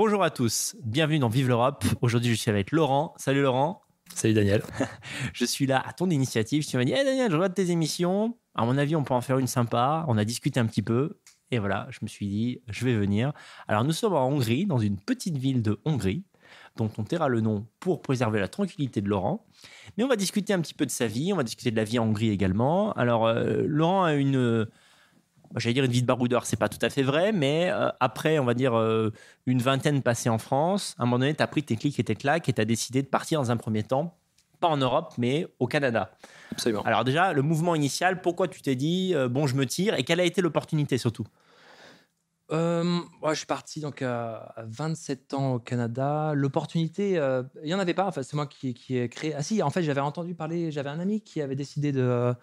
Bonjour à tous, bienvenue dans Vive l'Europe. Aujourd'hui, je suis avec Laurent. Salut Laurent. Salut Daniel. je suis là à ton initiative. Tu m'as dit, hey Daniel, je regarde tes émissions. À mon avis, on peut en faire une sympa. On a discuté un petit peu. Et voilà, je me suis dit, je vais venir. Alors, nous sommes en Hongrie, dans une petite ville de Hongrie, dont on taira le nom pour préserver la tranquillité de Laurent. Mais on va discuter un petit peu de sa vie. On va discuter de la vie en Hongrie également. Alors, euh, Laurent a une j'allais dire une vie de baroudeur, c'est pas tout à fait vrai, mais euh, après, on va dire euh, une vingtaine passée en France, à un moment donné, tu as pris tes clics et tes claques et tu as décidé de partir dans un premier temps, pas en Europe, mais au Canada. Absolument. Alors déjà, le mouvement initial, pourquoi tu t'es dit, euh, bon, je me tire, et quelle a été l'opportunité surtout? Euh, je suis parti donc à, 27 ans au Canada. L'opportunité, euh, il n'y en avait pas. Enfin, c'est moi qui, qui ai créé. Ah si, en fait, j'avais entendu parler. J'avais un ami qui avait décidé de,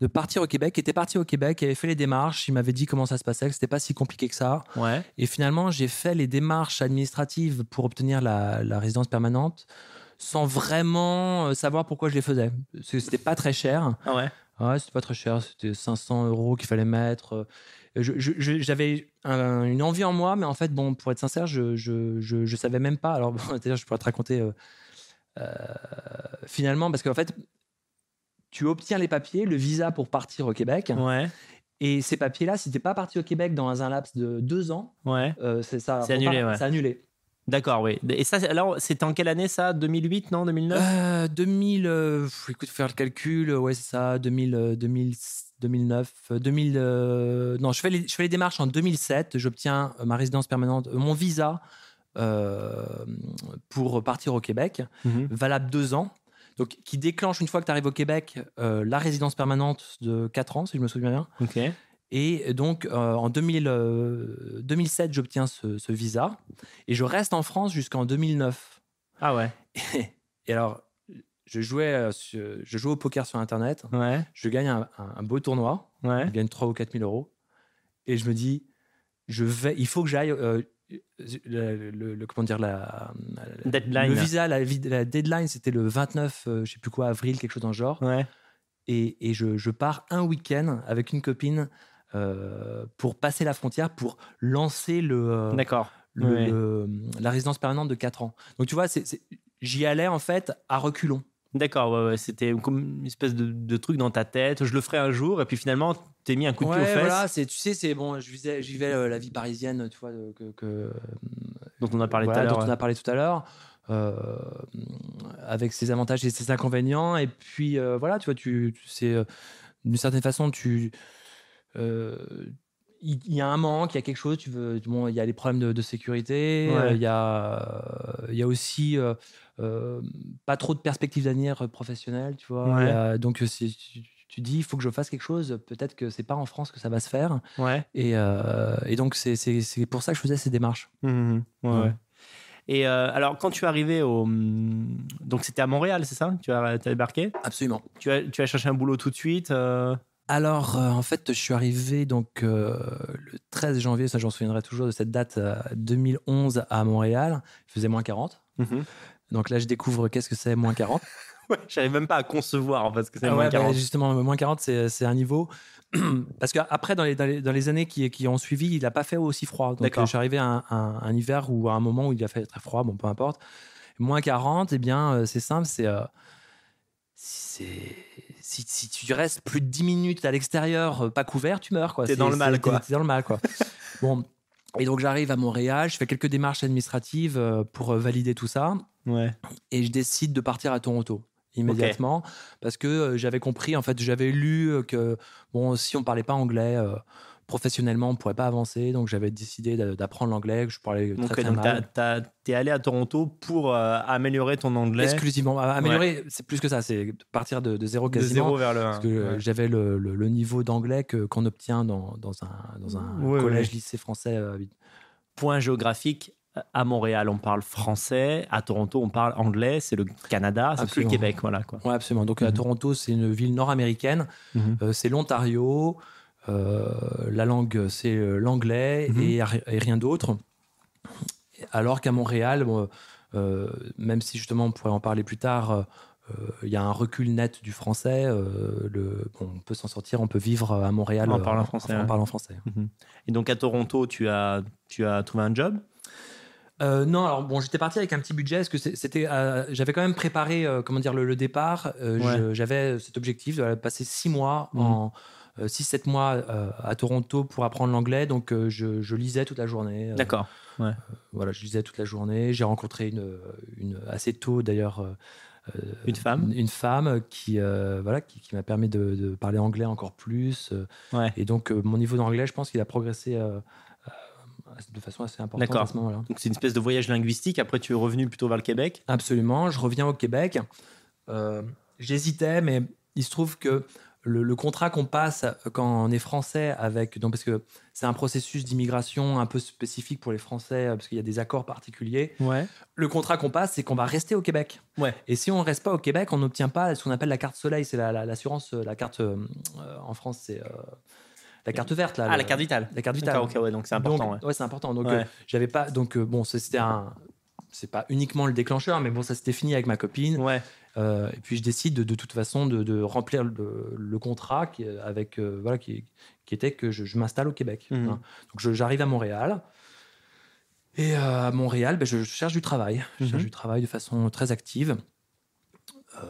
de partir au Québec, qui était parti au Québec, qui avait fait les démarches. Il m'avait dit comment ça se passait, que c'était pas si compliqué que ça. Ouais. Et finalement, j'ai fait les démarches administratives pour obtenir la, la résidence permanente sans vraiment euh, savoir pourquoi je les faisais. C'était pas très cher. Ah ouais. Ouais, c'était pas très cher. C'était 500 euros qu'il fallait mettre j'avais une envie en moi, mais en fait, bon, pour être sincère, je, je, je, savais même pas. Alors, je pourrais te raconter euh, euh, finalement, parce qu'en fait, tu obtiens les papiers, le visa pour partir au Québec. Ouais. Et ces papiers-là, si t'es pas parti au Québec dans un laps de deux ans, ouais. Euh, c'est ça. C'est annulé, ouais. C'est annulé. D'accord, oui. Et ça, alors, c'était en quelle année ça? 2008, non? 2009 2000, écoute, faire le calcul, ouais, c'est ça, 2000, 2000 2009, 2000. non, je fais, les, je fais les démarches en 2007. J'obtiens euh, ma résidence permanente, euh, mon visa euh, pour partir au Québec, mhm. valable deux ans. Donc, qui déclenche une fois que tu arrives au Québec la résidence permanente de 4 ans, si je me souviens bien. Ok. Et donc, en 2000, 2007, j'obtiens ce, ce, visa et je reste en France jusqu'en 2009. Ah ouais. et alors, je jouais, euh, je joue au poker sur Internet. Ouais. Je gagne un, beau tournoi. Ouais. Je gagne 3 ou 4 000 euros. Et je me dis, je vais, il faut que j'aille. Euh, le, comment dire la deadline. le visa la, la deadline c'était le 29 je euh, je sais plus quoi avril quelque chose dans le genre ouais. et, et je, je, pars un week-end avec une copine pour passer la frontière pour lancer le d'accord le, la résidence permanente de 4 ans donc tu vois j'y allais en fait à reculons D'accord, ouais, ouais. c'était comme une espèce de, truc dans ta tête. Je le ferai un jour, et puis finalement, t'es mis un coup de pied aux fesses. Voilà, c'est, tu sais, c'est bon. Je vivais, je vivais euh, la vie parisienne, tu vois, que, que dont on a parlé tout à l'heure. Dont on a parlé tout à l'heure. Euh, avec ses avantages et ses inconvénients. Et puis euh, voilà, tu vois, tu, c'est d'une certaine façon, tu il y, a un manque, il y a quelque chose, tu veux, bon, il y a les problèmes de, sécurité, il y a, il y a aussi euh, pas trop de perspectives d'avenir professionnelles, tu vois. donc, si tu, dis, il faut que je fasse quelque chose, peut-être que c'est pas en France que ça va se faire. Ouais. Et, euh, et donc, c'est pour ça que je faisais ces démarches. Mmh, mmh. ouais. Et euh, alors, quand tu es arrivé au. Donc, c'était à Montréal, c'est ça? Tu as, as, débarqué? Absolument. Tu as, tu as cherché un boulot tout de suite alors, en fait, je suis arrivé donc le 13 janvier, ça j'en souviendrai toujours de cette date 2011 à Montréal. Il faisait moins 40. Donc là, je découvre qu'est-ce que c'est moins 40. ouais, j'arrive même pas à concevoir en fait ce que c'est ah moins 40. Bah, justement, moins 40, c'est un niveau. Parce qu'après, dans les, dans, les, dans les, années qui, qui, ont suivi, il n'a pas fait aussi froid. Donc, je suis arrivé à un, hiver ou à un moment où il a fait très froid, bon, peu importe. Moins 40, eh bien, euh, c'est simple, c'est. Euh, si, si, tu restes plus de 10 minutes à l'extérieur, euh, pas couvert, tu meurs. T'es dans le mal, quoi. T'es dans le mal, quoi. bon, et donc j'arrive à Montréal, je fais quelques démarches administratives euh, pour euh, valider tout ça. Ouais. Et je décide de partir à Toronto immédiatement parce que j'avais compris, en fait, j'avais lu que bon, si on parlait pas anglais professionnellement, on pourrait pas avancer. Donc j'avais décidé d'apprendre l'anglais, que je parlais très, très mal. Tu es allé à Toronto pour améliorer ton anglais Exclusivement. Améliorer, c'est plus que ça, c'est partir de, zéro quasiment. De zéro vers le Parce que j'avais le, le, niveau d'anglais qu'on obtient dans, dans, un, dans un collège, lycée français. Point géographique, à Montréal, on parle français. À Toronto, on parle anglais. C'est le Canada, c'est plus le Québec. Voilà, quoi. Ouais, absolument. Donc, à mhm. Toronto, c'est une ville nord-américaine. Mhm. Euh, c'est l'Ontario. Euh, la langue, c'est euh, l'anglais mhm. et, rien d'autre. Alors qu'à Montréal, même si justement on pourrait en parler plus tard, il y a un recul net du français. le, on peut s'en sortir, on peut vivre à Montréal en parlant français. En, parlant français. Et donc à Toronto, tu as, tu as trouvé un job? Euh, non, alors bon, j'étais parti avec un petit budget. Est-ce que c'était, euh, j'avais quand même préparé, euh, comment dire, le, le départ. Euh, Ouais. J'avais cet objectif de passer six mois Mhm. en 6-7 mois euh, à Toronto pour apprendre l'anglais. Donc, euh, je, je lisais toute la journée. Euh, D'accord. Voilà, je lisais toute la journée. J'ai rencontré une, une assez tôt d'ailleurs. euh, euh, Une femme une, femme qui euh, voilà qui, qui m'a permis de, de parler anglais encore plus euh, Ouais. et donc euh, mon niveau d'anglais je pense qu'il a progressé euh, euh, de façon assez importante D'accord. à ce moment-là Donc c'est une espèce de voyage linguistique. Après, tu es revenu plutôt vers le Québec. Absolument. Je reviens au Québec. Euh, J'hésitais, mais il se trouve que le, le contrat qu'on passe quand on est français avec, donc parce que c'est un processus d'immigration un peu spécifique pour les Français, parce qu'il y a des accords particuliers. Ouais. Le contrat qu'on passe, c'est qu'on va rester au Québec. Ouais. Et si on reste pas au Québec, on n'obtient pas ce qu'on appelle la carte soleil. C'est la- la- l'assurance, la, carte euh, euh, en France, c'est euh, la carte verte. Là, Ah, le- la carte vitale. La carte vitale. D'accord, ok, ouais, donc c'est important. Donc, ouais. ouais, c'est important. Donc, Ouais. euh, j'avais pas. Donc, euh, bon, c'était un. C'est pas uniquement le déclencheur, mais bon, ça s'était fini avec ma copine. Ouais. Euh, et puis, je décide de, de toute façon de, de remplir le, le contrat qui, avec, euh, voilà, qui, qui était que je, je m'installe au Québec. Mhm. Voilà. Donc, j'arrive à Montréal. Et euh, à Montréal, ben, je, je cherche du travail. Je cherche du travail de façon très active. Euh,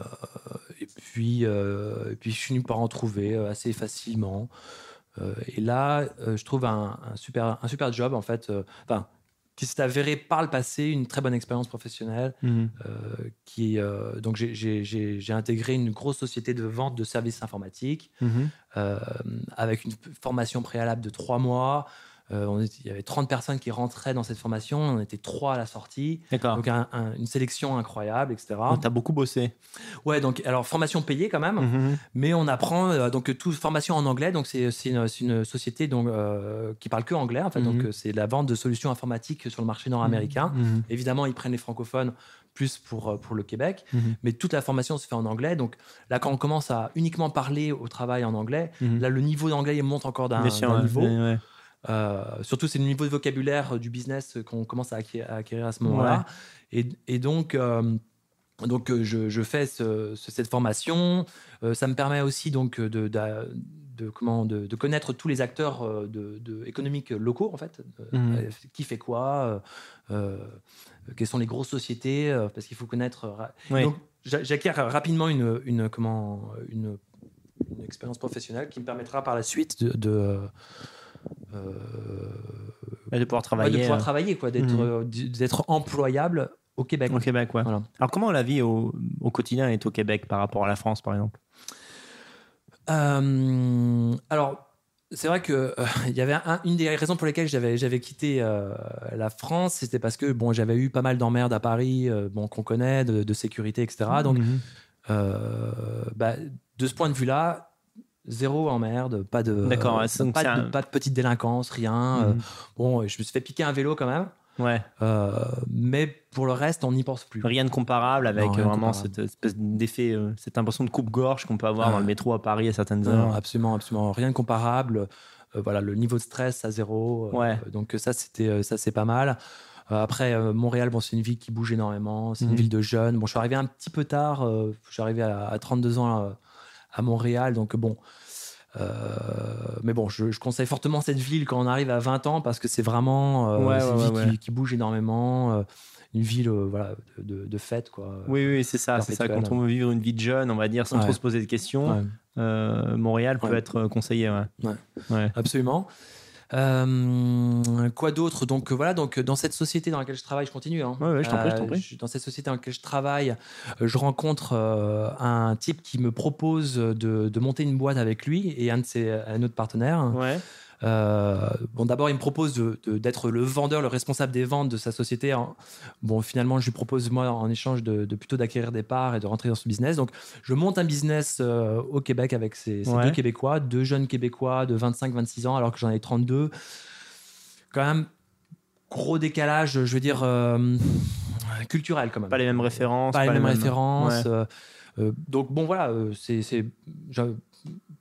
et, puis, euh, et puis, je finis par en trouver euh, assez facilement. Euh, et là, euh, je trouve un, un super, un super job, en fait, euh, enfin, qui s'est avéré par le passé une très bonne expérience professionnelle. Mhm. euh, qui, euh, donc, j'ai intégré une grosse société de vente de services informatiques Mhm. euh, avec une formation préalable de trois mois. Euh, on était- il y avait 30 personnes qui rentraient dans cette formation, on était trois à la sortie. D'accord. Donc, un- un- une sélection incroyable, etc. Donc, t'as beaucoup bossé. Ouais, donc, alors, formation payée quand même. Mhm. Mais on apprend euh, donc tout formation en anglais. Donc c'est c'est une, une société donc euh, qui parle que anglais en fait. Mhm. Donc euh, c'est la vente de solutions informatiques sur le marché nord-américain. Mhm. Évidemment, ils prennent les francophones plus pour euh, pour le Québec, Mhm. mais toute la formation se fait en anglais. Donc là, quand on commence à uniquement parler au travail en anglais, Mhm. là le niveau d'anglais il monte encore d'un niveau. Ouais. Euh, surtout, c'est le niveau de vocabulaire euh, du business euh, qu'on commence à acquérir, à ce moment-là. Et, et donc, euh, donc je, je fais ce- ce- cette formation. Euh, ça me permet aussi donc de, de, de- comment, de, de connaître tous les acteurs de, économiques locaux, en fait. Euh, qui fait quoi Quelles sont les grosses sociétés Parce qu'il faut connaître. Ouais. Donc, j'a- j'acquiers rapidement une, une, comment, une, une expérience professionnelle qui me permettra par la suite de, de, euh, de pouvoir ouais, de travailler pouvoir euh, travailler, quoi, d'être, Mhm. euh, d'être employable au Québec. au Québec. Ouais. Voilà. Alors, comment la vie au, au quotidien est au Québec par rapport à la France, par exemple? Euh, alors, c'est vrai que euh, il y avait un- une des raisons pour lesquelles j'avais j'avais quitté euh, la France, c'était parce que bon, j'avais eu pas mal d'emmerdes à Paris, bon qu'on connaît, de, de sécurité, etc. Donc, Mhm. bah, de ce point de vue-là. Zéro emmerde, pas de, D'accord, ouais, euh, donc pas, c'est de un- pas de petite délinquance, rien. Euh, Mhm. bon, je me suis fait piquer un vélo quand même, Ouais. euh, mais pour le reste, on n'y pense plus. Rien de comparable avec Non, rien euh, de vraiment comparable. cette espèce d'effet, euh, cette impression de coupe-gorge qu'on peut avoir Ah. dans le métro à Paris à certaines Non, heures. absolument, absolument rien de comparable. Euh, voilà, le niveau de stress à zéro. euh, Ouais. donc ça, c'était, euh, ça c'est pas mal. Euh, après, euh, Montréal, bon, c'est une ville qui bouge énormément. C'est Mhm. une ville de jeunes. Bon, je suis arrivé un petit peu tard. euh, je suis arrivé à, à 32 ans euh, à Montréal, donc bon. euh, mais bon, je, je conseille fortement cette ville quand on arrive à 20 ans parce que c'est vraiment euh, Ouais, une ville ouais, qui, bouge énormément. euh, une ville voilà, de, de, de fête, quoi. Oui, oui, c'est ça, c'est ça. Quand on veut vivre une vie de jeune, on va dire, sans trop se poser de questions, Montréal peut être conseillé. Ouais. Ouais. Ouais. Absolument. Euh, quoi d'autre? Donc euh, voilà, donc dans cette société dans laquelle je travaille, je continue. hein. Ouais, ouais, je t'en prie, je t'en prie. je- dans cette société dans laquelle je travaille, euh, je rencontre euh, un type qui me propose de, de monter une boîte avec lui et un de ses un autre partenaire. Ouais. Euh, bon, d'abord, il me propose d'être le vendeur, le responsable des ventes de sa société. hein. Bon, finalement, je lui propose, moi, en échange, de, de plutôt d'acquérir des parts et de rentrer dans ce business. Donc, je monte un business euh, au Québec avec ces, ces Ouais. deux Québécois, deux jeunes Québécois de 25-26 ans, alors que j'en ai 32. Quand même, gros décalage, je veux dire, euh, culturel quand même Pas les mêmes références. pas les mêmes mêmes- références. Ouais. euh, donc bon voilà, c'est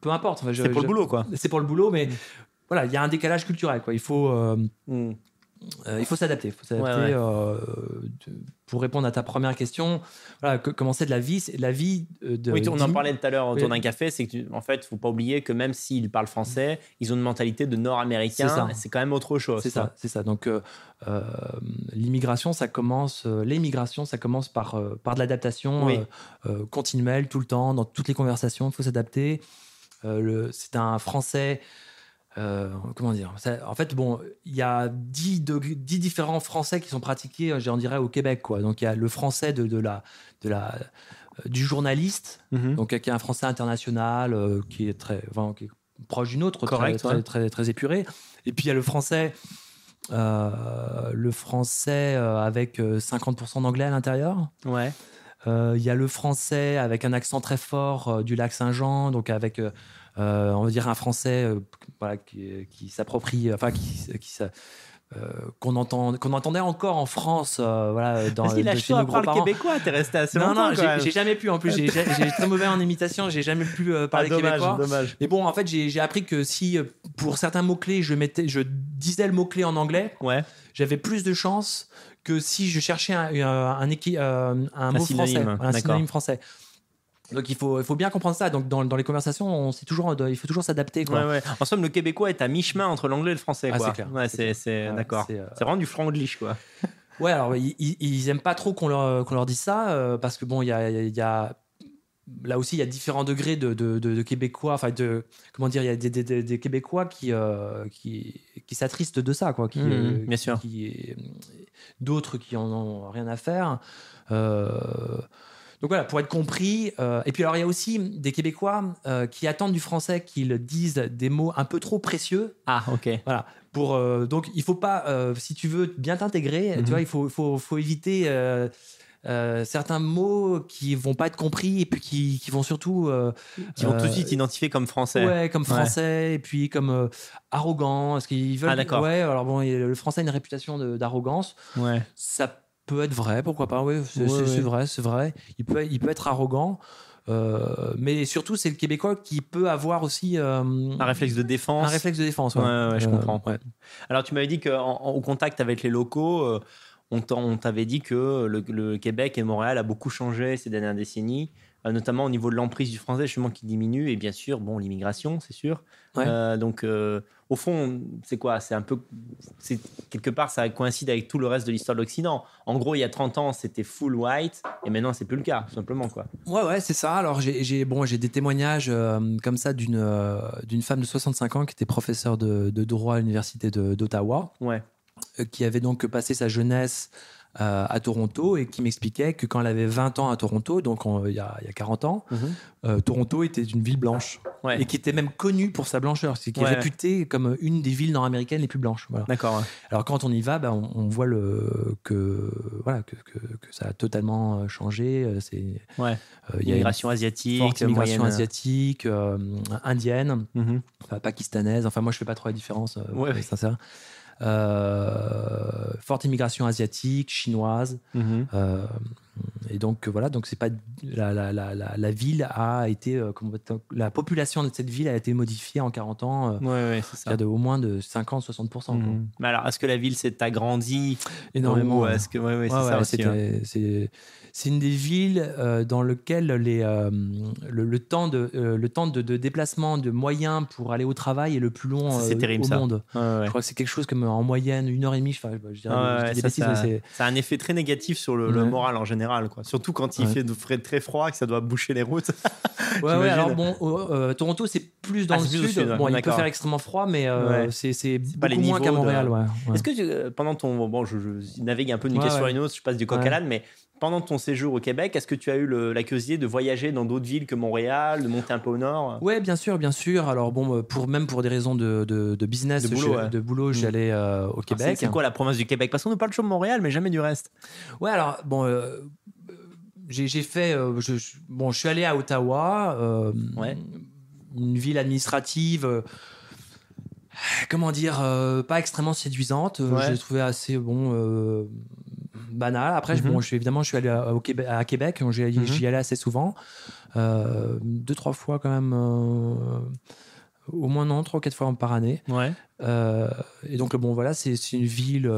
peu importe. enfin, C'est pour le boulot, quoi. C'est pour le boulot, mais Mm. Voilà, il y a un décalage culturel quoi. Il faut euh, Mm. il faut s'adapter. Faut s'adapter. pour répondre à ta première question, voilà, comment c'est de la vie de la vie de. Oui, on en parlait tout à l'heure autour d'un café. C'est que, en fait, faut pas oublier que même s'ils parlent français, ils ont une mentalité de Nord-américain. C'est quand même autre chose. C'est ça. C'est ça. Donc, l'immigration, ça commence. l'émigration, ça commence par par de l'adaptation continuelle tout le temps dans toutes les conversations. Il faut s'adapter. c'est un français euh, comment dire? En fait, bon, il y a 10, différents français qui sont pratiqués, euh, j'en dirais, au Québec. Quoi. Donc, il y a le français de, la, de la, euh, du journaliste, mhm. donc, qui est un français international, qui, est très, qui est proche d'une autre, Correct, très, très, très, épuré. Et puis, il y a le français, le français avec 50% d'anglais à l'intérieur. Ouais. Il y a le français avec un accent très fort du lac Saint-Jean, donc avec on va dire un français euh, qui, s'approprie, enfin qui, euh, qu'on entend, qu'on entendait encore en France, voilà, dans a chaud à parler québécois, t'es resté assez non, longtemps. Non, j'ai jamais pu. En plus, j'ai très mauvais en imitation, j'ai jamais pu parler ah, dommage, québécois. Dommage. Mais bon, en fait, j'ai appris que si pour certains mots clés, je mettais, je disais le mot clé en anglais, ouais. j'avais plus de chances que si je cherchais un, un, un, mot français, un synonyme français. Donc il faut, il faut bien comprendre ça. Donc dans, dans les conversations, on toujours, il faut toujours s'adapter. Ouais, ouais. En somme, le québécois est à mi-chemin entre l'anglais et le français. Ah, c'est clair. Ouais, c'est, d'accord. C'est, vraiment du franglish, quoi. Ouais, alors ils, ils aiment pas trop qu'on leur, qu'on leur dise ça euh, parce que bon, il y a, y a là aussi, il y a différents degrés de, de, de, Québécois. Enfin, de comment dire, il y a des, des, des Québécois qui, euh, qui, qui s'attristent de ça, quoi. Qui, mmh, bien sûr. D'autres qui en ont rien à faire. Euh, donc voilà, pour être compris. Euh, et puis alors, il y a aussi des Québécois euh, qui attendent du français qu'ils disent des mots un peu trop précieux. Ah, ok. Voilà. Pour, euh, donc, il faut pas, si tu veux bien t'intégrer, tu mhm. vois, il faut, faut, faut éviter certains mots qui vont pas être compris et puis qui, qui vont surtout. qui vont tout de suite identifier comme français. Ouais, comme français et puis comme arrogant. Est-ce qu'ils veulent. Ah, d'accord. Ouais, alors bon, le français a une réputation d'arrogance. Ouais. Ça peut être vrai, pourquoi pas, oui, c'est vrai, c'est vrai. Il peut, il peut être arrogant. Euh, mais surtout, c'est le Québécois qui peut avoir aussi euh, un réflexe de défense. Un réflexe de défense, ouais. ouais, je comprends. Alors, tu m'avais dit qu'au contact avec les locaux, euh, on t'avait dit que le, Québec et Montréal a beaucoup changé ces dernières décennies, notamment au niveau de l'emprise du français, justement, qui diminue, et bien sûr, bon, l'immigration, c'est sûr. donc, au fond, c'est quoi? C'est un peu. Quelque part, ça coïncide avec tout le reste de l'histoire de l'Occident. En gros, il y a 30 ans, c'était full white, et maintenant, c'est plus le cas, tout simplement. Quoi. Ouais, ouais, c'est ça. Alors, j'ai bon, des témoignages euh, comme ça d'une euh, d'une femme de 65 ans qui était professeure de, de droit à l'Université d'Ottawa. Ouais. Euh, qui avait donc passé sa jeunesse euh, à Toronto et qui m'expliquait que quand elle avait 20 ans à Toronto, donc il, y y a, 40 ans, mhm. euh, Toronto était une ville blanche et qui était même connue pour sa blancheur, c'est qui est réputée comme une des villes nord-américaines les plus blanches. Voilà. D'accord. Alors quand on y va, ben, on, voit le, que, voilà, que, que, ça a totalement changé. C'est, ouais. il y a immigration asiatique, immigration asiatique, indienne, mhm. pakistanaise. Enfin, moi, je fais pas trop la différence, ouais, sincère. Euh, forte immigration asiatique, chinoise. Mhm. Euh, et donc voilà, donc c'est pas la, la, la, la, ville a été euh, la population de cette ville a été modifiée en 40 ans. ouais, ouais, c'est ça. De au moins de 50-60%. Mhm. Mais alors, est-ce que la ville s'est agrandie énormément Est-ce que ouais, c'est ça aussi. C'est une des villes euh, dans lesquelles les, euh, le, temps, de, euh, le temps de, déplacement de moyens pour aller au travail est le plus long terrible, au ça. monde. je crois que c'est quelque chose comme en moyenne une heure et demie. Enfin, je dirais, ça, ça, a un effet très négatif sur le, moral en général. Quoi. Surtout quand il fait très froid, que ça doit boucher les routes. ouais, alors bon, Toronto, c'est plus dans ah, le sud. bon, il peut faire extrêmement froid, mais c'est beaucoup moins qu'à Montréal. Est-ce que pendant ton. Bon, je, navigue un peu d'une question à une autre, je passe du coq à l'âne, mais pendant ton séjour au Québec, est-ce que tu as eu la curiosité de voyager dans d'autres villes que Montréal, de monter un peu au nord? Oui, bien sûr, bien sûr. Alors bon, euh, pour même pour des raisons de, de, business, de boulot, de boulot mm. j'allais euh, au Québec. C'est quoi la province du Québec? Parce qu'on nous parle toujours de Montréal, mais jamais du reste. Ouais, alors bon. Euh, j'ai fait, je, bon, je suis allé à Ottawa, ouais. une ville administrative comment dire, pas extrêmement séduisante. Je l'ai trouvé assez bon, banal. Après, bon, mhm. je suis, évidemment, je suis allé à, au Québec, à Québec, j'y, mm allais assez souvent, euh, deux, trois fois quand même. Euh, Au moins non, trois ou quatre fois par année. Ouais. Euh, et donc, bon, voilà, c'est une ville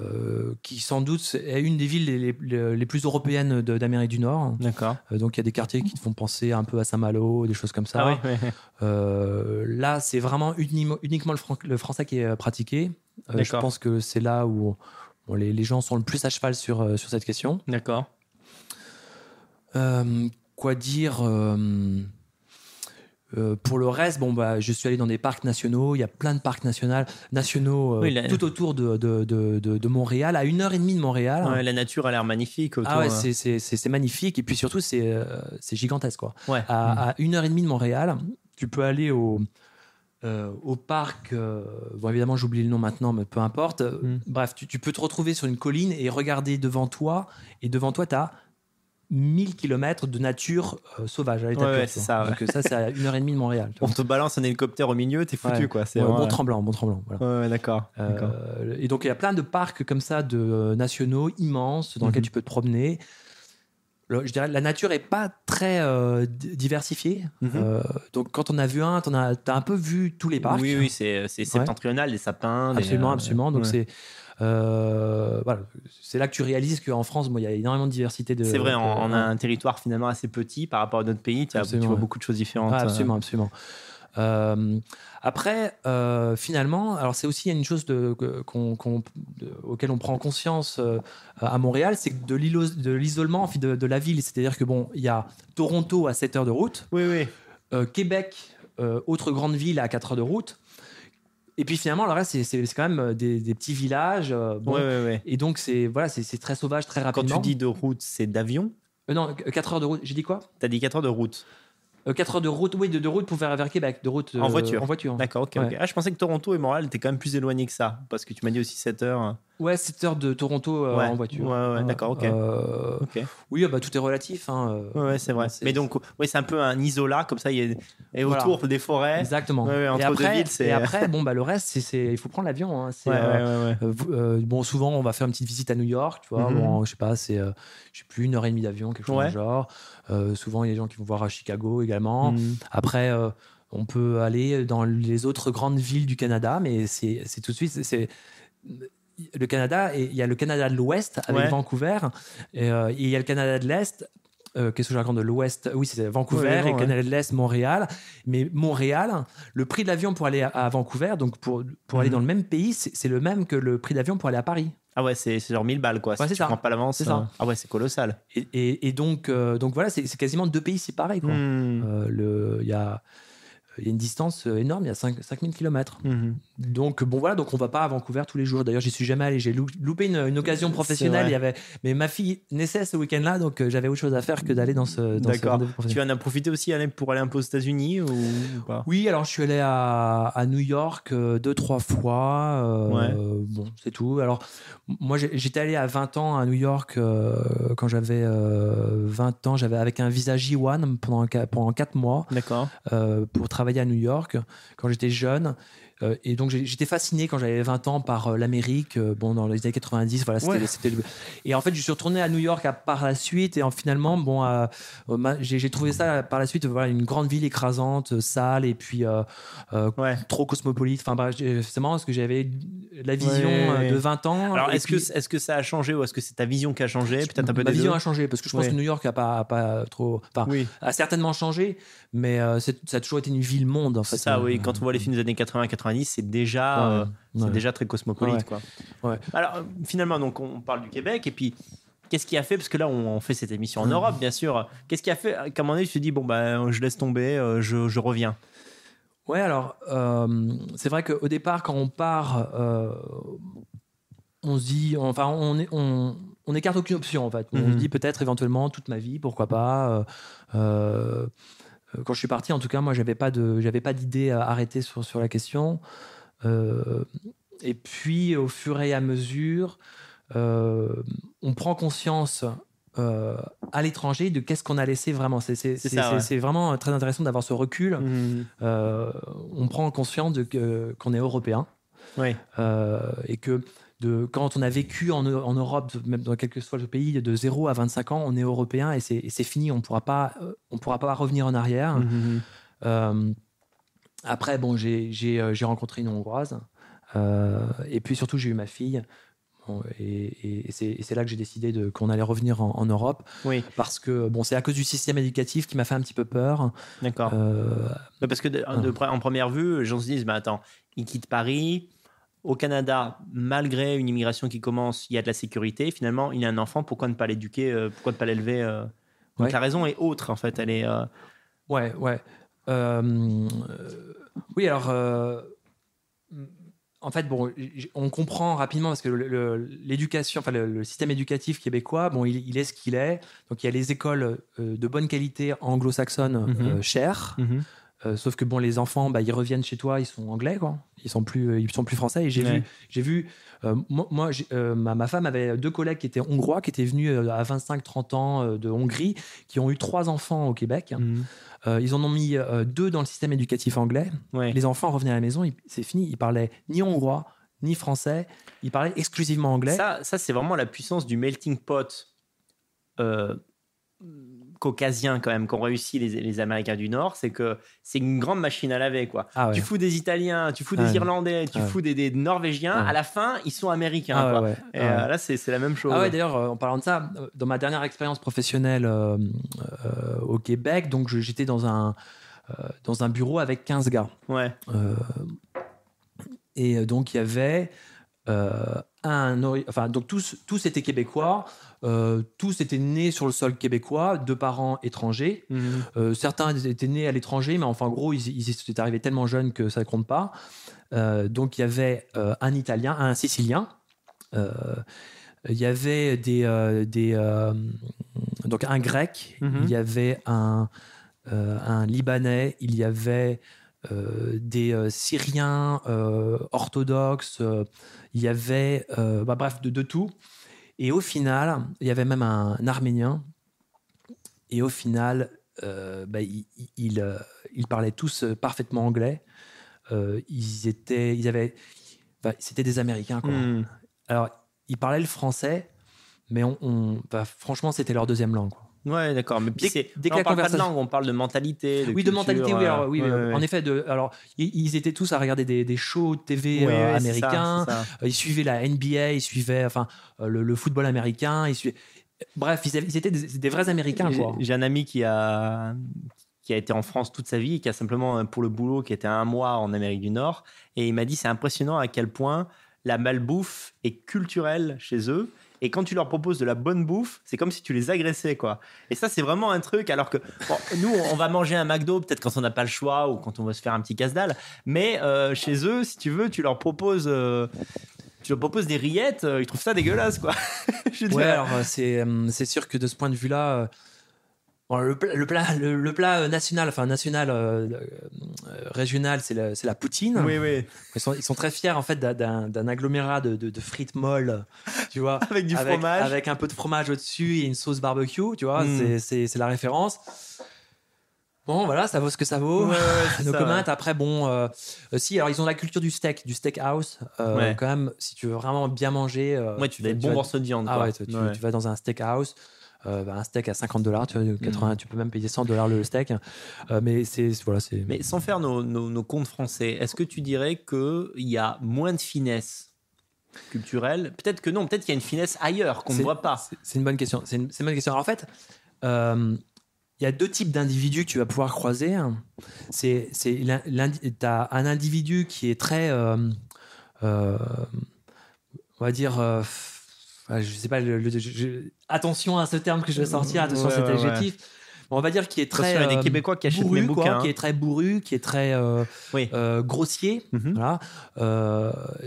euh, qui, sans doute, est une des villes les, les- les plus européennes d'Amérique du Nord. D'accord. Euh, donc, il y a des quartiers qui te font penser un peu à Saint-Malo, des choses comme ça. Ah oui, ouais. Euh, là, c'est vraiment unimo- uniquement le, fran- le français qui est pratiqué. Je pense que c'est là où bon, les, les gens sont le plus à cheval sur, sur cette question. D'accord. Quoi dire euh, pour le reste, bon bah, je suis allé dans des parcs nationaux. Il y a plein de parcs nationaux, nationaux euh, Oui, la- tout autour de, de, de, Montréal, à une heure et demie de Montréal. Ouais, la nature a l'air magnifique autour. Ah ouais, euh. c'est- magnifique et puis surtout c'est euh, gigantesque quoi. Ouais. À, à une heure et demie de Montréal, tu peux aller au euh, au parc. bon évidemment j'oublie le nom maintenant, mais peu importe. Mm. Bref, tu, tu peux te retrouver sur une colline et regarder devant toi et devant toi tu as 1000 km de nature euh, sauvage à l'état Ouais, c'est ça, ouais. Donc ça c'est à une heure et demie de Montréal. On te balance un hélicoptère au milieu, t'es foutu quoi. C'est bon tremblant, bon tremblant. Voilà. Ouais, ouais, d'accord. Euh, d'accord. et donc il y a plein de parcs comme ça de euh, nationaux immenses dans lesquels Mhm. tu peux te promener. Le- je dirais la nature est pas très euh, di- diversifiée. Mhm. Donc quand on a vu un, tu as, un peu vu tous les parcs. Oui, oui, c'est septentrional, des sapins. Absolument, absolument. Donc c'est euh, voilà, c'est là que tu réalises qu'en France, bon, il y a énormément de diversité. De, C'est vrai, de- on, on a un territoire finalement assez petit par rapport à d'autres pays. Tu, as- tu vois beaucoup de choses différentes. Ah, euh. absolument, absolument. Euh, après, euh, finalement, alors c'est aussi une chose de, que- qu'on, qu'on- de- auquel on prend conscience euh, à Montréal, c'est de, l'isolement de, de la ville. C'est-à-dire que bon, il y a Toronto à 7 heures de route, Oui, oui. Québec, autre grande ville à 4 heures de route. Et puis finalement, le reste, c'est, quand même euh, des, des petits villages. euh, bon. Ouais, ouais, ouais. Et donc, c'est, voilà, très sauvage, très Quand rapidement. tu dis de route, c'est d'avion? Euh, non, 4 heures de route. J'ai dit quoi? T'as dit 4 heures de route. 4 heures de route, oui, de, de route pour faire vers Québec. De route, En euh, voiture. En voiture. D'accord, ok, Ouais. ok. Ah, je pensais que Toronto et Montréal étaient quand même plus éloignés que ça. Parce que tu m'as dit aussi 7 heures. Ouais, 7 heures de Toronto euh, Ouais. en voiture. Ouais, ouais, Euh, d'accord, ok. euh, Ok. oui, ah bah, tout est relatif. hein, euh, Ouais, c'est vrai. Mais donc, ouais, c'est un peu un isolat, comme ça, il y a... et Voilà. autour des forêts. Exactement. Entre et après, deux villes, c'est- et après, bon, bah, le reste, c'est, il faut prendre l'avion. hein, euh, euh, euh, bon, souvent, on va faire une petite visite à New York, tu vois. Mhm. Bon, je sais pas, c'est, euh, je sais plus, une heure et demie d'avion, quelque chose du genre. Euh, souvent, il y a des gens qui vont voir à Chicago également. Mhm. Après, euh, on peut aller dans les autres grandes villes du Canada, mais c'est, tout de suite, c'est le Canada, et il y a le Canada de l'Ouest avec Ouais. Vancouver, et, euh, et il y a le Canada de l'Est. euh, Qu'est-ce que je raconte de l'Ouest? Oui, c'est Vancouver Ouais, et le Canada de l'Est, Montréal. Mais Montréal, le prix de l'avion pour aller à, à Vancouver, donc pour, pour aller Mhm. dans le même pays, c'est le même que le prix d'avion pour aller à Paris. Ah ouais, c'est genre 1000 balles, quoi. Ouais, si c'est tu ça. prends pas l'avance. C'est ça. euh, Ah ouais, c'est colossal. Et, et- et donc, euh, donc voilà, c'est quasiment deux pays séparés. quoi. Mhm. Euh, le- Il y, a, y a une distance énorme, il y a 5, 5000 km. Donc bon voilà, donc on va pas à Vancouver tous les jours. D'ailleurs, j'y suis jamais allé. J'ai lou- loupé une, une occasion professionnelle. vrai. Il y avait, mais ma fille naissait ce week-end-là, donc euh, j'avais autre chose à faire que d'aller dans ce, dans D'accord. Tu en as profité aussi pour aller un peu aux États-Unis ou, ou pas? Oui, alors je suis allé à, à New York euh, deux, trois fois. euh, Ouais. Bon, c'est tout. Alors, moi, j'étais allé à 20 ans à New York quand j'avais euh, 20 ans. J'avais avec un visa J1 pendant, pendant 4 mois D'accord. pour travailler à New York quand j'étais jeune. Euh, et donc j'étais fasciné quand j'avais 20 ans par euh, l'Amérique, euh, bon dans les années 90, voilà, c'était, Ouais. le- Et en fait, je suis retourné à New York à- par la suite et en, finalement, bon, euh, j'ai, trouvé ça par la suite, voilà, une grande ville écrasante, sale et puis euh, Ouais. trop cosmopolite. Enfin, j'ai- c'est marrant parce que j'avais la vision Ouais, de 20 ans. Alors, est-ce puis- que, est-ce que ça a changé ou est-ce que c'est ta vision qui a changé? Peut-être un peu ma vision deux a changé parce que je pense que New York a pas, a pas trop, enfin, Oui, a certainement changé, mais ça a toujours été une ville monde en fait. c'est ça, oui. Quand on voit les films des années 80-90, c'est déjà, Ouais, euh, c'est déjà très cosmopolite. Ouais. Quoi. Alors, euh, finalement, donc, on parle du Québec et puis. Qu'est-ce qui a fait Parce que là, on fait cette émission en Europe, bien sûr. Qu'est-ce qui a fait qu'à un moment donné, tu te dis, bon, bah, je laisse tomber, euh, je, je reviens? Ouais, alors euh, c'est vrai qu'au départ, quand on part, euh, on se dit, enfin, on, est, on, on écarte aucune option en fait. On Mhm. se dit peut-être éventuellement toute ma vie, pourquoi pas. euh, quand je suis parti, en tout cas, moi, j'avais pas de, j'avais pas d'idée arrêtée sur sur la question. Euh, et puis, au fur et à mesure, euh, on prend conscience. euh, à l'étranger de qu'est-ce qu'on a laissé vraiment c'est c'est- C'est c'est- ça, ouais. c'est- c'est vraiment très intéressant d'avoir ce recul euh, on prend conscience de que- qu'on est européen Oui. euh, et que de, quand on a vécu en, en Europe, même dans quel que soit le pays, de 0 à 25 ans, on est européen et c'est fini, on euh, on pourra pas revenir en arrière. Mhm. Euh, après, bon, j'ai rencontré une Hongroise. Euh, et puis surtout, j'ai eu ma fille. Bon, et et c'est et c'est là que j'ai décidé qu'on allait revenir en, en Europe. Oui, Parce que bon, c'est à cause du système éducatif qui m'a fait un petit peu peur. d'accord. Euh, Parce que de- de pre- en première vue, les gens se disent, bah attends, il quitte Paris. Au Canada, malgré une immigration qui commence, il y a de la sécurité. Finalement, il a un enfant, pourquoi ne pas l'éduquer euh, Pourquoi ne pas l'élever euh? Donc Ouais. la raison est autre, en fait. Elle est. euh, Ouais, ouais. Euh, oui, alors, en fait, bon, on comprend rapidement parce que l'éducation, enfin, le, le système éducatif québécois, bon, il, il est ce qu'il est. Donc, il y a les écoles euh, de bonne qualité anglo-saxonnes Mhm. euh, chères. Euh, sauf que bon, les enfants, bah, ils reviennent chez toi, ils sont anglais, quoi. Ils sont plus, euh, ils sont plus français. Et j'ai Ouais. vu, j'ai vu, euh, moi, euh, ma, ma femme avait deux collègues qui étaient hongrois, qui étaient venus à 25-30 ans de Hongrie, qui ont eu trois enfants au Québec. Mhm. Euh, ils en ont mis deux dans le système éducatif anglais. Ouais. Les enfants revenaient à la maison, c'est fini, ils parlaient ni hongrois ni français, ils parlaient exclusivement anglais. Ça, ça c'est vraiment la puissance du melting pot caucasien quand même qu'ont réussi les, les Américains du Nord, c'est que c'est une grande machine à laver quoi. ah ouais. Tu fous des Italiens, tu fous Ah des ouais. Irlandais, tu Ah ouais. fous des, des Norvégiens, Ouais. à la fin ils sont américains. Ah quoi. ouais. Et Ah ouais. euh, là c'est la même chose. Ah ouais, d'ailleurs, euh, en parlant de ça, euh, dans ma dernière expérience professionnelle euh, euh, au Québec, donc j'étais dans un, euh, dans un bureau avec 15 gars. Ouais. Euh, et donc il y avait euh, un enfin donc tous tous étaient québécois euh, tous étaient nés sur le sol québécois de parents étrangers Mhm. Euh, certains étaient nés à l'étranger mais enfin en gros ils, ils étaient arrivés tellement jeunes que ça ne compte pas Euh, donc il y avait un italien un sicilien il y avait des, des donc un grec Mhm. il y avait un un libanais il y avait euh, des euh, Syriens euh, orthodoxes, il y avait, bah, bref, de, de tout. Et au final, il y avait même un, Arménien. Et au final, euh, bah, ils, euh, ils parlaient tous euh, parfaitement anglais. Euh, ils étaient, ils avaient, bah, c'était des Américains. Quoi. Mhm. Alors, ils parlaient le français, mais on, on- bah, franchement, c'était leur deuxième langue. quoi. Ouais, d'accord. Mais puis Dès- dès que on la parle pas de langue, on parle de mentalité. oui, de mentalité, oui. Alors, oui, ouais, euh, ouais, en ouais. effet, de, alors, ils, étaient tous à regarder des, des shows TV euh, américains. ça. Euh, Ils suivaient la NBA, ils suivaient enfin, euh, le, le football américain. Ils suivaient... Bref, ils, avaient- ils étaient des, des vrais Américains. J'ai- un ami qui a qui a été en France toute sa vie, qui a simplement pour le boulot, qui était un mois en Amérique du Nord, et il m'a dit c'est impressionnant à quel point la malbouffe est culturelle chez eux. Et quand tu leur proposes de la bonne bouffe, c'est comme si tu les agressais, quoi. Et ça, c'est vraiment un truc. Alors que nous, on va manger un McDo peut-être quand on n'a pas le choix ou quand on veut se faire un petit casse-dalle. Mais euh, chez eux, si tu veux, tu leur proposes, euh, tu leur proposes des rillettes, euh, ils trouvent ça dégueulasse, quoi. Veux dire, Ouais, alors c'est sûr que de ce point de vue-là, bon, le, pla- le plat, le, le plat euh, national, enfin national, euh, euh, régional, c'est la, poutine. oui, oui, Ils, sont, ils sont très fiers en fait d'un- agglomérat de, de- de frites molles, tu vois. avec du avec, fromage. avec un peu de fromage au-dessus et une sauce barbecue, tu vois, Mm. c'est- la référence. Bon, voilà, ça vaut ce que ça vaut. Ouais, ouais, c'est Nos ça, communs, ouais. après, bon, euh, si, alors ils ont la culture du steak, du steak house. euh, Ouais. Quand même, si tu veux vraiment bien manger. euh, Ouais, tu fais des bons morceaux de viande. Ah quoi. ouais, tu, tu- Ouais. tu vas dans un steak house. Euh, bah, un steak à 50 dollars, tu, vois, 80, tu peux même payer 100 dollars le steak. Euh, mais c'est voilà, c'est. Mais sans faire nos, nos, nos comptes français, est-ce que tu dirais qu'il y a moins de finesse culturelle? Peut-être que non, peut-être qu'il y a une finesse ailleurs qu'on ne voit pas. C'est- une bonne question. C'est une, bonne question. Alors, en fait, euh, il y a deux types d'individus que tu vas pouvoir croiser. C'est, c'est t'as un individu qui est très, euh, euh, on va dire, euh, je sais pas, le- le- je- je- attention à ce terme que je vais sortir, attention Ouais, à cet ouais. adjectif. Bon, on va dire qui est très Attention, il y a des euh, Québécois qui achètent bourru, mes quoi, bouquins. qui est très bourru, qui est très euh, Oui. euh, grossier. Mhm. Voilà.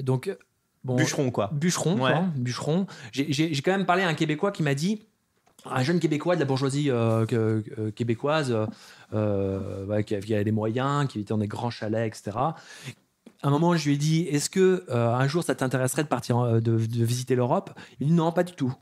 Donc, bon, Bûcheron, quoi. bûcheron, Ouais. quoi, bûcheron. J'ai- quand même parlé à un Québécois qui m'a dit, un jeune Québécois de la bourgeoisie que- québécoise, qui, avait les moyens, qui était dans des grands chalets, etc. À un moment, je lui ai dit, est-ce que un jour ça t'intéresserait de partir, de, de visiter l'Europe? Il dit non, pas du tout.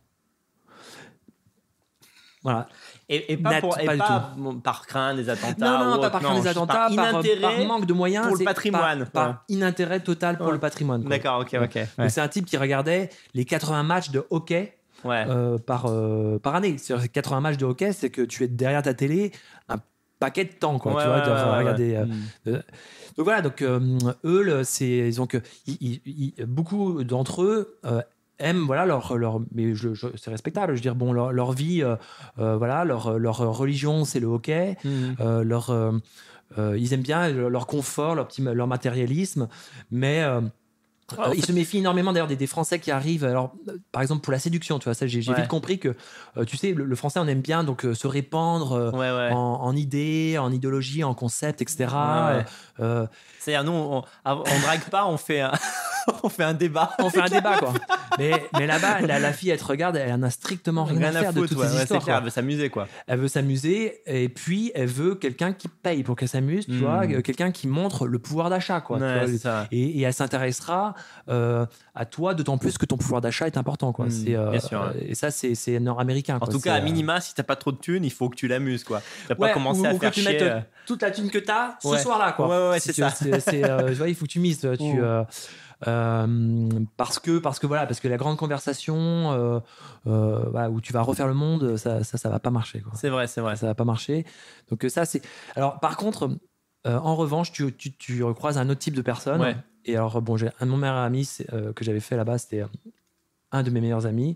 Voilà. Et, et pas, pour, et pas pas, par crainte des attentats. Non, non, ou pas par crainte des attentats, par par, inintérêt. par manque de moyens. pour le c'est patrimoine, Par, ouais. inintérêt total pour Ouais. le patrimoine. D'accord, ok, ok. Donc, Ouais. C'est un type qui regardait les 80 matchs de hockey euh, par, euh, par année. Que 80 matchs de hockey, c'est que tu es derrière ta télé un paquet de temps, quoi. Tu vois, ouais, regarder. euh, Mm. euh, donc voilà, donc euh, eux, le- c'est ils ont que ils- ils- ils- beaucoup d'entre eux euh, aiment voilà leur leur mais je, je- c'est respectable. Je veux dire bon leur, leur vie, euh, euh, voilà leur leur religion c'est le hockey, Mm. euh, leur euh, ils aiment bien leur confort, leur petit leur matérialisme, mais en euh, ils fait- se méfient énormément d'ailleurs des, des Français qui arrivent. Alors, euh, par exemple pour la séduction, tu vois, ça j'ai Ouais. vite compris que euh, tu sais le, le Français on aime bien donc se répandre Ouais, ouais. en, en idées, en idéologie, en concepts, etc. C'est-à-dire, nous, on, on, on drague pas, on fait un, on fait un débat. on fait un débat quoi. Mais, mais là-bas, la, la fille, elle te regarde, elle en a strictement rien, à faire de toutes ouais, ces ouais, c'est histoires. clair, elle veut s'amuser, quoi. Elle veut s'amuser et puis elle veut quelqu'un qui paye pour qu'elle s'amuse, tu Mm. vois, euh, quelqu'un qui montre le pouvoir d'achat, quoi. tu Ouais, vois. ça. et, et elle s'intéressera euh, à toi, d'autant plus que ton pouvoir d'achat est important, quoi. Mm, c'est, euh, bien sûr. Et ça, c'est, c'est nord-américain. En quoi. tout C'est, cas, à minima, si t'as pas trop de thunes, il faut que tu l'amuses, quoi. Tu ouais, pas commencer ou, à ou faire que tu chier. mettes toute la thune que tu as ce soir-là, quoi. Ouais, ouais, c'est tu- ça. tu vois, il faut que tu mises. Tu. Euh, parce que parce que voilà parce que la grande conversation euh, euh, voilà, où tu vas refaire le monde ça ça, ça va pas marcher. C'est vrai, c'est vrai. ça va pas marcher donc ça c'est alors par contre en revanche tu, tu, tu recroises un autre type de personne Ouais. et alors bon j'ai un de mon meilleur ami que j'avais fait là-bas c'était un de mes meilleurs amis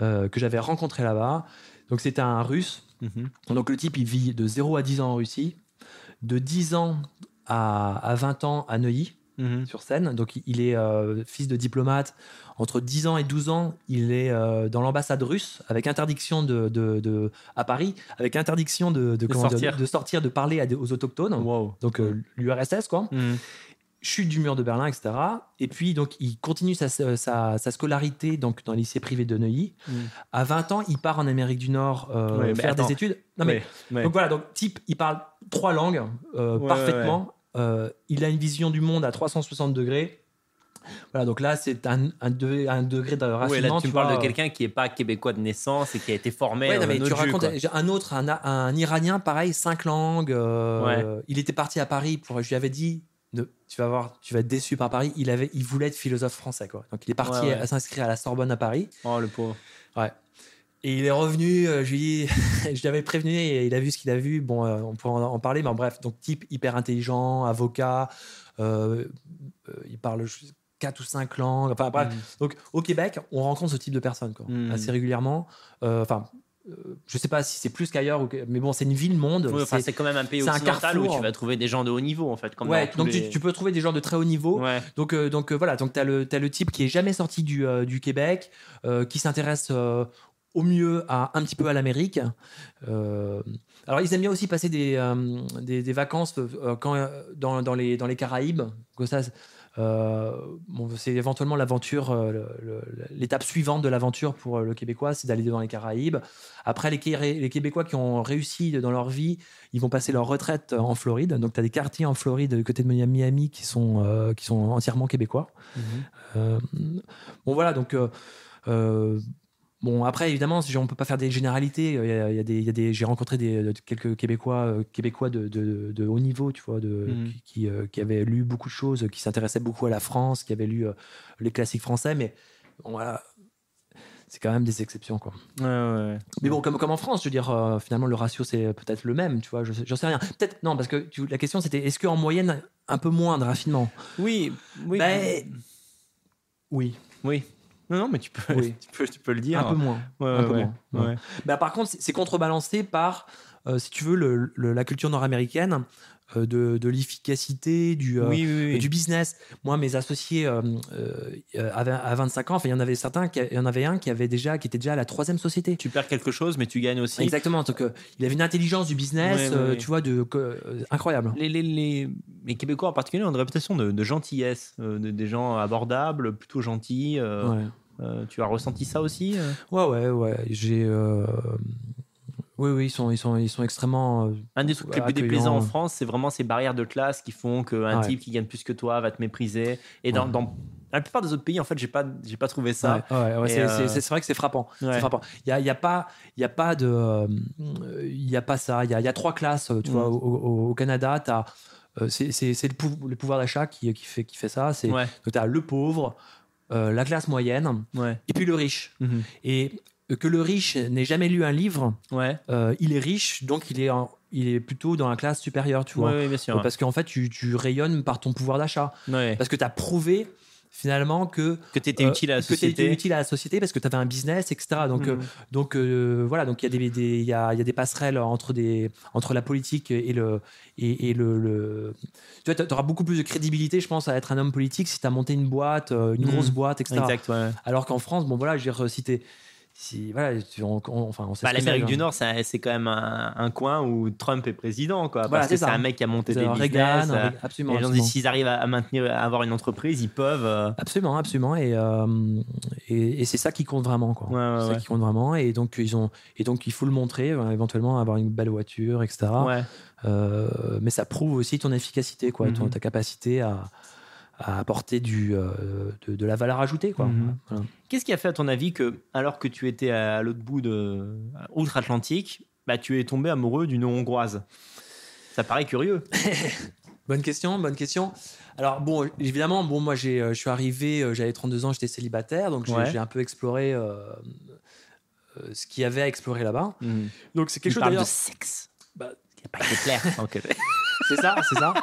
que j'avais rencontré là-bas donc c'était un russe Mhm. donc le type, il vit de 0 à 10 ans en Russie, de 10 ans à, à 20 ans à Neuilly, Mhm. sur Seine. Donc il- est euh, fils de diplomate. Entre 10 ans et 12 ans, il est euh, dans l'ambassade russe, avec interdiction de, de- de- à Paris, avec interdiction de, de, sortir. de sortir, de parler à aux autochtones. Wow. Donc euh, l'URSS, quoi Mhm. chute du mur de Berlin, etc. Et puis, donc, il continue sa, sa, sa scolarité donc, dans le lycée privé de Neuilly. Mm. À 20 ans, il part en Amérique du Nord Ouais, faire attends. des études. Non, mais, Ouais, ouais. Donc voilà, donc, type, il parle trois langues parfaitement. Euh, il a une vision du monde à 360 degrés. Voilà, donc là, c'est un, un, de- un degré de Ouais, raffinement. là, tu me parles de quelqu'un qui est pas québécois de naissance et qui a été formé Ouais, non, mais un tu autre jus, racontes un autre, un, un Iranien, pareil, cinq langues. euh, Il était parti à Paris pour. Je lui avais dit, tu vas voir, tu vas être déçu par Paris. Il avait, il voulait être philosophe français, quoi. Donc il est parti Ouais, ouais. à s'inscrire à la Sorbonne à Paris. Oh, le pauvre. Ouais. Et il est revenu. euh, je lui ai dit, je l'avais prévenu et il a vu ce qu'il a vu. Bon, euh, on pourra en, en parler, mais en bref, donc type hyper intelligent, avocat. euh, il parle quatre ou cinq langues. Enfin bref, Mhm. donc au Québec, on rencontre ce type de personnes quoi, Mhm. assez régulièrement. Enfin, je sais pas si c'est plus qu'ailleurs, mais bon, c'est une ville monde. Ouais, enfin, C'est- quand même un pays c'est un occidental où tu vas trouver des gens de haut niveau, en fait. Comme ouais, donc les- tu, tu peux trouver des gens de très haut niveau. Ouais. Donc, donc voilà, donc tu as le, t'as le type qui est jamais sorti du, du Québec, qui s'intéresse au mieux à un petit peu à l'Amérique. Euh, alors ils aiment bien aussi passer des, euh, des, des vacances euh, quand, dans, dans, les, dans les Caraïbes. Que ça, bon, c'est éventuellement l'aventure, l'étape suivante de l'aventure pour le Québécois, c'est d'aller dans les Caraïbes. Après, les, Qué- les Québécois qui ont réussi dans leur vie, ils vont passer leur retraite en Floride. Donc, tu as des quartiers en Floride, du côté de Miami, qui sont, qui sont entièrement québécois. Euh, bon, voilà, donc. euh, Bon, après, évidemment, on peut pas faire des généralités. Il y a, il y a des, il y a des, j'ai rencontré des, de- quelques Québécois, euh, Québécois de, de, de haut niveau, tu vois, de, Mhm. qui, qui, euh, qui avaient lu beaucoup de choses, qui s'intéressaient beaucoup à la France, qui avaient lu euh, les classiques français, mais bon, voilà, c'est quand même des exceptions, quoi. Ouais, ouais, ouais. Mais bon, comme, comme en France, je veux dire, euh, finalement, le ratio, c'est peut-être le même, tu vois, je j'en sais rien. Peut-être, non, parce que tu- la question, c'était est-ce qu'en moyenne, un peu moins de raffinement? Oui, oui. Ben, Oui, Oui. Non, non, mais tu peux, Oui. tu peux, tu peux le dire. un peu moins. Ouais, un peu ouais, moins, ouais. ouais. Bah, par contre, c'est- contrebalancé par, euh, si tu veux, le- le- la culture nord-américaine euh, de, de l'efficacité, du, euh, Oui, oui, oui. du business. Moi, mes associés euh, euh, à, vingt- à 25 ans, enfin, il y en avait certains, il y en avait un qui avait déjà, qui était déjà à la troisième société. Tu perds quelque chose, mais tu gagnes aussi. Exactement. Donc, euh, il avait une intelligence du business, euh, tu vois, de, euh, incroyable. Les, les, les, les Québécois en particulier ont une réputation de, de gentillesse, euh, de- des gens abordables, plutôt gentils. Euh, tu as ressenti ça aussi euh ouais, ouais, ouais. J'ai. euh, Oui, oui, ils sont, ils sont, ils sont extrêmement. euh, Un des trucs les plus déplaisants en. France, c'est vraiment ces barrières de classe qui font qu'un Ouais. type qui gagne plus que toi va te mépriser. Et dans, Ouais. dans la plupart des autres pays, en fait, j'ai pas, j'ai pas trouvé ça. Ouais, c'est, vrai que c'est frappant. Il y a, il y a pas, il y a pas de, il y a pas ça. Il y a, y a trois classes. Tu Mm. vois, au, au- au Canada, t'as, c'est, le, pou- le pouvoir d'achat qui, qui fait, qui fait ça. C'est, Ouais, donc t'as le pauvre, euh, la classe moyenne, ouais. et puis le riche. Mhm. Et que le riche n'ait jamais lu un livre, Ouais. euh, il est riche, donc il est en- il est plutôt dans la classe supérieure, tu vois. Ouais, bien sûr. Parce qu'en fait, tu, tu rayonnes par ton pouvoir d'achat. Ouais. Parce que tu as prouvé finalement que Que tu étais euh, utile à la que société. utile à la société parce que tu avais un business, etc. Donc, euh, Mhm. donc euh, voilà, donc il y a des, des- il y a, il y a des passerelles entre des entre la politique et le et, et le, le- tu vois, auras beaucoup plus de crédibilité, je pense, à être un homme politique si tu as monté une boîte, euh, une Mhm. grosse boîte, etc. Exact, ouais. Alors qu'en France, bon voilà, je veux dire, si t'es si voilà, tu- on, on- enfin on sait Bah, ce que c'est, L'Amérique du Nord, c'est quand même un, un coin où Trump est président, quoi. Voilà, parce que c'est un mec qui a monté des business. Reagan, euh, absolument. les gens disent s'ils arrivent à, maintenir, à avoir une entreprise, ils peuvent. euh, Absolument, absolument, et, euh, et, et c'est ça qui compte vraiment, quoi. Ouais, ça ouais. qui compte vraiment, et donc ils ont, et donc il faut le montrer, éventuellement avoir une belle voiture, etc. mais ça prouve aussi ton efficacité, quoi, ton- Mhm. ta capacité à, à apporter du, euh, de, de la valeur ajoutée, quoi. Mhm. Voilà. Qu'est-ce qui a fait, à ton avis, que, alors que tu étais à l'autre bout de outre-Atlantique, bah, tu es tombé amoureux d'une hongroise? Ça paraît curieux. Bonne question, bonne question. Alors bon, évidemment, bon, moi j'ai, euh, je suis arrivé, euh, j'avais 32 ans, j'étais célibataire, donc j'ai, Ouais. un peu exploré euh, euh, ce qu'il y avait à explorer là-bas. Donc c'est quelque Tu chose parles de sexe. Bah, Il n'y a pas été clair. C'est ça, c'est ça.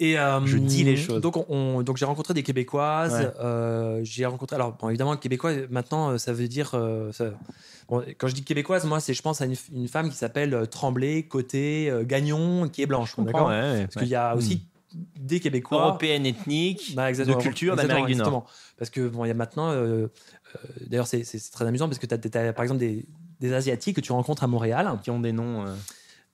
Et euh, Je dis les choses. Donc, on- on- donc j'ai rencontré des Québécoises. Ouais. euh, j'ai rencontré. Alors, bon, évidemment, Québécois. Maintenant, euh, ça veut dire. euh, ça- bon, quand je dis Québécoise, moi, c'est je pense à une, une femme qui s'appelle Tremblay, Côté, euh, Gagnon, qui est blanche. d'accord ouais, ouais, Parce ouais. qu'il y a aussi des Québécois. Européenne ethnique, Bah, exactement. de culture Exactement, d'Amérique du Nord. exactement. Parce que bon, il y a maintenant. euh, euh, D'ailleurs, c'est c'est- c'est très amusant parce que tu as, par exemple des, des Asiatiques que tu rencontres à Montréal. Qui ont des noms. euh,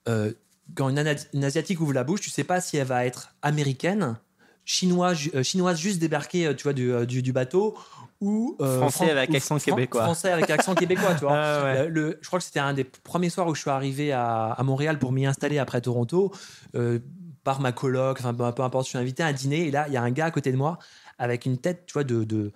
Euh, quand une, Asiatique ouvre la bouche, tu sais pas si elle va être américaine, chinoise, ju- euh, chinoise juste débarquée, euh, tu vois, du, euh, du, du bateau, ou euh, Français Fran- avec ou accent Fran- québécois. Français avec accent québécois, tu vois. Ah ouais. Le- le- je crois que c'était un des premiers soirs où je suis arrivé à, à Montréal pour m'y installer après Toronto, euh, par ma coloc, enfin peu importe, je suis invité à un dîner et là il y a un gars à côté de moi avec une tête, tu vois, de de,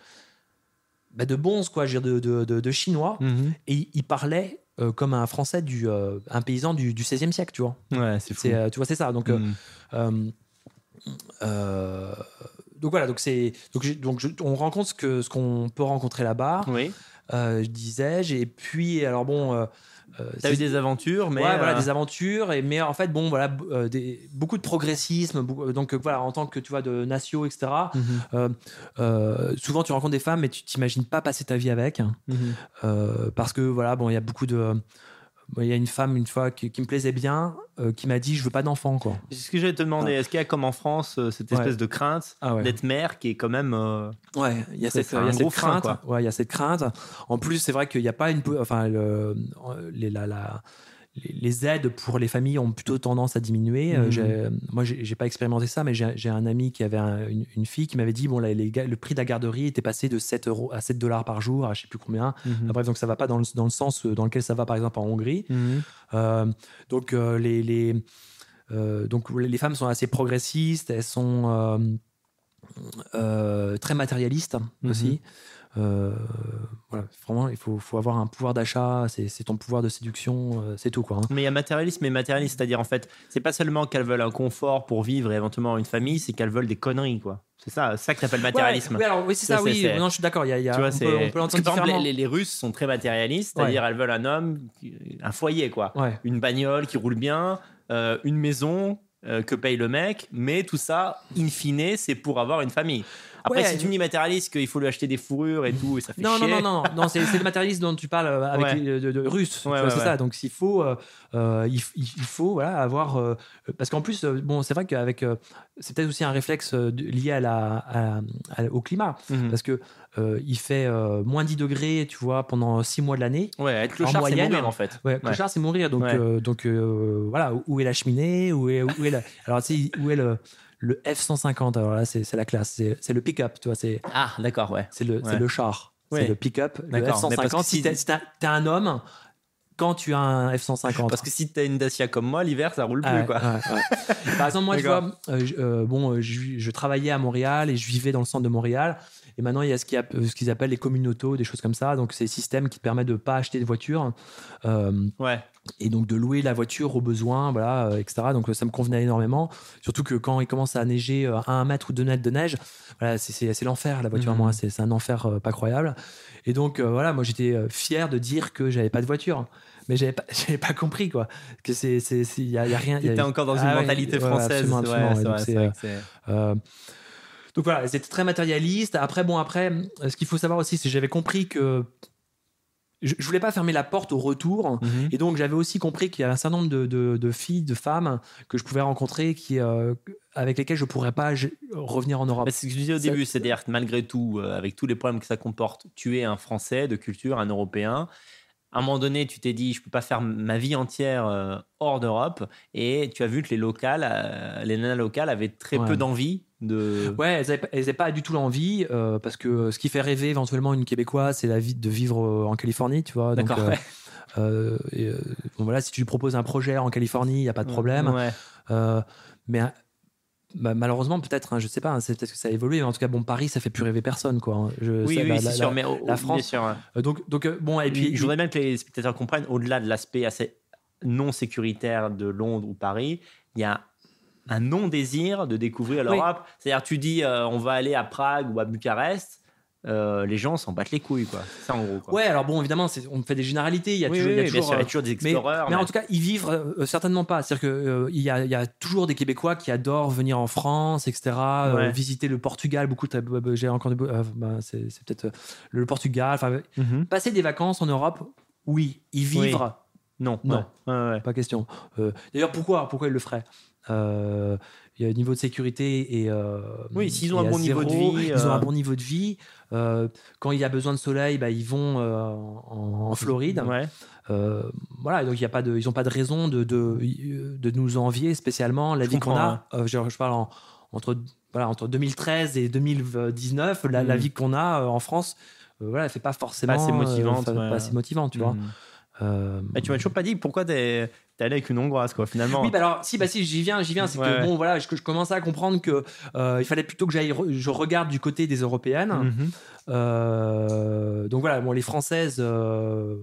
bah, de bonze quoi, je veux dire, de, de, de, de chinois Mhm. et il, il parlait euh, comme un français du euh, un paysan du, du 16e siècle, tu vois. Ouais, c'est fou. Euh, tu vois, c'est ça. Donc, Mhm. euh, euh, donc voilà. Donc c'est donc, donc je- on rencontre ce que ce qu'on peut rencontrer là-bas. Oui. euh, disais-je. Et puis alors bon. Euh, T'as eu des aventures, mais. ouais, voilà, euh, des aventures. Et, mais en fait, bon, voilà, euh, des, beaucoup de progressisme. beaucoup- donc, voilà, en tant que, tu vois, de natio, etc. mhm, souvent, tu rencontres des femmes, mais tu t'imagines pas passer ta vie avec. mhm. Euh, parce que, voilà, bon, il y a beaucoup de. Il y a une femme, une fois, qui, qui me plaisait bien, euh, qui m'a dit Je veux pas d'enfant, quoi. C'est ce que j'allais te demander. Est-ce qu'il y a, comme en France, euh, cette Ouais. espèce de crainte Ah ouais. d'être mère qui est quand même. euh, Ouais, il y a cette, y a crainte. quoi. Ouais, il y a cette crainte. En plus, c'est vrai qu'il n'y a pas une. Enfin, le- les, la, la- les- les aides pour les familles ont plutôt tendance à diminuer. Euh, Mhm. j'ai- Moi, j'ai pas expérimenté ça, mais j'ai un ami qui avait un- une, une fille qui m'avait dit bon, les le prix de la garderie était passé de 7 euros à 7 dollars par jour, à je sais plus combien. mhm. Bref, donc ça va pas dans le, dans le sens dans lequel ça va, par exemple, en Hongrie. Mhm. Euh, donc euh, les, les, euh, donc les femmes sont assez progressistes, elles sont euh, euh, très matérialistes Mhm. aussi. Euh, voilà, vraiment, il faut, faut avoir un pouvoir d'achat, c'est ton pouvoir de séduction, euh, c'est tout quoi. hein. Mais il y a matérialisme et matérialiste, c'est-à-dire en fait, c'est pas seulement qu'elles veulent un confort pour vivre et éventuellement une famille, c'est qu'elles veulent des conneries, quoi. C'est ça, ça que t'appelles matérialisme. Ouais, oui, alors, oui, c'est Ça, oui. c'est- Non, je suis d'accord. Il y a, il y a- Tu vois, on, peut, on l'entendre par exemple, différemment. les, les Russes sont très matérialistes, c'est-à-dire elles veulent un homme, un foyer, quoi. Ouais. Une bagnole qui roule bien, euh, une maison euh, que paye le mec, mais tout ça, in fine, c'est pour avoir une famille. Après, si tu me dis matérialiste qu'il faut lui acheter des fourrures et tout, et ça fait Non, non, chier. non, non, non, c'est c'est le matérialisme dont tu parles euh, avec Ouais. les, de, de russe. Ouais, ouais, c'est ça. Donc, s'il faut, euh, euh, il, f- il faut voilà, avoir. euh, parce qu'en plus, bon, c'est vrai qu'avec. euh, c'est peut-être aussi un réflexe lié à la, à- à- au climat. Mhm. Parce que il fait moins 10 degrés, tu vois, pendant 6 mois de l'année. Ouais, être clochard, c'est mourir en fait. Ouais, clochard, c'est mourir. Donc, voilà, où est la cheminée Où est, où est la- Alors, tu sais, où est le, le F-150 Alors là, c'est la classe. C'est le pick-up, tu vois. C'est Ah, d'accord, ouais. c'est le, Ouais. le char. Ouais. C'est le pick-up. Le D'accord, mais parce que F-150. Si si- t'es un- homme, quand tu as un F-150. Parce que si t'as une Dacia comme moi, l'hiver, ça roule plus, Ah ouais, quoi. ouais, ouais. Par exemple, moi, tu vois, euh, je, euh, bon, euh, je, je travaillais à Montréal et je vivais dans le centre de Montréal. Et maintenant, il y a ce qu'ils appellent les communautos, des choses comme ça. Donc, c'est des systèmes qui te permettent de pas acheter de voiture Ouais. Et donc de louer la voiture au besoin, voilà, euh, etc. Donc, ça me convenait énormément. Surtout que quand il commence à neiger euh, à un mètre ou deux mètres de neige, voilà, c'est- l'enfer, la voiture, Mhm. moi. C'est un enfer euh, pas croyable. Et donc, euh, voilà, moi, j'étais euh, fier de dire que j'avais pas de voiture. mais j'avais pas, pas compris quoi. Que c'est, c'est, il y a, y a rien. T'étais encore dans une Ah ouais, mentalité ouais, française. absolument, Ouais, absolument. c'est Et donc Euh, voilà, c'était très matérialiste. Après, bon, après, euh, ce qu'il faut savoir aussi, c'est que j'avais compris que je, je voulais pas fermer la porte au retour. Mhm. Et donc, j'avais aussi compris qu'il y avait un certain nombre de, de- de filles, de femmes que je pouvais rencontrer qui, euh, avec lesquelles je pourrais pas revenir en Europe. Bah, c'est ce que je disais au début, c'est-à-dire que malgré tout, euh, avec tous les problèmes que ça comporte, tu es un Français de culture, un Européen. À un moment donné, tu t'es dit, je peux pas faire ma vie entière euh, hors d'Europe, et tu as vu que les locales, euh, les nanas locales avaient très Ouais. peu d'envie de. Ouais, elles n'avaient pas, du tout l'envie, euh, parce que ce qui fait rêver éventuellement une Québécoise, c'est la vie de vivre en Californie, tu vois. D'accord. ouais. et, bon, voilà, si tu lui proposes un projet en Californie, il n'y a pas de problème. Ouais. Euh, mais bah, malheureusement, peut-être, hein, je sais pas, hein, c'est peut-être que ça a évolué, mais en tout cas, bon, Paris, ça fait plus rêver personne, quoi. hein. Je- Oui, ça, oui, la- c'est la- sûr. mais la France- sûr, euh, donc, donc euh, bon, et puis, je voudrais bien que les spectateurs comprennent, au-delà de l'aspect assez non sécuritaire de Londres ou Paris, il y a un non-désir de découvrir Oui. l'Europe. C'est-à-dire, tu dis, euh, on va aller à Prague ou à Bucarest, euh, les gens s'en battent les couilles, quoi. Ça, en gros. Quoi. ouais, alors bon, évidemment, on fait des généralités, il y a Oui, toujours, oui, il y a oui, bien toujours, sûr, il y a euh, toujours des mais, explorers. mais en mais- tout cas, y vivre, euh, certainement pas. C'est-à-dire qu'il il y, a, il y a toujours des Québécois qui adorent venir en France, etc., Ouais. visiter le Portugal. Beaucoup, j'ai encore des- bah, c'est peut-être le Portugal. Mhm. passer des vacances en Europe, oui. Y vivre, Non, Non. ouais. Ouais, ouais. pas question. D'ailleurs, pourquoi Pourquoi ils le feraient? Il y a un niveau de sécurité et. euh, Oui, s'ils ont et un à bon niveau de vie, Ils ont euh, un bon niveau de vie. Euh, quand il y a besoin de soleil, bah, ils vont euh, en, en Floride. Ouais. Euh, voilà, donc il y a pas de, ils n'ont pas de raison de, de, de nous envier spécialement la Je vie qu'on a. Euh, je, je parle en- entre, voilà, entre 2013 et 2019, la, la Mm. vie qu'on a euh, en France, euh, voilà, elle fait pas forcément Pas assez motivante, euh, ouais. pas assez motivante, tu vois. Mhm. Euh, Mais tu m'as toujours pas dit pourquoi t'es t'es allé avec une Hongroise, quoi, finalement. oui, bah alors, si, bah si, j'y viens, j'y viens. C'est Ouais, que bon, voilà, je, je commençais à comprendre que euh, il fallait plutôt que j'aille, re- je regarde du côté des européennes. Mhm. Euh, donc voilà, bon, les françaises, euh,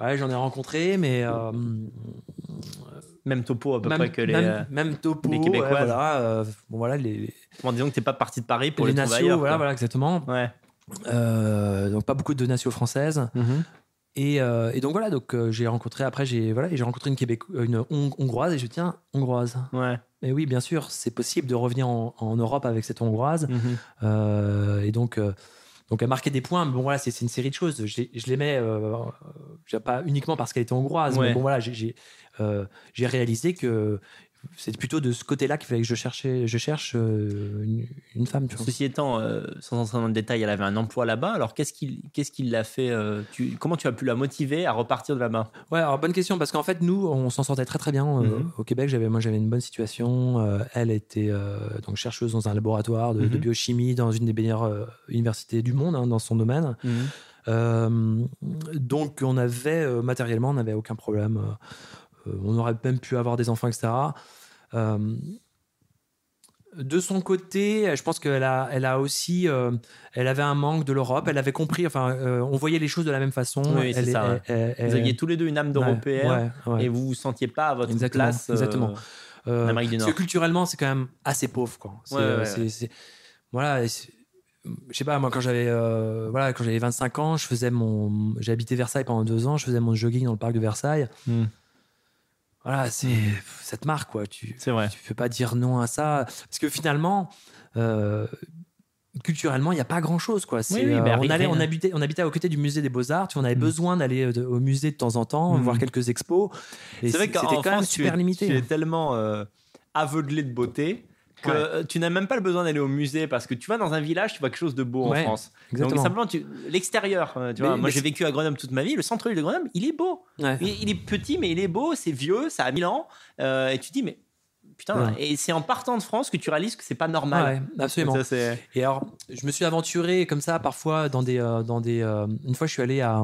ouais, j'en ai rencontré, mais Même topo à peu même, près que les. même, même topo, les ouais, Québécoises. voilà, bon, voilà, les, les, Bon, disons que t'es pas parti de Paris pour les, trouver nations, ailleurs. voilà, quoi. voilà, exactement. Ouais. Donc pas beaucoup de nations françaises. Mhm. Et, euh, et donc voilà, donc euh, j'ai rencontré après, j'ai voilà, j'ai rencontré une Québec, une Hong- hongroise et je tiens hongroise. Ouais. Et oui, bien sûr, c'est possible de revenir en, en Europe avec cette hongroise. Mhm. Euh, et donc, donc elle marquait des points. Mais bon, voilà, c'est une série de choses. Je, l'ai- je l'aimais, pas uniquement parce qu'elle était hongroise, Ouais. mais bon, voilà, j'ai réalisé que c'est plutôt de ce côté-là qu'il fallait que je, cherchais, je cherche euh, une, une femme. Tu vois. Ceci étant, euh, sans entrer dans le détail, elle avait un emploi là-bas. Alors, qu'est-ce qui qu'est-ce qui l'a fait euh, tu, Comment tu as pu la motiver à repartir de là-bas? Ouais, alors bonne question parce qu'en fait nous on s'en sortait très très bien euh, Mhm. au Québec. J'avais moi j'avais une bonne situation. Euh, elle était euh, donc chercheuse dans un laboratoire de, de Mhm. biochimie dans une des meilleures euh, universités du monde hein, dans son domaine. Euh, donc on avait euh, matériellement on n'avait aucun problème. Euh, on aurait même pu avoir des enfants etc. Euh, de son côté, je pense qu'elle a, elle a aussi, euh, elle avait un manque de l'Europe. Elle avait compris, enfin, on voyait les choses de la même façon. Oui, Elle ça, ouais. elle- elle- Vous aviez tous les deux une âme d'Européen Ouais, ouais. et vous vous sentiez pas à votre Exactement, place exactement. Euh, parce que culturellement, c'est quand même assez pauvre, quoi. Ouais, ouais, ouais. voilà. Je sais pas, moi, quand j'avais, euh, voilà, quand j'avais 25 ans, je faisais mon, j'ai habité Versailles pendant deux ans, je faisais mon jogging dans le parc de Versailles. Mm. Voilà, c'est, ça te marque, quoi. Tu, C'est vrai. tu peux pas dire non à ça, parce que finalement. euh, culturellement, il n'y a pas grand chose. Quoi. C'est, oui, euh, bah, on, allait, on, habitait, on habitait à côté du musée des Beaux-Arts. Tu, on avait Mm. besoin d'aller euh, au musée de temps en temps, Mm. voir quelques expos. Et C'est vrai c'était qu'en quand même tu super es, limité. tu es hein. tellement euh, aveuglé de beauté que Ouais. tu n'as même pas le besoin d'aller au musée parce que tu vas dans un village, tu vois quelque chose de beau Ouais, en France. Exactement. Donc simplement, tu- l'extérieur, euh, tu Mais- vois. Moi, mais j'ai vécu à Grenoble toute ma vie. Le centre-ville de Grenoble, il est beau. Ouais. Il, il est petit, mais il est beau. C'est vieux, ça a 1000 ans. Euh, et tu te dis, mais putain. Et c'est en partant de France que tu réalises que c'est pas normal. Absolument. Ça, Et alors, je me suis aventuré comme ça parfois dans des. euh, dans des euh, une fois, je suis allé à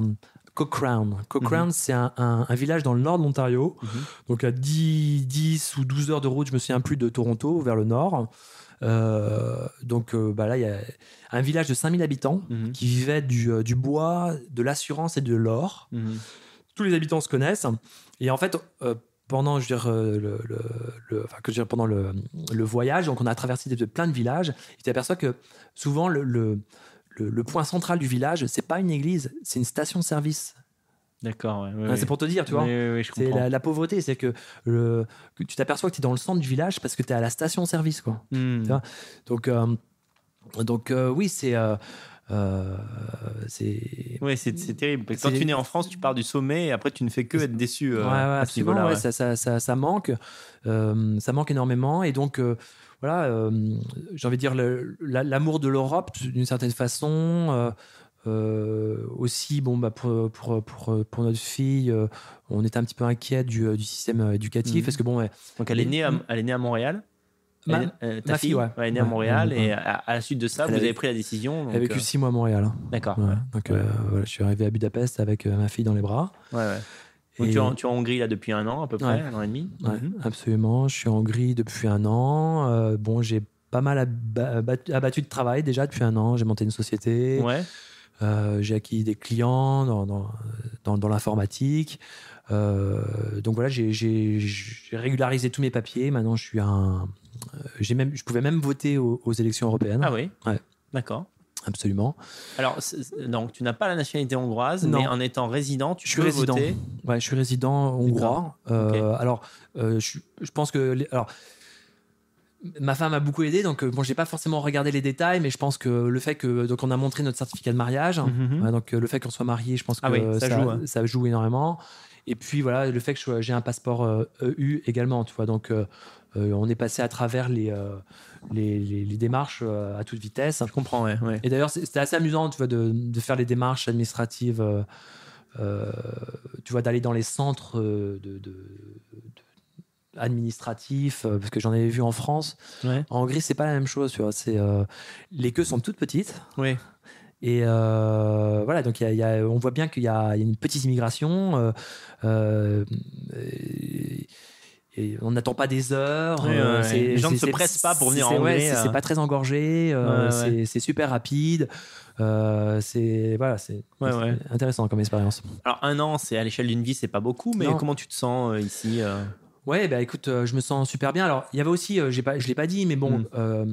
Cochrane. Cochrane, c'est un, un- un village dans le nord de l'Ontario. Mhm. Donc à 10, 10 ou 12 heures de route, je me souviens plus de Toronto, vers le nord. Euh, donc euh, bah là, il y a un village de 5000 habitants Mhm. qui vivait du, euh, du bois, de l'assurance et de l'or. Mhm. tous les habitants se connaissent. Et en fait, pendant, je veux dire, le, le- le- enfin, que je veux dire, pendant le, le voyage, donc on a traversé des- plein de villages, tu t'aperçois que souvent le, le, point central du village, c'est pas une église, c'est une station de service. D'accord. ouais, ouais, Hein. C'est pour te dire, tu vois. Oui, oui, C'est la, la pauvreté, c'est que, le, que tu t'aperçois que tu es dans le centre du village parce que tu es à la station-service. quoi. Hmm. Tu vois Donc, euh, donc euh, oui, c'est. euh, euh, c'est Ouais, c'est terrible. Quand tu nais en France, tu pars du sommet et après tu ne fais que être déçu ouais, ouais, à ce absolument, niveau-là. ouais, ouais. Ça, ça, ça, ça manque. Ça manque énormément. Et donc, voilà, euh, j'ai envie de dire, l'amour de l'Europe, d'une certaine façon. euh, euh, aussi, bon, bah, pour, pour, pour, pour notre fille, euh, on était un petit peu inquiet du, du système éducatif Mhm. parce que, bon, ouais, Donc elle est née à, elle est née à Montréal. Ma- Elle- euh, ta ma fille, ouais. Elle est née à Montréal ouais. et à, à la suite de ça, Elle vous avait- avez pris la décision. donc, elle a vécu six mois à Montréal. hein. D'accord. Donc, voilà, je suis arrivé à Budapest avec ma fille dans les bras. Ouais, ouais. Donc Et- tu, es en, tu es en Hongrie là depuis un an à peu près, Ouais. un an et demi? Ouais, Mhm. absolument. Je suis en Hongrie depuis un an. Euh, bon, j'ai pas mal aba- abattu, abattu de travail déjà depuis un an. J'ai monté une société. Ouais. Euh, j'ai acquis des clients dans, dans, dans- dans l'informatique. Euh, donc voilà, j'ai- régularisé tous mes papiers. Maintenant, je suis un. euh, même, je pouvais même voter aux, aux élections européennes. Ah oui. Ouais. D'accord. Absolument. Alors, donc tu n'as pas la nationalité hongroise, Non. mais en étant résident, tu Je suis peux résident. voter. Ouais, je suis résident hongrois. Euh, Alors, euh, je, je pense que. les- alors, ma femme a beaucoup aidé, donc euh, bon, j'ai pas forcément regardé les détails, mais je pense que le fait que donc on a montré notre certificat de mariage, Mhm. ouais, donc le fait qu'on soit marié, je pense que Ah oui, ça joue, hein. ça joue énormément. Et puis voilà, le fait que j'ai un passeport EU également, tu vois, donc euh, on est passé à travers les euh, les, les- les démarches euh, à toute vitesse. Je comprends, ouais. ouais. Et d'ailleurs, c'était assez amusant, tu vois, de, de faire les démarches administratives, euh, tu vois, d'aller dans les centres de, de- de- administratifs, parce que j'en avais vu en France. Ouais. En Hongrie, c'est pas la même chose, tu vois. C'est euh, les queues sont toutes petites. Oui. Et euh, voilà, donc il y a- il y a- on voit bien qu'il y, a il y a une petite immigration. euh, et- et on n'attend pas des heures. Euh, ouais. Les gens ne se pressent pas pour venir en ouais, c'est- euh. pas très engorgé. euh, c'est- super rapide. euh, c'est voilà, c'est intéressant comme expérience. Alors un an, c'est à l'échelle d'une vie, c'est pas beaucoup, mais Non. comment tu te sens ici Ouais, bah écoute, je me sens super bien. Alors, il y avait aussi, j'ai pas, je l'ai pas dit, mais bon, Mm. euh,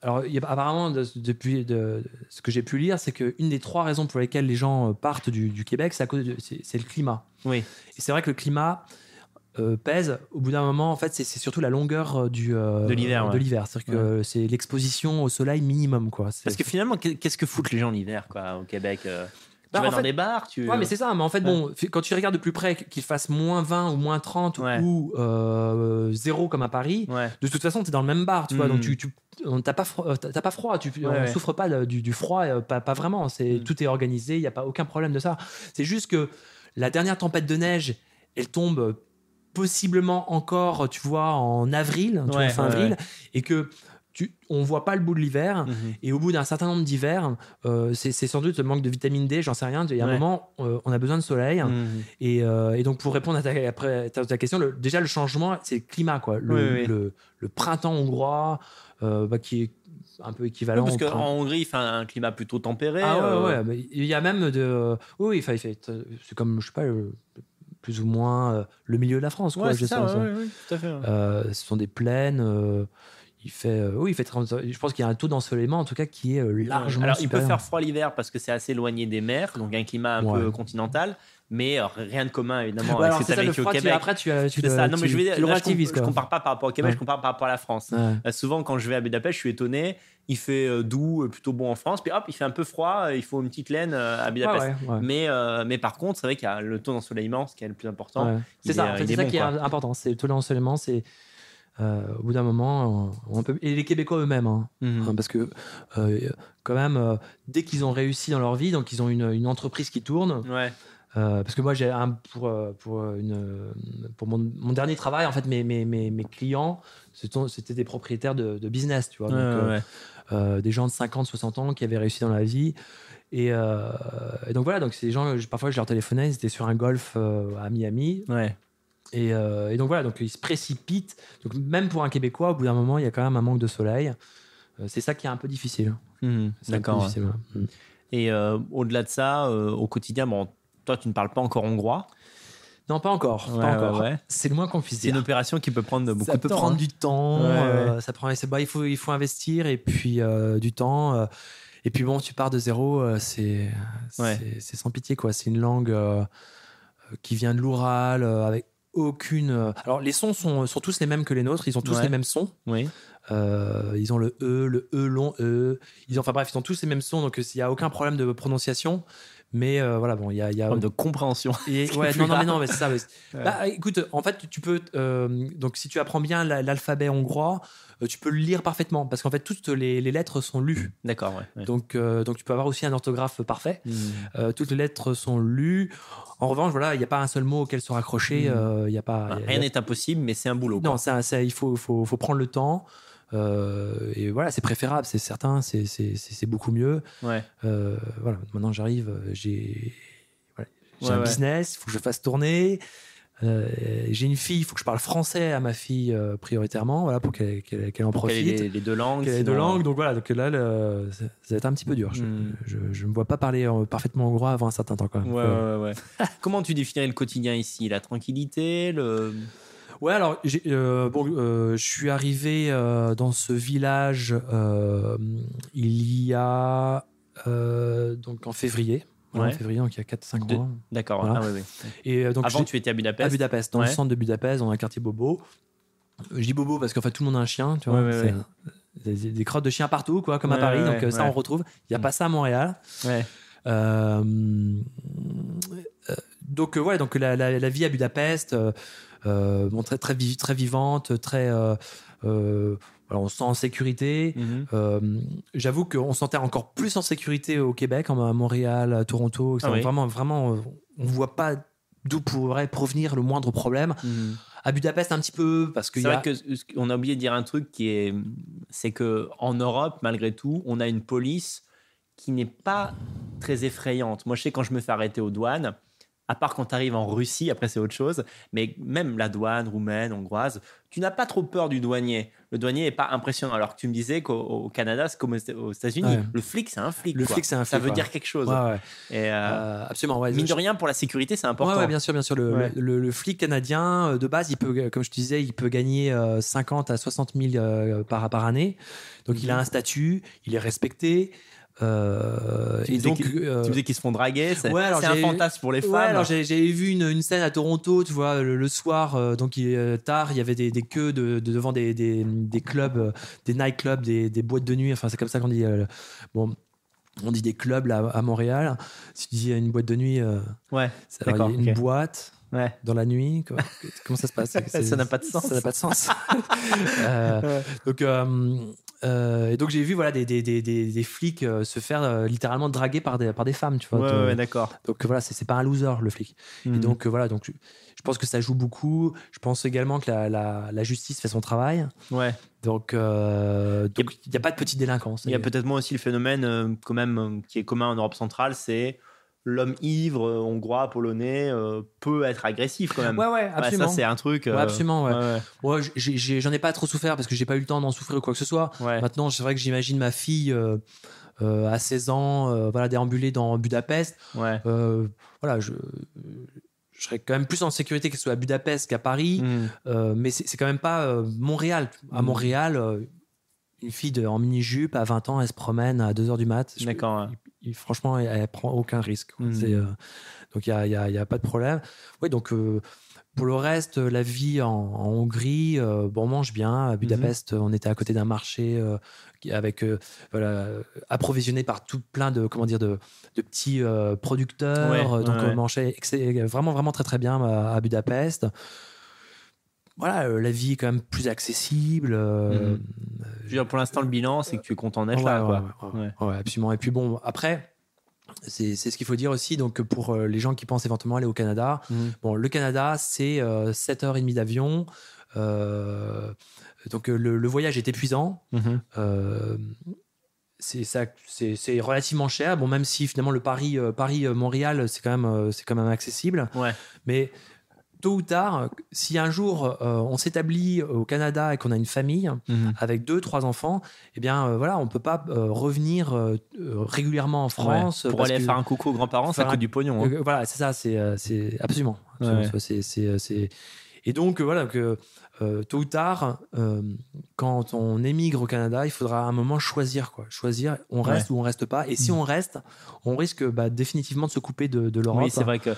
alors il y a- apparemment, de- depuis de, ce que j'ai pu lire, c'est qu'une des trois raisons pour lesquelles les gens partent du, du Québec, c'est à cause de, c'est, c'est le climat. Oui. Et c'est vrai que le climat euh, pèse. Au bout d'un moment, en fait, c'est, c'est surtout la longueur euh, du euh, De l'hiver, De ouais. l'hiver, c'est-à-dire que c'est l'exposition au soleil minimum, quoi. C'est- Parce que finalement, qu'est- qu'est-ce que foutent les gens l'hiver, quoi, au Québec euh? Tu Bah, vas en dans fait- des bars, tu. Ouais, mais c'est ça. Mais en fait, bon, quand tu regardes de plus près qu'il fasse moins 20 ou moins 30 Ouais. ou euh, zéro comme à Paris, de toute façon, tu es dans le même bar, tu vois. Donc, tu, tu on- t'as pas, fro- t'as t'as pas froid. Tu, Ouais, on ouais. souffre pas de- du, du froid, pas, pas vraiment. C'est Mm. Tout est organisé, il n'y a pas aucun problème de ça. C'est juste que la dernière tempête de neige, elle tombe possiblement encore, tu vois, en avril, tu vois, Ouais, fin ouais, avril, ouais. et que tu, on voit pas le bout de l'hiver. Mhm. Et au bout d'un certain nombre d'hivers, euh, c'est sans doute le manque de vitamine D, j'en sais rien. Il y a un Ouais. moment, euh, on a besoin de soleil. Mhm. Et, euh, et donc, pour répondre à ta, question, le- déjà, le changement, c'est le climat. Quoi. Le, Oui, oui. le- le printemps hongrois, euh, bah, qui est un peu Oui, équivalent. parce qu'en Hongrie, il fait un climat plutôt tempéré. Ah ouais, euh, ouais, il y a même de. Oui, il fait- c'est comme, je sais pas, plus ou moins euh, le milieu de la France. Quoi, Ouais, je c'est sais, ça, ça. ouais, ouais, ouais, tout à fait. ouais. Euh, ce sont des plaines. Euh, il fait, euh, oui, il fait 30 Je pense qu'il y a un taux d'ensoleillement, en tout cas, qui est euh, largement. Alors, il peut faire froid l'hiver parce que c'est assez éloigné des mers, donc un climat un Ouais. peu continental, mais euh, rien de commun évidemment Ouais, avec c'est tu ça, le au froid, tu- Québec. après, tu, as- tu, C'est le- ça. Non, mais je vais dire, le là, je, com- relativises, je compare pas par rapport au Québec, Ouais. je compare par rapport à la France. Euh, souvent, quand je vais à Budapest, je suis étonné. Il fait euh, doux, euh, plutôt bon en France, puis hop, il fait un peu froid. euh, Il faut une petite laine euh, à Budapest. Mais, euh, mais par contre, c'est vrai qu'il y a le taux d'ensoleillement, ce qui est le plus important. C'est ça, euh, c'est est ça qui est important. C'est tout l'ensoleillement, c'est euh, au bout d'un moment, on, on peut et les Québécois eux-mêmes, hein, Mhm. hein, parce que euh, quand même, euh, dès qu'ils ont réussi dans leur vie, donc ils ont une, une entreprise qui tourne. Ouais. parce que moi, j'ai un pour pour une pour mon, mon dernier travail, en fait, mes mes, mes, mes clients, c'était des propriétaires de, de business, tu vois, donc, ouais, des gens de 50, 60 ans qui avaient réussi dans la vie. Et, et donc voilà, donc des gens, parfois je leur téléphonais, ils étaient sur un golf à Miami. Ouais. Et, euh, et donc voilà, donc ils se précipitent. Donc même pour un Québécois, au bout d'un moment, il y a quand même un manque de soleil. Euh, c'est ça qui est un peu difficile. Peu D'accord. ouais. difficile, ouais. Mm. Et euh, au-delà de ça, au quotidien, bon, toi, tu ne parles pas encore hongrois? Non, pas encore. Ouais, pas encore. ouais. C'est le moins qu'on puisse C'est une opération qui peut prendre beaucoup ça de peut temps. prendre hein. du temps. Ça prend, bah, il faut, il faut investir et puis du temps. et puis bon, tu pars de zéro, c'est, c'est, sans pitié quoi. C'est une langue. qui vient de l'Oural, avec aucune. euh, Alors, les sons sont, sont tous les mêmes que les nôtres, ils ont tous Ouais. les mêmes sons. Oui. Euh, ils ont le E, le E long E. Ils ont, enfin bref, ils ont tous les mêmes sons, donc euh, il n'y a aucun problème de prononciation. Mais euh, voilà, bon, il y a. y a Problème de compréhension. et- ouais, non, non, mais non, mais c'est ça. mais c'est- Ouais. Bah, écoute, en fait, tu peux. euh, donc, si tu apprends bien la- l'alphabet hongrois, euh, tu peux le lire parfaitement parce qu'en fait, toutes les, les lettres sont lues. D'accord, ouais. ouais. Donc, donc, tu peux avoir aussi un orthographe parfait. Hmm. Toutes les lettres sont lues. En revanche, voilà, il n'y a pas un seul mot auquel se raccrocher. Euh, Il y a pas. Rien n'est impossible, mais c'est un boulot. non, ça, ça, il faut, faut, faut prendre le temps. Euh, et voilà, c'est préférable, c'est certain, c'est- beaucoup mieux. Ouais. Euh, voilà, maintenant j'arrive, euh, j'ai voilà, Ouais, un ouais. business, il faut que je fasse tourner. Euh, j'ai une fille, il faut que je parle français à ma fille prioritairement, voilà, pour qu'elle en Pour qu'elle ait profite. les, les deux langues. Qu'elle ait deux langues, donc voilà, donc là, le- ça, ça va être un petit peu dur. Je, Hmm. je, je me vois pas parler parfaitement hongrois avant un certain temps quand même. Ouais, ouais, ouais. Comment tu définirais le quotidien ici? La tranquillité le... Ouais, alors euh, bon, euh, je suis arrivé euh, dans ce village il y a donc en février. Ouais. En février, donc il y a 4-5 De- mois. D'accord. Voilà. Ah, ouais. Et donc Avant, tu étais à Budapest. à Budapest, dans le centre de Budapest, dans un quartier bobo. Je dis bobo parce qu'en fait tout le monde a un chien, tu vois. Ouais, Des, des crottes de chiens partout, quoi, comme à Paris. donc ça, on retrouve. Il n'y a Mm. pas ça à Montréal. Ouais. Euh, euh, donc euh, ouais, donc la, la- la vie à Budapest, bon, très très, vi- très vivante, très, euh, euh, on se sent en sécurité. Mhm. Euh, J'avoue qu'on se sentait encore plus en sécurité au Québec, en- à Montréal, à Toronto. Ah oui. Vraiment, vraiment, euh, on voit pas d'où pourrait provenir le moindre problème. Mhm. À Budapest, un petit peu, parce qu'il C'est a... vrai que ce- on a oublié de dire un truc qui est, c'est que en Europe, malgré tout, on a une police qui n'est pas très effrayante. Moi, je sais quand je me fais arrêter aux douanes, à part quand tu arrives en Russie, après c'est autre chose, mais même la douane roumaine, hongroise, tu n'as pas trop peur du douanier. Le douanier n'est pas impressionnant. Alors que tu me disais qu'au au Canada, c'est comme aux Éta- aux États-Unis, Ouais. le flic, c'est un flic. Le quoi. flic, c'est un Ça flic, veut ouais. dire quelque chose. Ouais, ouais. Et, euh, Euh, absolument, mine de rien, pour la sécurité, c'est important. Ouais, bien sûr, bien sûr. Le, Ouais. le, le flic canadien, euh, de base, il peut, comme je te disais, il peut gagner euh, 50 à 60 000 euh, par, par année. Donc, il a un statut, il est respecté. Euh, Tu et donc, euh, Tu me disais qu'ils se font draguer. C'est Ouais, un fantasme pour les femmes. Ouais, alors j'ai j'ai vu une, une scène à Toronto, tu vois, le, le soir, euh, donc il, euh, tard, il y avait des, des queues de, de- devant des, des, des clubs, euh, des nightclubs, des, des boîtes de nuit, enfin c'est comme ça qu'on dit. euh, bon, on dit des clubs là à Montréal. Si tu dis une boîte de nuit, euh, ouais. c'est- alors, il y a D'accord, une boîte Ouais. dans la nuit. quoi. Comment ça se passe? Ça n'a pas de sens. Ça n'a pas de sens. Euh, donc, euh, euh, et donc j'ai vu voilà des, des, des, des, flics se faire littéralement draguer par des, par des femmes, tu vois. Ouais, d'accord. donc voilà, c'est pas un loser le flic. Et Mhm. donc voilà, donc je, pense que ça joue beaucoup. Je pense également que la, la, la justice fait son travail. ouais. Donc euh, donc, il n'y a pas de petite délinquance. Il y a peut-être moins aussi le phénomène euh, quand même qui est commun en Europe centrale, c'est l'homme ivre, euh, hongrois, polonais, euh, peut être agressif quand même. Ouais, ouais, Ouais, absolument. ça c'est un truc. euh, Ouais, absolument, ouais. j'en ai pas trop souffert parce que j'ai pas eu le temps d'en souffrir ou quoi que ce soit. ouais. Maintenant, c'est vrai que j'imagine ma fille euh, à 16 ans, voilà, déambuler dans Budapest. Ouais. Voilà, je, je serais quand même plus en sécurité que ce soit à Budapest qu'à Paris. Euh, mais c'est quand même pas euh, Montréal. À Mm. Montréal, euh, une fille de- en mini-jupe à 20 ans, elle se promène à 2h du mat. D'accord. ouais. Il- franchement, elle, elle prend aucun risque. Mm. C'est, euh, donc, il n'y a, y a- il y a pas de problème. Oui, donc, euh, pour le reste, la vie en, en Hongrie, euh, bon, on mange bien. À Budapest, euh, on était à côté d'un marché qui- avec, voilà, approvisionné par tout plein de, comment dire, de, de petits producteurs. Ouais, donc, ouais, ouais. on mangeait vraiment, vraiment très, très bien à, à Budapest. Voilà, euh, la vie est quand même plus accessible. euh, Mhm. Je veux dire, pour l'instant, le bilan, c'est que tu es content d'être Ouais, là. quoi. ouais, ouais. Ouais. Ouais, absolument. Et puis bon, après, c'est c'est ce qu'il faut dire aussi. Donc, pour euh, les gens qui pensent éventuellement aller au Canada, Mhm. bon, le Canada, c'est euh, 7h30 d'avion. Euh, donc, euh, le, le voyage est épuisant. Mhm. Euh, c'est ça, c'est c'est relativement cher. Bon, même si finalement le Paris, euh, Paris euh, Montréal, c'est quand même, euh, c'est quand même accessible. Ouais. Mais tôt ou tard, si un jour euh, on s'établit au Canada et qu'on a une famille, Mhm. avec deux, trois enfants, eh bien euh, voilà, on peut pas euh, revenir euh, euh, régulièrement en France Ouais. Pour aller faire un coucou aux grands-parents, ça coûte un- du pognon. hein. euh, voilà, c'est ça, c'est euh, absolument. Ouais, absolument, euh, Et donc euh, voilà que euh, tôt ou tard, euh, quand on émigre au Canada, il faudra à un moment choisir quoi, choisir, on reste ou on reste pas. Et si Mm. on reste, on risque bah, définitivement de se couper de, de l'Europe. Oui, c'est vrai que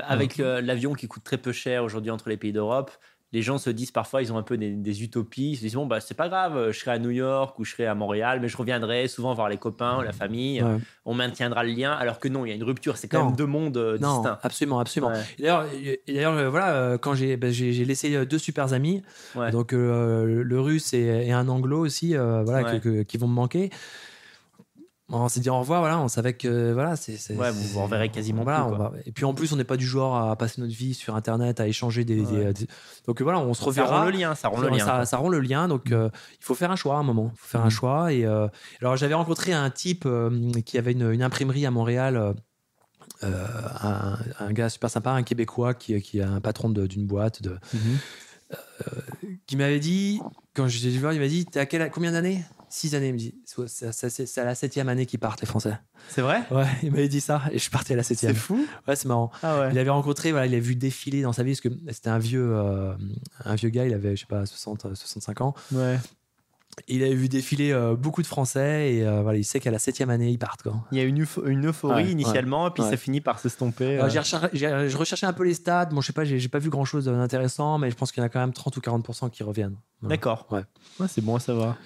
Avec euh, l'avion qui coûte très peu cher aujourd'hui entre les pays d'Europe, les gens se disent parfois, ils ont un peu des, des utopies. Ils se disent, bon, bah, c'est pas grave, je serai à New York ou je serai à Montréal, mais je reviendrai souvent voir les copains, la famille. Ouais. On maintiendra le lien. Alors que non, il y a une rupture. C'est quand Non. même deux mondes euh, Non, distincts. absolument, absolument. Ouais. D'ailleurs, euh, voilà, euh, quand j'ai j'ai laissé deux super amis, Ouais. donc euh, le russe et, et un anglo aussi, euh, voilà, Ouais. que- que- qui vont me manquer. On s'est dit au revoir, voilà, on savait que voilà, c'est. Ouais, vous vous reverrez quasiment voilà, plus, on quoi. va- Et puis en plus, on n'est pas du genre à passer notre vie sur Internet, à échanger des. des- Ouais. des- Donc voilà, on se Ça reverra. rend le lien, ça rend le Ça- lien. Ça, ça rend le lien, donc euh, il faut faire un choix à un moment. Il faut faire un Mhm. choix. Et euh, alors j'avais rencontré un type euh, qui avait une, une imprimerie à Montréal, un, un gars super sympa, un Québécois qui, qui est un patron d'une boîte, de, Mhm. qui m'avait dit quand je l'ai vu il m'a dit t'es à quelle, combien d'années? Six années. Il me dit c'est à la septième année qu'ils partent les Français. C'est vrai? Ouais, il m'avait dit ça et je suis parti à la septième. C'est fou. Ouais, c'est marrant. Ah ouais. Il avait rencontré, voilà, il a vu défiler dans sa vie parce que c'était un vieux, euh, un vieux gars. Il avait, je sais pas, 60, euh, 65 ans. Ouais. Il avait vu défiler euh, beaucoup de Français et euh, voilà, il sait qu'à la septième année, ils partent. Quoi. Il y a une, une euphorie Ouais, initialement, et puis ouais. ça finit par s'estomper. Euh, euh. j'ai recherché- j'ai- je recherchais un peu les stats. Bon, je sais pas, j'ai pas vu grand chose d'intéressant, mais je pense qu'il y en a quand même 30 ou 40% qui reviennent. D'accord. Ouais. Ouais, c'est bon à savoir.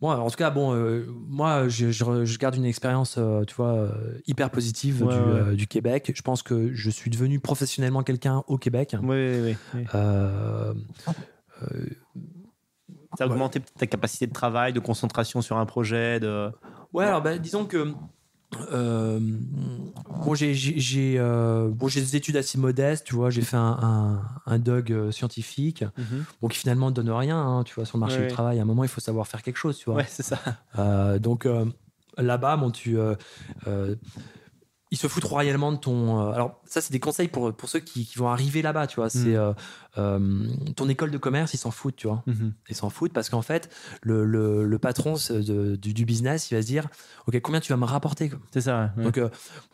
Bon, en tout cas, bon, euh, moi, je, je- je garde une expérience, euh, tu vois, euh, hyper positive Ouais, du, ouais. euh, du Québec. Je pense que je suis devenu professionnellement quelqu'un au Québec. Oui, oui, oui. Euh, euh, Ça a augmenté peut-être ta capacité de travail, de concentration sur un projet. De... Ouais, alors bah, disons que euh, bon, j'ai j'ai- j'ai, euh, bon, j'ai des études assez modestes, tu vois. J'ai fait un, un, un DUG euh, scientifique, bon, qui finalement ne donne rien, hein, tu vois, sur le marché Ouais, du travail. À un moment, il faut savoir faire quelque chose, tu vois. Ouais, c'est ça. Euh, donc là-bas, bon, tu, ils se foutent royalement de ton. euh, alors ça, c'est des conseils pour, pour ceux qui, qui vont arriver là-bas, tu vois. C'est Mm. euh, euh, ton école de commerce, ils s'en foutent, tu vois. Mhm. Ils s'en foutent parce qu'en fait, le, le, le patron de- du, du business, il va se dire, ok, combien tu vas me rapporter. C'est ça. ouais. Donc, bon,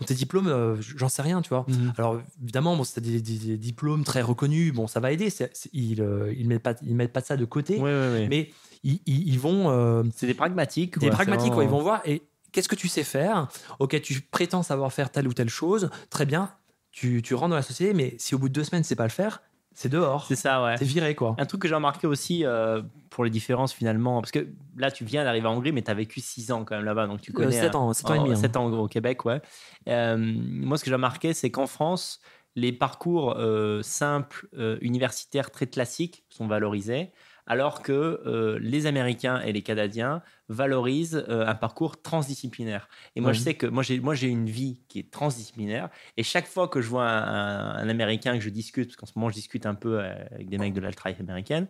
tes diplômes, j'en sais rien, tu vois. Mhm. Alors évidemment, bon, c'est des, des- des diplômes très reconnus, bon, ça va aider. c'est- c'est- ils, euh, ils mettent pas, ils mettent pas ça de côté, Ouais, ouais, ouais. mais ils, ils- ils vont C'est des pragmatiques. des pragmatiques, c'est quoi. Ils vont voir et qu'est-ce que tu sais faire Ok, tu prétends savoir faire telle ou telle chose, très bien. Tu, tu rentres dans la société, mais si au bout de deux semaines, tu sais pas le faire, c'est dehors. C'est ça, ouais. C'est viré, quoi. Un truc que j'ai remarqué aussi euh, pour les différences finalement, parce que là tu viens d'arriver en Hongrie, mais tu as vécu 6 ans quand même là-bas, donc tu Euh, connais. sept un- ans, sept ans et demi, hein. 7 ans au Québec, ouais. Euh, moi ce que j'ai remarqué, c'est qu'en France, les parcours euh, simples, euh, universitaires très classiques sont valorisés, alors que euh, les Américains et les Canadiens valorisent euh, un parcours transdisciplinaire. Et moi je sais que moi j'ai moi j'ai une vie qui est transdisciplinaire, et chaque fois que je vois un, un- un Américain que je discute, parce qu'en ce moment je discute un peu euh, avec des mecs de l'alt-right américaine,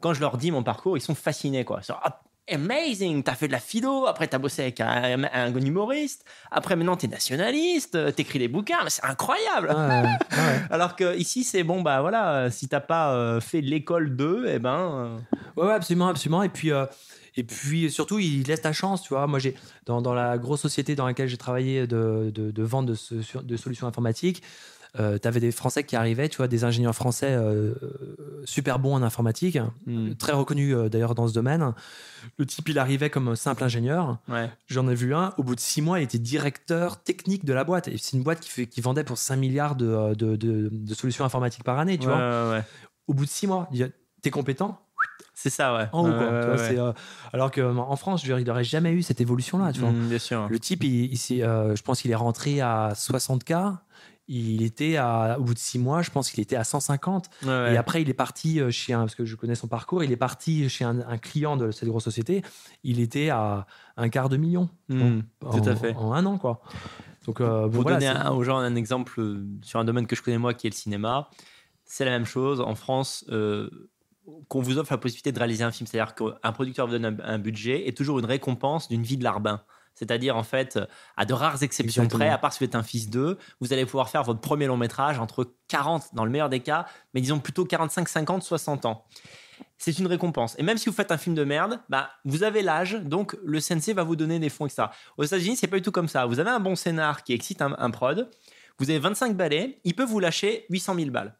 quand je leur dis mon parcours, ils sont fascinés. Quoi. Ils sont, Ah, amazing, t'as fait de la philo, après t'as bossé avec un, un humoriste, après maintenant t'es nationaliste, euh, t'écris des bouquins, mais c'est incroyable. Ouais, ouais. Alors que ici c'est bon, bah voilà, euh, si t'as pas euh, fait l'école 2, eh ben. euh, Ouais, ouais, absolument, absolument. Et puis, euh, et puis surtout, il laisse ta chance, tu vois. Moi, j'ai dans, dans la grosse société dans laquelle j'ai travaillé de, de, de vente de, ce- de solutions informatiques. Tu avais des Français qui arrivaient, tu vois, des ingénieurs français euh, euh, super bons en informatique, hmm, très reconnus euh, d'ailleurs dans ce domaine. Le type, il arrivait comme simple ingénieur. ouais. J'en ai vu un, au bout de six mois, il était directeur technique de la boîte. Et c'est une boîte qui, fait, qui vendait pour 5 milliards de, de, de- de solutions informatiques par année, tu Ouais, vois. ouais. Au bout de six mois, t'es compétent? C'est ça, ouais. en haut, quoi. ouais, Tu vois, ouais. c'est, euh, alors qu'en France, je veux dire, il n'aurait jamais eu cette évolution-là, tu vois. Hmm, bien sûr. Le type, il, il euh, je pense qu'il est rentré à 60K. Il était à, au bout de six mois, je pense qu'il était à 150. Ouais, ouais. Et après, il est parti euh, chez un, parce que je connais son parcours, il est parti chez un, un client de cette grosse société. Il était à un quart de million. Hmm, en, tout à fait. En un an, quoi. Donc, euh, Pour voilà, donner un- aux gens un exemple euh, sur un domaine que je connais moi, qui est le cinéma, c'est la même chose. En France, euh, qu'on vous offre la possibilité de réaliser un film, c'est-à-dire qu'un producteur vous donne un, un budget et toujours une récompense d'une vie de larbin. C'est-à-dire, en fait, à de rares exceptions Exactement. près, à part si vous êtes un fils d'eux, vous allez pouvoir faire votre premier long métrage entre 40, dans le meilleur des cas, mais disons plutôt 45, 50, 60 ans. C'est une récompense. Et même si vous faites un film de merde, bah, vous avez l'âge, donc le CNC va vous donner des fonds, etc. Aux États-Unis, c'est pas du tout comme ça. Vous avez un bon scénar qui excite un, un prod, vous avez 25 balais, il peut vous lâcher 800 000 balles.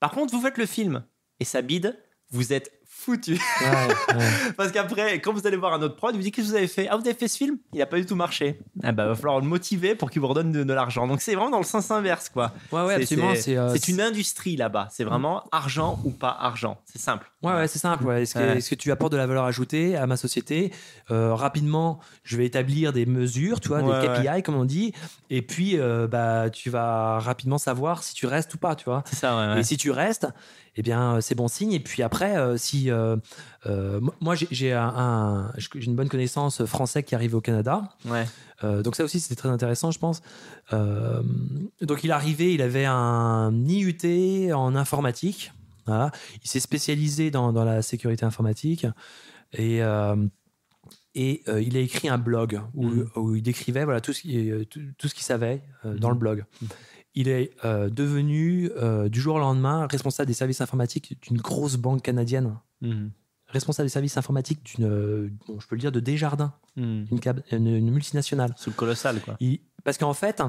Par contre, vous faites le film et ça bide, vous êtes foutu. Ouais, ouais. Parce qu'après, quand vous allez voir un autre prod, il vous dit Qu'est-ce que vous avez fait? Ah, vous avez fait ce film? Il a pas du tout marché. Ah, bah, va falloir le motiver pour qu'il vous redonne de, de l'argent. Donc, c'est vraiment dans le sens inverse, quoi. Ouais, ouais, C'est- absolument. c'est- euh, une industrie là-bas. C'est vraiment argent ou pas argent. C'est simple. Ouais, ouais, c'est simple. ouais. Est-ce que, tu apportes de la valeur ajoutée à ma société? Euh, Rapidement, je vais établir des mesures, tu vois, des KPI, comme on dit. Et puis, euh, bah, tu vas rapidement savoir si tu restes ou pas, tu vois. C'est ça. Et si tu restes, eh bien, euh, c'est bon signe. Et puis après, euh, si euh, mo- moi j'ai- j'ai un, un- j'ai une bonne connaissance français qui arrive au Canada, Ouais. Donc ça aussi c'était très intéressant, je pense. Donc il arrivé, il avait un IUT en informatique. Voilà. Il s'est spécialisé dans, dans la sécurité informatique et euh, et euh, il a écrit un blog où, où il décrivait voilà tout ce tout, tout qu'il savait euh, dans Mhm. le blog. Mhm. Il est euh, devenu euh, du jour au lendemain responsable des services informatiques d'une grosse banque canadienne, Mhm. responsable des services informatiques d'une, euh, bon, je peux le dire, de Desjardins, Mhm. une, cab- une- une multinationale. Sous le colossal, quoi. Il- parce qu'en fait,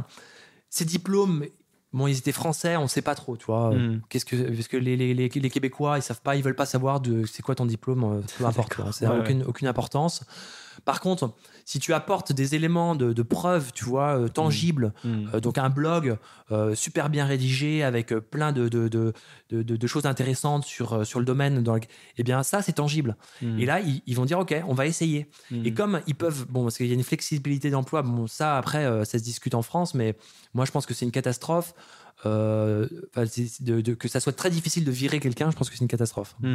ces diplômes, bon, ils étaient français, on ne sait pas trop, tu vois. Mhm. Qu'est-ce que, parce que les, les, les, les Québécois, ils savent pas, ils veulent pas savoir de c'est quoi ton diplôme, peu importe, ça n'a Ouais, aucune, aucune importance. Par contre, si tu apportes des éléments de, de preuve, tu vois, euh, tangibles, Mhm. euh, donc un blog euh, super bien rédigé avec plein de, de, de, de, de- de choses intéressantes sur, sur le domaine, dans le- eh bien ça, c'est tangible. Mhm. Et là, ils, ils vont dire, OK, on va essayer. Et comme ils peuvent, bon, parce qu'il y a une flexibilité d'emploi, bon, ça après, ça se discute en France, mais moi je pense que c'est une catastrophe. Euh, de- de- que ça soit très difficile de virer quelqu'un, je pense que c'est une catastrophe. Ouais,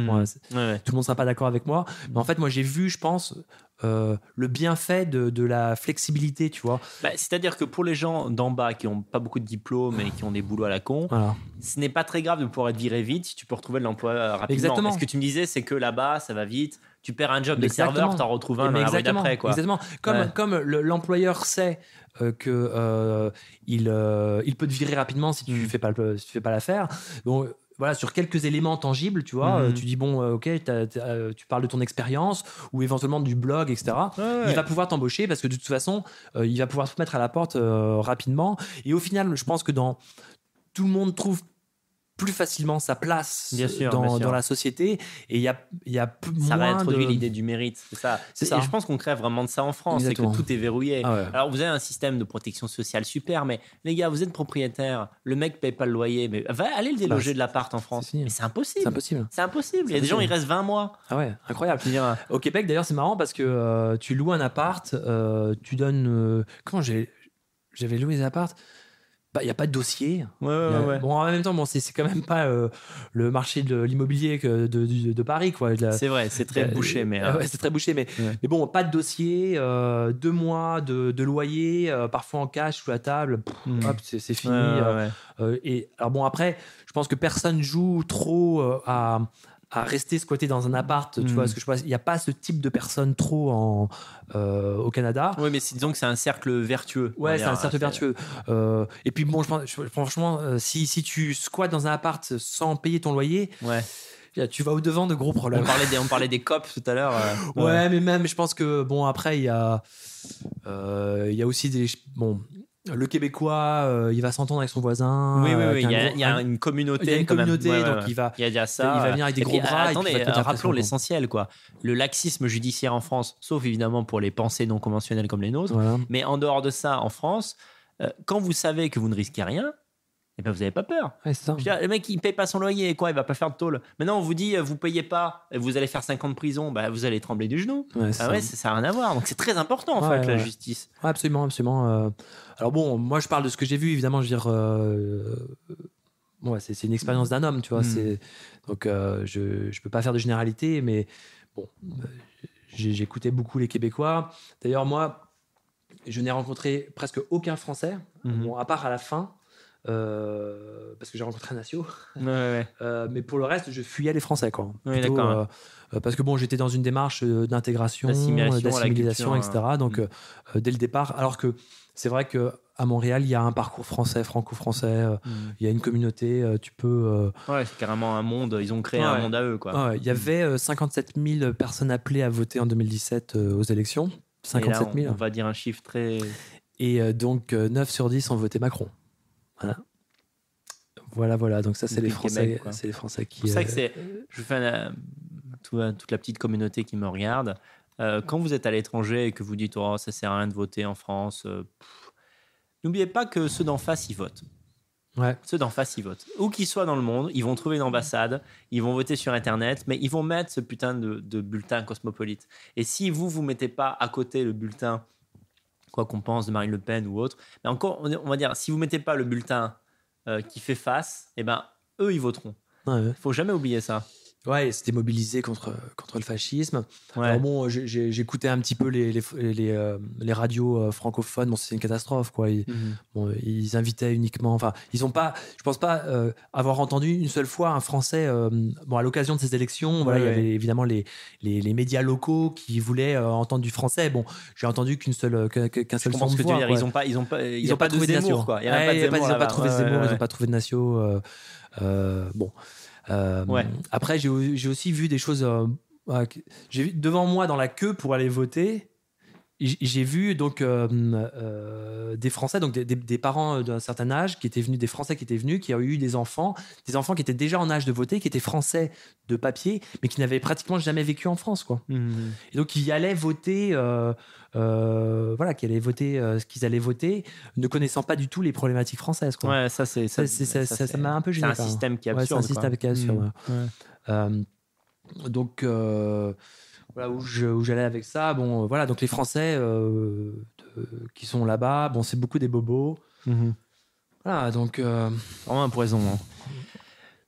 ouais. tout le monde sera pas d'accord avec moi, mais en fait, moi j'ai vu, je pense, euh, le bienfait de, de la flexibilité, tu vois. Bah, C'est-à-dire que pour les gens d'en bas qui n'ont pas beaucoup de diplômes et qui ont des boulots à la con, Voilà. ce n'est pas très grave de pouvoir être viré vite si tu peux retrouver de l'emploi rapidement. Exactement. Ce que tu me disais, c'est que là-bas, ça va vite. Tu perds un job de serveur, t'en retrouves un dans d'après. quoi. exactement. Comme, Ouais. comme le- l'employeur sait euh, que euh, il, euh, il peut te virer rapidement si tu Mm. fais pas le- si tu fais pas l'affaire. Donc voilà, sur quelques éléments tangibles, tu vois, euh, tu dis bon, euh, ok, euh, tu parles de ton expérience ou éventuellement du blog, etc. Ouais, ouais. Il va pouvoir t'embaucher parce que de toute façon, euh, il va pouvoir se mettre à la porte euh, rapidement. Et au final, je pense que dans tout le monde trouve plus facilement sa place Bien sûr, dans, bien sûr. dans la société et il y a, y a Ça réintroduit de... l'idée du mérite. C'est ça. C'est Et je pense qu'on crève vraiment de ça en France. C'est que tout est verrouillé. Ah ouais. Alors, vous avez un système de protection sociale super, mais les gars, vous êtes propriétaire, le mec paye pas le loyer, mais va aller le déloger Bah, de l'appart en France. Mais c'est impossible. C'est impossible. C'est impossible. Il y a des gens, ils restent 20 mois. Ah ouais, incroyable. Dire, Au Québec, d'ailleurs, c'est marrant parce que euh, tu loues un appart, euh, tu donnes. euh, comment j'ai j'avais loué des Bah, il n'y a pas de dossier. ouais, a- ouais. Bon, en même temps, bon, c'est quand même pas euh, le marché de l'immobilier de, de- de Paris, C'est vrai, c'est très Euh, bouché, mais. euh, ouais, c'est très bouché, mais, bon, pas de dossier, deux mois de, de loyer, parfois en cash sous la table, Hmm. c'est fini. et alors bon, après, je pense que personne joue trop à, à rester squatté dans un appart, tu Mm. vois, parce que je pense il n'y a pas ce type de personne trop en, euh, au Canada. Oui, mais disons que c'est un cercle vertueux. on Ouais, c'est un cercle vertueux. Euh, et puis bon, je pense, je- franchement, euh, si, si tu squattes dans un appart sans payer ton loyer, Ouais. tu vas au devant de gros On problèmes. parlait des, on parlait des COP tout à l'heure. euh, Ouais, mais même, je pense que bon, après, il y a, euh, il y a aussi des, bon, le Québécois, euh, il va s'entendre avec son voisin. Oui, oui, euh, oui. Il y, a, gros- il y a un- une communauté. il y a une communauté, Ouais, donc ouais. il va, Il y a ça. il va venir avec des Et gros puis, bras. et Attendez, puis il euh, après rappelons l'essentiel, quoi. Le laxisme judiciaire en France, sauf évidemment pour les pensées non conventionnelles comme les nôtres. Voilà. Mais en dehors de ça, en France, euh, quand vous savez que vous ne risquez rien, eh ben vous n'avez pas peur. Ouais, dire, le mec, il paye pas son loyer, quoi, il va pas faire de tôle. Maintenant, on vous dit, vous payez pas, vous allez faire 5 ans de prison, bah, vous allez trembler du genou. Ouais, Ah ça. ouais, ça n'a rien à voir. Donc c'est très important, en Ouais, fait, la justice. Absolument, absolument. euh. Alors bon, moi je parle de ce que j'ai vu, évidemment, je veux dire, euh, ouais, c'est une expérience d'un homme, tu vois. Mm. c'est Donc euh, je je peux pas faire de généralité, mais bon, euh, j'écoutais beaucoup les Québécois. D'ailleurs, moi, je n'ai rencontré presque aucun Français, bon, à part à la fin. Euh, parce que j'ai rencontré un Nassio, Ouais, ouais, ouais. Euh, mais pour le reste, je fuyais les Français, quoi. Plutôt, euh, parce que bon, j'étais dans une démarche d'intégration, D'assimilation culture, etc. Donc, mm. dès le départ, alors que c'est vrai que à Montréal, il y a un parcours français, franco-français. euh, il y a une communauté. tu peux. Ouais, c'est carrément un monde. Ils ont créé un monde à eux, quoi. il y avait euh, 57 000 personnes appelées à voter en 2017 euh, aux élections. Et là, 57 000. on, on va dire un chiffre très. Et donc, euh, 9 sur 10 ont voté Macron. Voilà. Voilà, voilà. Donc, ça, c'est les le Français, c'est les Français qui. C'est pour ça que euh, c'est. Je fais tout- toute la petite communauté qui me regarde. Euh, quand vous êtes à l'étranger et que vous dites oh ça sert à rien de voter en France, euh, n'oubliez pas que ceux d'en face ils votent. Ouais. Ceux d'en face ils votent. Où qu'ils soient dans le monde, ils vont trouver une ambassade, ils vont voter sur internet, mais ils vont mettre ce putain de, de bulletin cosmopolite. Et si vous vous mettez pas à côté le bulletin, quoi qu'on pense de Marine Le Pen ou autre, mais encore on va dire si vous mettez pas le bulletin euh, qui fait face, eh ben eux ils voteront. Ouais, ouais. Faut jamais oublier ça. Ouais, c'était mobilisé contre, contre le fascisme. Ouais. Alors bon, j'écoutais un petit peu les, les, les, euh, les radios euh, francophones. Bon, c'est une catastrophe, quoi. Ils, Mhm. bon, ils invitaient uniquement. Enfin, ils ont pas. Je pense pas euh, avoir entendu une seule fois un Français. euh, bon, à l'occasion de ces élections, voilà, il y Ouais, avait évidemment les, les, médias locaux qui voulaient entendre du français. Bon, j'ai entendu qu'une seule, qu'un seul son de voix, dire. Ils ont pas, ils ont pas, ils a n'ont pas, trouvé de Zemmour, Nacio. quoi. Il y a Ouais, même pas de Zemmour ils n'ont pas trouvé n'ont de euh, bon. Euh, Ouais. Après, j'ai aussi vu des choses. euh, que- j'ai vu devant moi dans la queue pour aller voter. J'ai vu donc euh, euh, des Français, donc des, des- des parents d'un certain âge qui étaient venus, des Français qui étaient venus, qui ont eu des enfants, des enfants qui étaient déjà en âge de voter, qui étaient Français de papier, mais qui n'avaient pratiquement jamais vécu en France, quoi. Mhm. Et donc, ils allaient voter, euh, euh, voilà, qui allaient voter euh, ce qu'ils allaient voter, ne connaissant pas du tout les problématiques françaises. Quoi. Ouais, ça c'est Ça, c'est- ça- ça- ça m'a un peu gêné, C'est un système qui est absurde. c'est un quoi. système qui est absurde. Ouais. Ouais. Donc, euh, voilà où j'allais avec ça. Bon, euh, voilà, donc les Français de- qui sont là-bas, bon, c'est beaucoup des bobos. Mhm. Voilà, donc. Vraiment un poison. hein.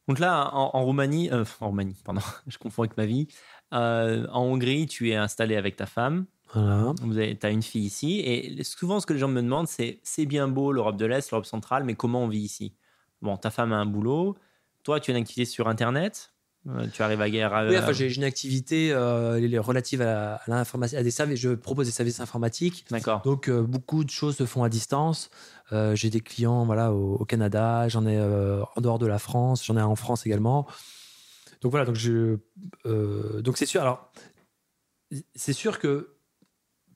Donc là, en, en Roumanie, en Roumanie, pardon, je confonds avec ma vie. En Hongrie, tu es installé avec ta femme. Voilà. Avez, as une fille ici. Et souvent, ce que les gens me demandent, c'est c'est bien beau l'Europe de l'Est, l'Europe centrale, mais comment on vit ici? Bon, ta femme a un boulot. Toi, tu as une activité sur Internet? Euh, tu arrives à guerre. Oui, enfin, j'ai une activité euh, relative à, à l'informatique, à des services. Je propose des services informatiques. D'accord. Donc euh, beaucoup de choses se font à distance. Euh, j'ai des clients voilà au, au Canada, j'en ai euh, en dehors de la France, j'en ai en France également. Donc voilà, donc je euh, donc c'est sûr. Alors c'est sûr que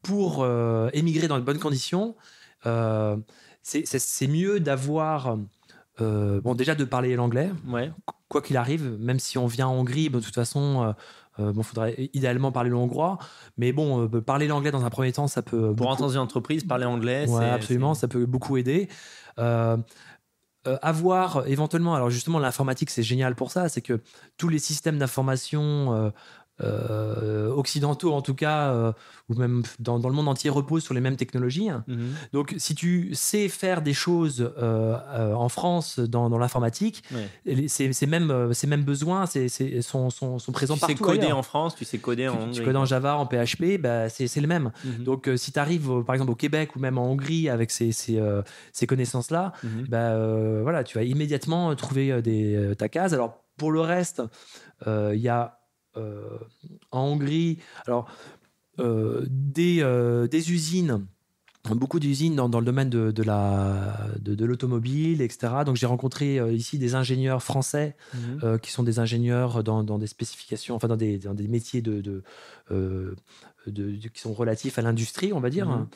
pour euh, émigrer dans de bonnes conditions, euh, c'est- mieux d'avoir euh, bon déjà de parler l'anglais Ouais. quoi qu'il arrive, même si on vient en Hongrie, de toute façon, bon, faudrait idéalement parler le hongrois. Mais bon, euh, parler l'anglais dans un premier temps, ça peut. Pour beaucoup- entrer dans une entreprise, parler anglais, Ouais, c'est absolument, ça peut beaucoup aider. Euh, avoir éventuellement, alors justement, l'informatique, c'est génial pour ça, c'est que tous les systèmes d'information euh, occidentaux, en tout cas, euh, ou même dans, dans le monde entier, reposent sur les mêmes technologies. Mhm. Donc, si tu sais faire des choses euh, euh, en France dans, dans l'informatique, Ouais. ces, ces mêmes, euh, ces mêmes besoins sont, sont, sont présents Tu sais partout. coder ailleurs. en France, tu sais coder en Tu- Hongrie. tu codes en Java, en PHP, bah, c'est, le même. Mhm. Donc, euh, si tu arrives, par exemple, au Québec ou même en Hongrie avec ces, ces, euh, ces connaissances-là, Mhm. bah, euh, voilà, tu vas immédiatement trouver euh, des, euh, ta case. Alors, pour le reste, euh, il y a euh, en Hongrie alors, euh, des, euh, des usines. Beaucoup d'usines dans, dans le domaine de, de la, de, de l'automobile, etc. Donc j'ai rencontré euh, ici des ingénieurs français Mhm. euh, qui sont des ingénieurs dans, dans des spécifications, enfin dans des, dans des métiers de, de, euh, de- de- qui sont relatifs à l'industrie, on va dire. Mhm.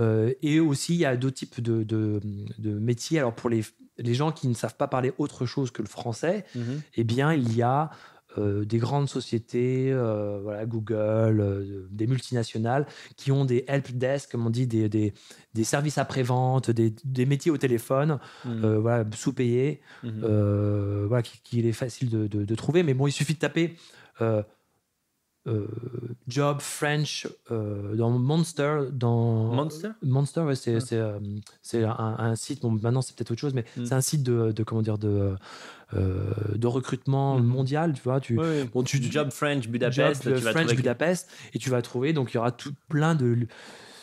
Euh, et aussi, il y a d'autres types de, de, de métiers. Alors pour les, les gens qui ne savent pas parler autre chose que le français, Mhm. eh bien, il y a euh, des grandes sociétés, euh, voilà, Google, euh, des multinationales, qui ont des help desk, comme on dit, des, des, des services après-vente, des, des métiers au téléphone, euh, voilà, sous-payés, euh, voilà, qui- qu'il est facile de, de- de trouver. Mais bon, il suffit de taper euh, job French euh, dans Monster. Dans Monster? Monster, ouais, c'est Ouais. c'est, euh, un, un site. Bon, maintenant c'est peut-être autre chose, mais Mm. c'est un site de, de comment dire de euh, de recrutement Mhm. mondial. Tu vois, tu ouais. bon, tu Job French Budapest, job, tu vas French trouver- Budapest et tu vas trouver. Donc il y aura tout plein de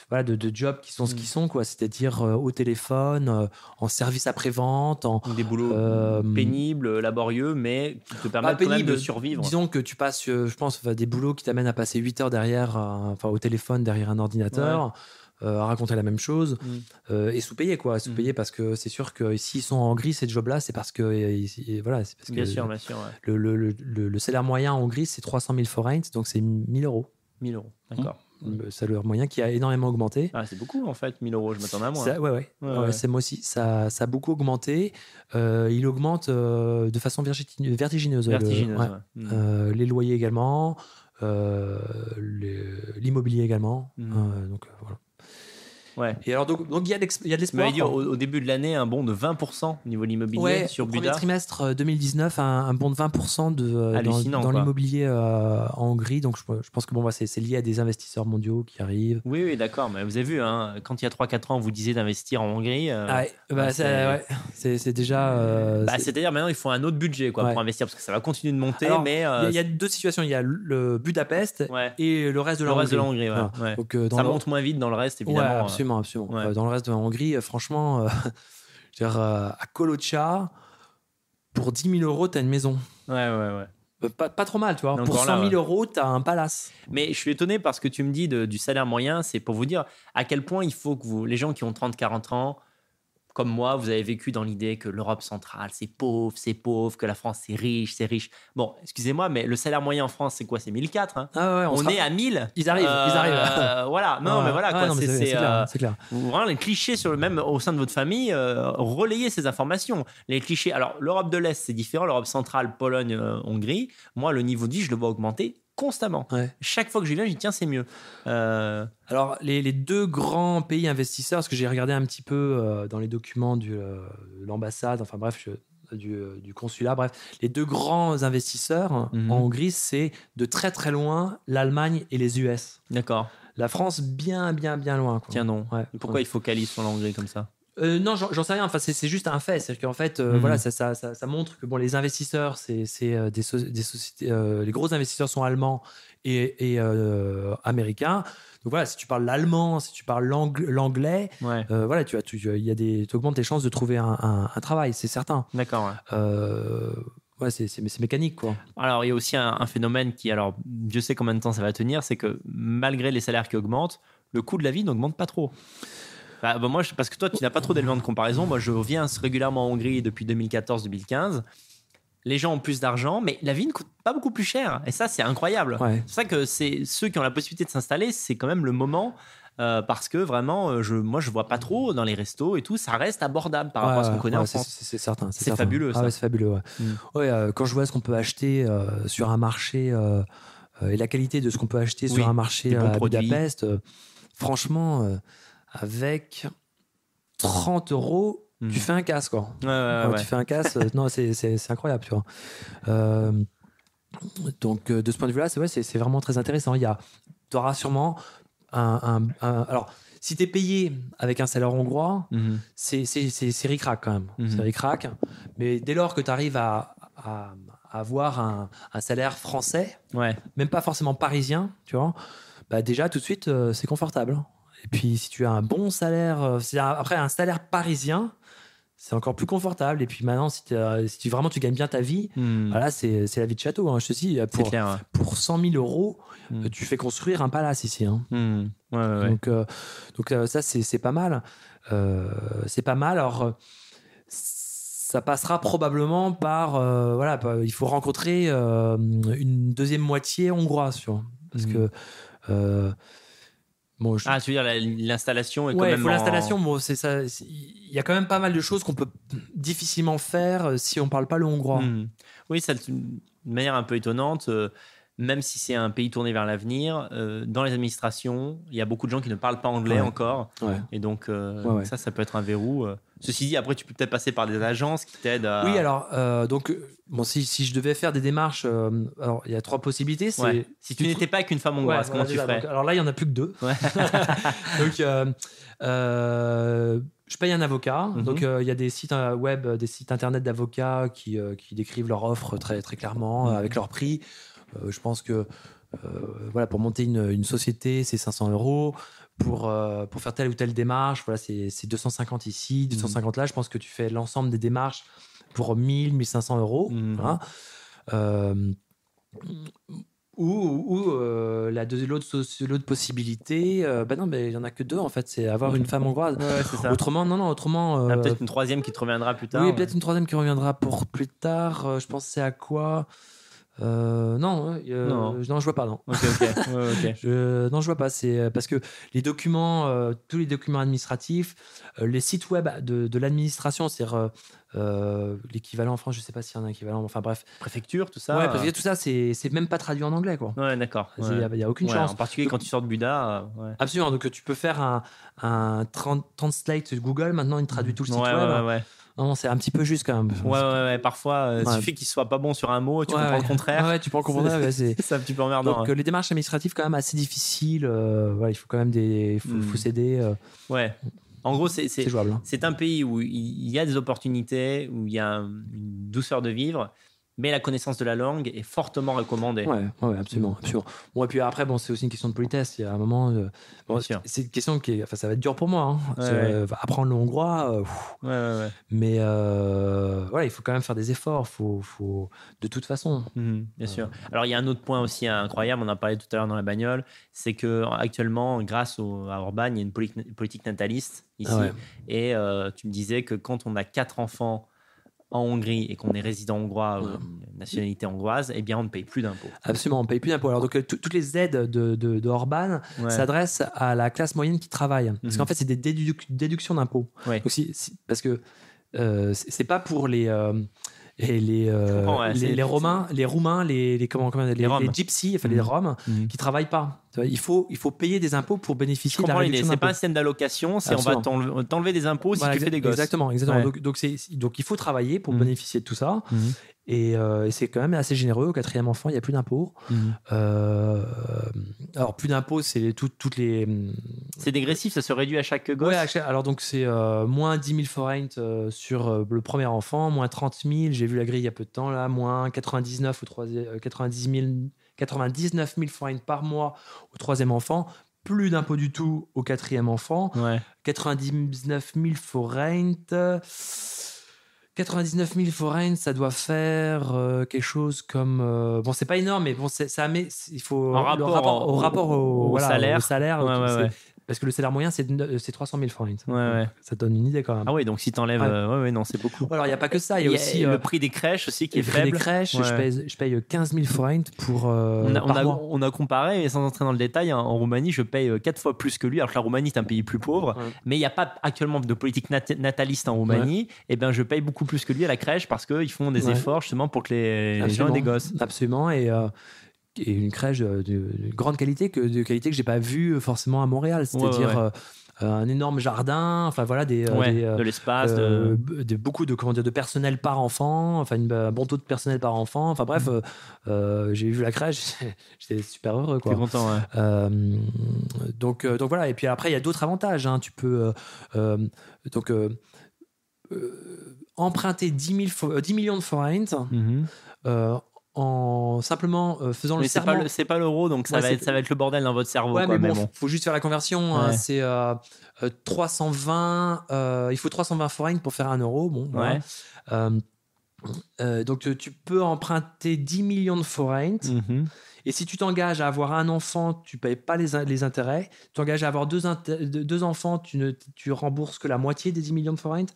voilà, de, de jobs qui sont ce Mm. qu'ils sont, quoi. C'est-à-dire euh, au téléphone, euh, en service après-vente, en, des boulots Euh, pénibles, laborieux, mais qui te permettent quand même pénible. de survivre. Disons que tu passes, je pense, enfin, des boulots qui t'amènent à passer 8 heures derrière, enfin au téléphone, derrière un ordinateur, euh, à raconter la même chose, Mm. euh, et sous-payé, quoi. Mm. Sous-payé parce que c'est sûr que s'ils sont en gris, ces jobs-là, c'est parce que, voilà, c'est parce Bien que sûr, bien sûr. ouais. le, le, le, salaire moyen en Hongrie, c'est 300 000 forints, donc c'est 1000 euros. 1000 euros, d'accord. Le salaire moyen qui a énormément augmenté. Ah, c'est beaucoup en fait, 1000 euros, je m'attendais à moins. Ça- ouais, ouais, Ouais, Ouais, ouais. c'est moi aussi. Ça, ça a beaucoup augmenté. Euh, il augmente euh, de façon vertigineuse. le- Vertigineuse. ouais. Mm. Euh, les loyers également, l'immobilier également. Euh, donc voilà. Ouais. Et alors donc donc il y a d'ex- il y a de l'espoir. dit au, au début de l'année un bond de 20% au niveau de l'immobilier Ouais, sur au premier Buda. trimestre euh, 2019, un, un bond de 20% de, euh, dans, l'immobilier euh, en Hongrie. Donc je, je pense que bon, bah, c'est lié à des investisseurs mondiaux qui arrivent. Oui, oui, d'accord. Mais vous avez vu, hein, quand il y a 3-4 ans, on vous disait d'investir en Hongrie. euh, Ah ouais, bah, ouais, c'est déjà. euh, bah, c'est- C'est-à-dire maintenant, il faut un autre budget quoi, Ouais. pour investir parce que ça va continuer de monter. Alors, mais il y euh, a- il y, a deux situations. Il y a le Budapest ouais, et le reste de le la reste de la Hongrie. Hongrie. ouais, Voilà. ouais. Donc, euh, dans ça le- monte moins vite dans le reste, Ouais, évidemment. Absolument, absolument. Ouais. Euh, Dans le reste de la Hongrie, euh, franchement, euh, je veux dire, à Kolocha, pour 10 000 euros, tu as une maison. Ouais, ouais, ouais. Pas, pas trop mal, tu vois. Pour encore 100 là, 000 ouais. euros, tu as un palace. Mais je suis étonné parce que tu me dis de- du salaire moyen, c'est pour vous dire à quel point il faut que vous, les gens qui ont 30-40 ans, comme moi, vous avez vécu dans l'idée que l'Europe centrale, c'est pauvre, c'est pauvre, que la France, c'est riche, c'est riche. Bon, excusez-moi, mais le salaire moyen en France, c'est quoi? C'est 1004 hein? Ah ouais, on, sera- est à 1000 Ils arrivent, ils arrivent. Euh, voilà, non, Ouais. mais voilà, mais c'est, clair, euh, clair. vous- vraiment les clichés sur le même au sein de votre famille, euh, relayez ces informations. Les clichés. Alors l'Europe de l'Est c'est différent, l'Europe centrale, Pologne, Hongrie. Moi le niveau de vie je le vois augmenter constamment. Ouais. Chaque fois que je viens, je dis tiens c'est mieux. Euh, Alors, les, les deux grands pays investisseurs, parce que j'ai regardé un petit peu euh, dans les documents du, euh, de l'ambassade, enfin bref, je- du, du consulat, bref, les deux grands investisseurs Mhm. en Hongrie, c'est de très très loin l'Allemagne et les US. D'accord. La France, bien, bien, bien loin. quoi. Tiens non. Ouais. Pourquoi il focalise sur la Hongrie comme ça? Euh, non, j'en sais rien. Enfin, c'est juste un fait. C'est-à-dire qu'en fait, euh, Mhm. voilà, ça, ça, ça, ça montre que bon, les investisseurs, c'est euh, des, so- des sociétés. les gros investisseurs sont allemands et, et, américains. Donc voilà, si tu parles l'allemand, si tu parles l'ang- l'anglais, Ouais. voilà, tu as, tu, il y a des, tu augmentes tes chances de trouver un, un- un travail, c'est certain. D'accord. ouais. Ouais, c'est mécanique, quoi. Alors, il y a aussi un, un phénomène qui, alors, Dieu sait combien de temps ça va tenir, c'est que malgré les salaires qui augmentent, le coût de la vie n'augmente pas trop. Bah, bah, moi, je- parce que toi, tu n'as pas trop d'éléments de comparaison. Moi, je viens régulièrement en Hongrie depuis 2014-2015. Les gens ont plus d'argent, mais la vie ne coûte pas beaucoup plus cher. Et ça, c'est incroyable. Ouais. C'est pour ça que c'est ceux qui ont la possibilité de s'installer, c'est quand même le moment. euh, parce que vraiment, euh, je, moi, je vois pas trop dans les restos et tout, ça reste abordable par rapport à ce qu'on connaît ouais, en c'est- France. C'est certain. C'est fabuleux, Ah c'est fabuleux. Mm. Euh, quand je vois ce qu'on peut acheter euh, sur un marché et la qualité de ce qu'on peut acheter Oui, sur un marché à. Budapest, franchement, avec 30 euros, tu fais un casse, quoi. Ouais, ouais, Quand ouais. Tu fais un casse, euh, non, c'est- incroyable, tu vois. Euh, donc, euh, de ce point de vue-là, c'est vraiment très intéressant. Il y a, auras sûrement un, un- un- alors, si tu es payé avec un salaire hongrois, Mhm. c'est c'est- ric-rac quand même. Mhm. C'est ric-rac. Mais dès lors que tu arrives à, à- à avoir un, un salaire français, Ouais. même pas forcément parisien, tu vois, bah déjà tout de suite, euh, c'est confortable. Et puis si tu as un bon salaire, euh, après un salaire parisien, c'est encore plus confortable. Et puis maintenant, si, t'as- si tu, vraiment tu gagnes bien ta vie, Mhm. voilà, c'est la vie de château. hein, je te dis, pour, clair. ouais. pour 100 000 euros, Mm. euh, tu fais construire un palace ici. hein. Ouais, ouais, ouais. Donc, euh, donc euh, ça, c'est pas mal. Euh, c'est pas mal. Alors, ça passera probablement par. voilà, par- il faut rencontrer une deuxième moitié hongroise, tu vois. Parce Mhm. que. Bon, je- Ah, tu veux dire la- l'installation est quand ouais, même en- l'installation. Bon, c'est ça. Il y a quand même pas mal de choses qu'on peut difficilement faire euh, si on parle pas le hongrois. Mhm. Oui, ça, d'une manière un peu étonnante, euh, même si c'est un pays tourné vers l'avenir, euh, dans les administrations, il y a beaucoup de gens qui ne parlent pas anglais Ouais. encore. Ouais. Et donc, euh, Ouais, ça, ça peut être un verrou. euh. Ceci dit, après, tu peux peut-être passer par des agences qui t'aident à. Oui, alors, euh, donc, bon, si, si je devais faire des démarches, alors, il y a trois possibilités. C'est. Si tu tu n'étais pas qu'une femme Ouais, hongroise, comment tu ferais Donc, Alors là, il y en a plus que deux. Donc, je paye un avocat. Mhm. Donc, euh, il y a des sites web, des sites internet d'avocats qui, euh, qui décrivent leur offre très, très clairement, Mhm. avec leur prix. Euh, je pense que euh, voilà, pour monter une, une société, c'est 500 euros. Pour, euh, pour faire telle ou telle démarche, voilà, c'est c'est 250 ici, 250 là. Je pense que tu fais l'ensemble des démarches pour 1000, 1500 euros. Mhm. Voilà. Euh, ou ou, euh, la deux- l'autre possibilité, euh, bah non, mais il y en a que deux en fait, c'est avoir une femme hongroise. Ouais, ça. Autrement, non, non, autrement. Ah, peut-être une troisième qui te reviendra plus tard. oui, peut-être une troisième qui reviendra pour plus tard. Je pense c'est à quoi Euh, non, euh, Non. non. je vois pas, non. Ouais. Je, non, je vois pas. C'est euh, parce que les documents, euh, tous les documents administratifs, les sites web de, de l'administration, c'est-à-dire l'équivalent en France, je sais pas s'il y en a un équivalent. Enfin bref, Préfecture, tout ça. ouais, parce que tout ça, c'est même pas traduit en anglais, quoi. Ouais, d'accord. Il Ouais. y a, aucune Ouais, chance. En particulier quand tu sors de Buda. Absolument. Donc tu peux faire un, un tran- translate Google. Maintenant, il traduit tout le site web. Non, c'est un petit peu juste quand même. Ouais, ouais, ouais, Parfois, euh, il Ouais. suffit qu'il soit pas bon sur un mot, tu Ouais, comprends le contraire. Ouais, ouais, tu prends le contraire. c'est- un petit peu emmerdant. Donc euh, les démarches administratives quand même assez difficiles. euh, voilà, il faut quand même des, il faut, Hmm. faut s'aider. euh, Ouais. En gros, c'est c'est- hein. c'est un pays où il y a des opportunités, où il y a un- une douceur de vivre, mais la connaissance de la langue est fortement recommandée. Ouais, ouais, absolument, absolument. Bon, et puis après, bon, c'est aussi une question de politesse. Il y a un moment, euh, bon, c'est une question qui est, enfin, ça va être dur pour moi. hein. Ouais, euh, apprendre le hongrois, euh, pff, Ouais, ouais, ouais. mais euh, voilà, il faut quand même faire des efforts. Faut, faut, de toute façon. Mhm, bien sûr. Alors, il y a un autre point aussi incroyable, on en a parlé tout à l'heure dans la bagnole, c'est que actuellement, grâce au, à Orban, il y a une politique, nataliste ici. Ah. Et tu me disais que quand on a quatre enfants en Hongrie et qu'on est résident hongrois, ou Ouais. une nationalité hongroise, eh bien, on ne paye plus d'impôts. Absolument, on paye plus d'impôts. Alors donc euh, tout- toutes les aides de, de, de Orban Ouais. s'adressent à la classe moyenne qui travaille, parce Mhm. qu'en fait, c'est des déduc- déductions d'impôts. Ouais. Donc, si- si- parce que euh, c'est pas pour les euh, et les, euh, ouais, les, Romains, les Roumains, les, les comment, comment les, Les gypsies, enfin les Mhm. Roms, Mhm. qui travaillent pas. Il faut il faut payer des impôts pour bénéficier de la réduction C'est pas un système d'allocation, c'est on va t'enlever des impôts si tu fais des gosses. Exactement, exactement. Ouais. Donc, donc, c'est- donc il faut travailler pour Mhm. bénéficier de tout ça. Et, euh, et c'est quand même assez généreux. Au quatrième enfant, il n'y a plus d'impôts. Mhm. Euh, alors, plus d'impôts, c'est tout- toutes les. C'est dégressif, ça se réduit à chaque gosse. Ouais, alors donc c'est euh, moins 10 000 forints euh, sur euh, le premier enfant, moins 30 000, j'ai vu la grille il y a peu de temps là, moins 99 au troisième, euh, 90 000, 99 000 forints par mois au troisième enfant, plus d'impôts du tout au quatrième enfant, Ouais. 99 000 forints. Euh, 99 000 forints, ça doit faire euh, quelque chose comme. euh, bon, c'est pas énorme, mais bon, ça met. Il faut. En rapport au, au- rapport au, au voilà, salaire. au salaire Ouais, ouais, ouais. Parce que le salaire moyen, c'est de- c'est 300 000 forints. Ouais, ouais. Ça donne une idée quand même. Ah ouais, donc si t'enlèves. Ouais. euh, Ouais, ouais, non, c'est beaucoup. Alors, il n'y a pas que ça. Il y a aussi le euh, prix des crèches aussi qui est le prix des faible. crèches. Je, paye, je paye 15 000 forints pour. euh, On a, on, a, mois. on a comparé, et sans entrer dans le détail, hein, en Roumanie, je paye 4 fois plus que lui, alors que la Roumanie est un pays plus pauvre. Mais il n'y a pas actuellement de politique nat- nataliste en Roumanie. Et ben, je paye beaucoup plus que lui à la crèche parce qu'ils font des efforts justement pour que les, les gens aient Absolument. des gosses. Absolument. Et, euh, et une crèche de, de- de grande qualité, que, de qualité que j'ai pas vue forcément à Montréal. C'est-à-dire Ouais, ouais, euh, un énorme jardin, enfin voilà, des. euh, euh, de l'espace. euh, de- beaucoup de comment dire de personnel par enfant enfin une- un bon taux de personnel par enfant enfin bref euh, euh, j'ai vu la crèche j'étais super heureux quoi content, ouais. Euh, donc, euh, donc voilà, et puis après, il y a d'autres avantages. hein. Tu peux euh, euh, donc, euh, euh, emprunter 10, 000 fo- euh, 10 millions de forints Mhm. euh, en simplement euh, faisant Mais le c'est serment. c'est pas l'euro, donc ça, Ouais, va être, ça va être le bordel dans votre cerveau. Ouais, quoi, mais mais bon, bon. faut juste faire la conversion. hein. C'est euh, euh, 320. euh, il faut 320 forints pour faire un euro. Bon. Ouais. Euh, euh, donc tu- peux emprunter 10 millions de forints. Mhm. Et si tu t'engages à avoir un enfant, tu payes pas les, in- les intérêts. Tu t'engages à avoir deux, deux enfants, tu ne tu rembourses que la moitié des 10 millions de forints.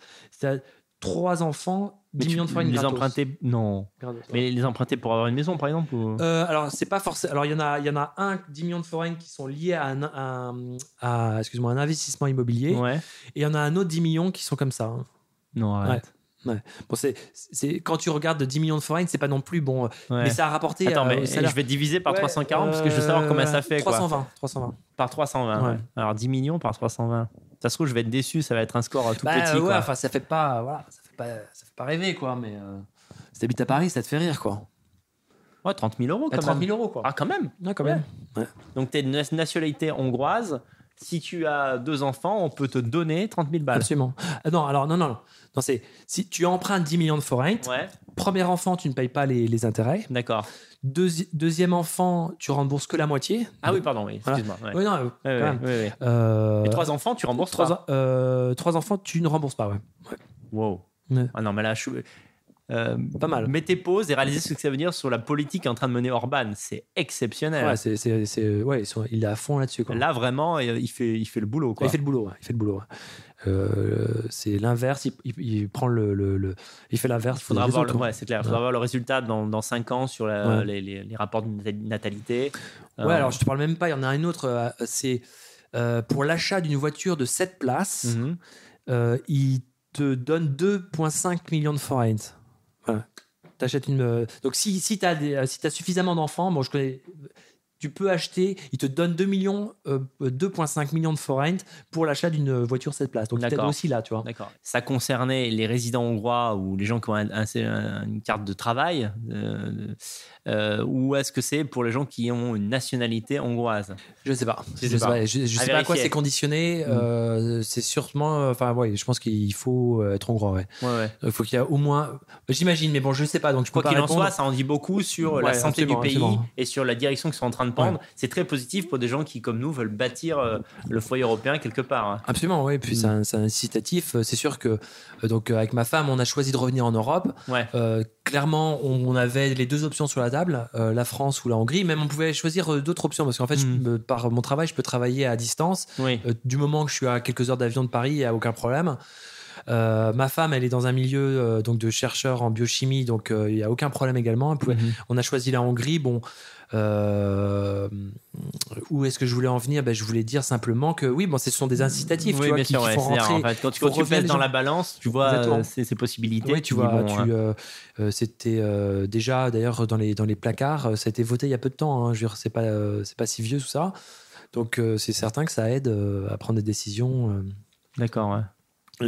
Trois enfants, 10 Mais tu millions de forints les gratos. emprunter. Non. Gratos, ouais. Mais les emprunter pour avoir une maison, par exemple ou- Euh, alors, c'est pas forcément. Alors, il y en a, il y en a un 10 millions de forints qui sont liés à un, un- à, excuse-moi, un investissement immobilier, Ouais. et il y en a un autre 10 millions qui sont comme ça. hein. Non, arrête. Bon, c'est, c'est quand tu regardes 10 millions de forints, c'est pas non plus bon, euh, Ouais. mais ça a rapporté. Attends, euh, mais salaire. je vais diviser par Ouais, 340 parce que je veux savoir combien ça fait. euh, Quoi. 320, 320. Par 320. Ouais. ouais. Alors 10 millions par 320. Ça se trouve, je vais être déçu, ça va être un score tout Bah, petit. ouais, quoi. enfin, ça fait pas, voilà, ça fait pas, ça fait pas rêver, quoi. Mais euh, si t'habites à Paris, ça te fait rire, quoi. Ouais, 30 000 euros Bah, quand 30 même. 000 euros, quoi. Ah, quand même. Ouais, quand ouais. même. Donc, tu es de nationalité hongroise. Si tu as deux enfants, on peut te donner 30 000 balles. Absolument. Ah, non, alors non, non, non. Non, c'est si tu empruntes 10 millions de forints. Ouais, Premier enfant, tu ne payes pas les, les intérêts. d'accord. Deuxi- deuxième enfant, tu rembourses que la moitié. Ah oui, pardon, oui, Voilà. excuse-moi. Ouais. Oui, non, euh, Ouais, quand même. Euh, Et trois enfants, tu rembourses trois, pas. euh, trois enfants, tu ne rembourses pas, ouais. Wow. Ah non, mais là, je suis. Euh, Pas mal. Mettez pause et réalisez ce que ça veut dire sur la politique en train de mener Orban. C'est exceptionnel. Ouais, c'est, c'est, c'est- ouais, il est à fond là-dessus. Quoi. Là, vraiment, euh, il fait, il fait le boulot. Quoi. Il fait le boulot. ouais, il fait le boulot. Euh, c'est l'inverse. Il, il- il prend le, le- le- il fait l'inverse. Il faudra voir le, ouais, c'est clair. Faudra voir le résultat dans, dans 5 ans sur la- les, les- les rapports de nat- natalité. Ouais, Euh, alors je te parle même pas. Il y en a un autre. euh, c'est euh, pour l'achat d'une voiture de 7 places. mhm. euh, il te donne 2,5 millions de forints. T'achètes une. euh, Donc, si, si tu as, si as suffisamment d'enfants, bon, je connais. Tu peux acheter, il te donne 2 millions, euh, 2,5 millions de forints pour l'achat d'une voiture 7 places. Donc, D'accord. aussi là, tu vois. D'accord. Ça concernait les résidents hongrois ou les gens qui ont un- un- un- une carte de travail euh, euh, ou est-ce que c'est pour les gens qui ont une nationalité hongroise? Je sais pas. Je sais pas. pas, je, je sais pas à quoi c'est conditionné. Mm. euh, c'est sûrement. Enfin, ouais, je pense qu'il faut euh, être hongrois, ouais. Ouais, ouais. Il faut qu'il y a au moins. J'imagine, mais bon, je sais pas, donc je Quoi qu'il en soit, ça en dit beaucoup sur la santé du pays et sur la direction qu'ils sont en train de prendre. C'est très positif pour des gens qui, comme nous, veulent bâtir euh, le foyer européen quelque part. hein. Absolument, oui. Puis Mm. c'est incitatif. Euh, C'est sûr que euh, donc avec ma femme, on a choisi de revenir en Europe. Ouais. Clairement, on, on avait les deux options sur la table, la France ou la Hongrie. Même on pouvait choisir d'autres options parce qu'en fait, je- Mm. par mon travail, je peux travailler à distance. Oui. Du moment que je suis à quelques heures d'avion de Paris, il n'y a aucun problème. Euh, ma femme, elle est dans un milieu euh, donc de chercheurs en biochimie, donc euh, il n'y a aucun problème également. Mhm. on a choisi la Hongrie. Bon, euh, où est-ce que je voulais en venir? Ben, Je voulais dire simplement que oui, bon, ce sont des incitatifs Oui, tu vois, bien qui, sûr. qui ouais. font C'est-à-dire, rentrer. en fait, quand tu, quand pèses dans la balance, tu vois euh, ces, possibilités. Oui, tu vois, bon, euh, euh, euh, c'était euh, déjà d'ailleurs dans les, dans les placards, euh, ça a été voté il y a peu de temps. Hein, je veux dire, c'est pas, euh, c'est pas si vieux tout ça. Donc euh, c'est certain que ça aide euh, à prendre des décisions. euh. D'accord. ouais.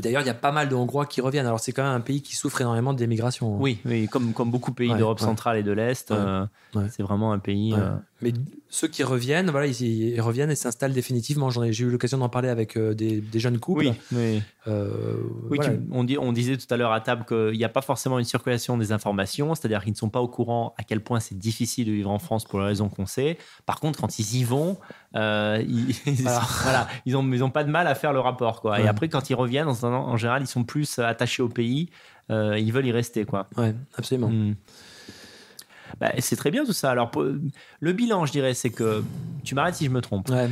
D'ailleurs, il y a pas mal de Hongrois qui reviennent. Alors c'est quand même un pays qui souffre énormément d'émigration. hein. Oui, oui, comme, comme beaucoup de pays Ouais, d'Europe ouais. centrale et de l'Est, euh, c'est vraiment un pays. Euh, Mais ceux qui reviennent, voilà, ils, ils reviennent et s'installent définitivement. J'en ai, j'ai eu l'occasion d'en parler avec euh, des, des jeunes couples. Oui, oui. Euh, Oui, voilà. tu- on, dit, on disait tout à l'heure à table qu'il n'y a pas forcément une circulation des informations, c'est-à-dire qu'ils ne sont pas au courant à quel point c'est difficile de vivre en France pour les raisons qu'on sait. Par contre, quand ils y vont, euh, ils, voilà, ils ont pas de mal à faire le rapport. Quoi. Et après, quand ils reviennent, en, en général, ils sont plus attachés au pays, euh, ils veulent y rester. Quoi. Ouais, absolument. Hmm. Bah, c'est très bien tout ça. Alors, pour- le bilan, je dirais, c'est que, tu m'arrêtes si je me trompe, Ouais.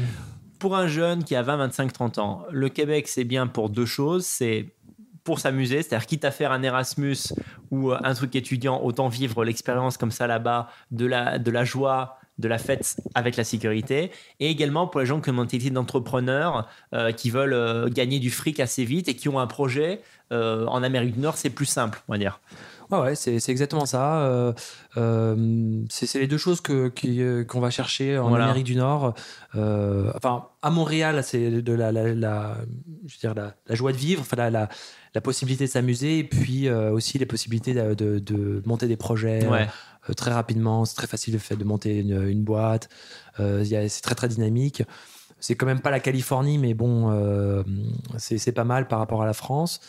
pour un jeune qui a 20, 25, 30 ans, le Québec, c'est bien pour deux choses. C'est pour s'amuser, c'est-à-dire quitte à faire un Erasmus ou euh, un truc étudiant, autant vivre l'expérience comme ça là-bas, de la, de la joie, de la fête avec la sécurité. Et également pour les gens qui ont une mentalité d'entrepreneur, euh, qui veulent euh, gagner du fric assez vite et qui ont un projet. euh, en Amérique du Nord, c'est plus simple, on va dire. Ouais, ouais, c'est exactement ça. Euh, euh, c'est les deux choses euh, qu'on va chercher en Voilà. Amérique du Nord. Euh, enfin, à Montréal, c'est de la, la, la- je veux dire la, la joie de vivre, enfin la, possibilité de s'amuser, et puis aussi les possibilités de, de- de monter des projets Ouais. très rapidement. C'est très facile le fait de monter une, une boîte. C'est très très dynamique. C'est quand même pas la Californie, mais bon, c'est pas mal par rapport à la France.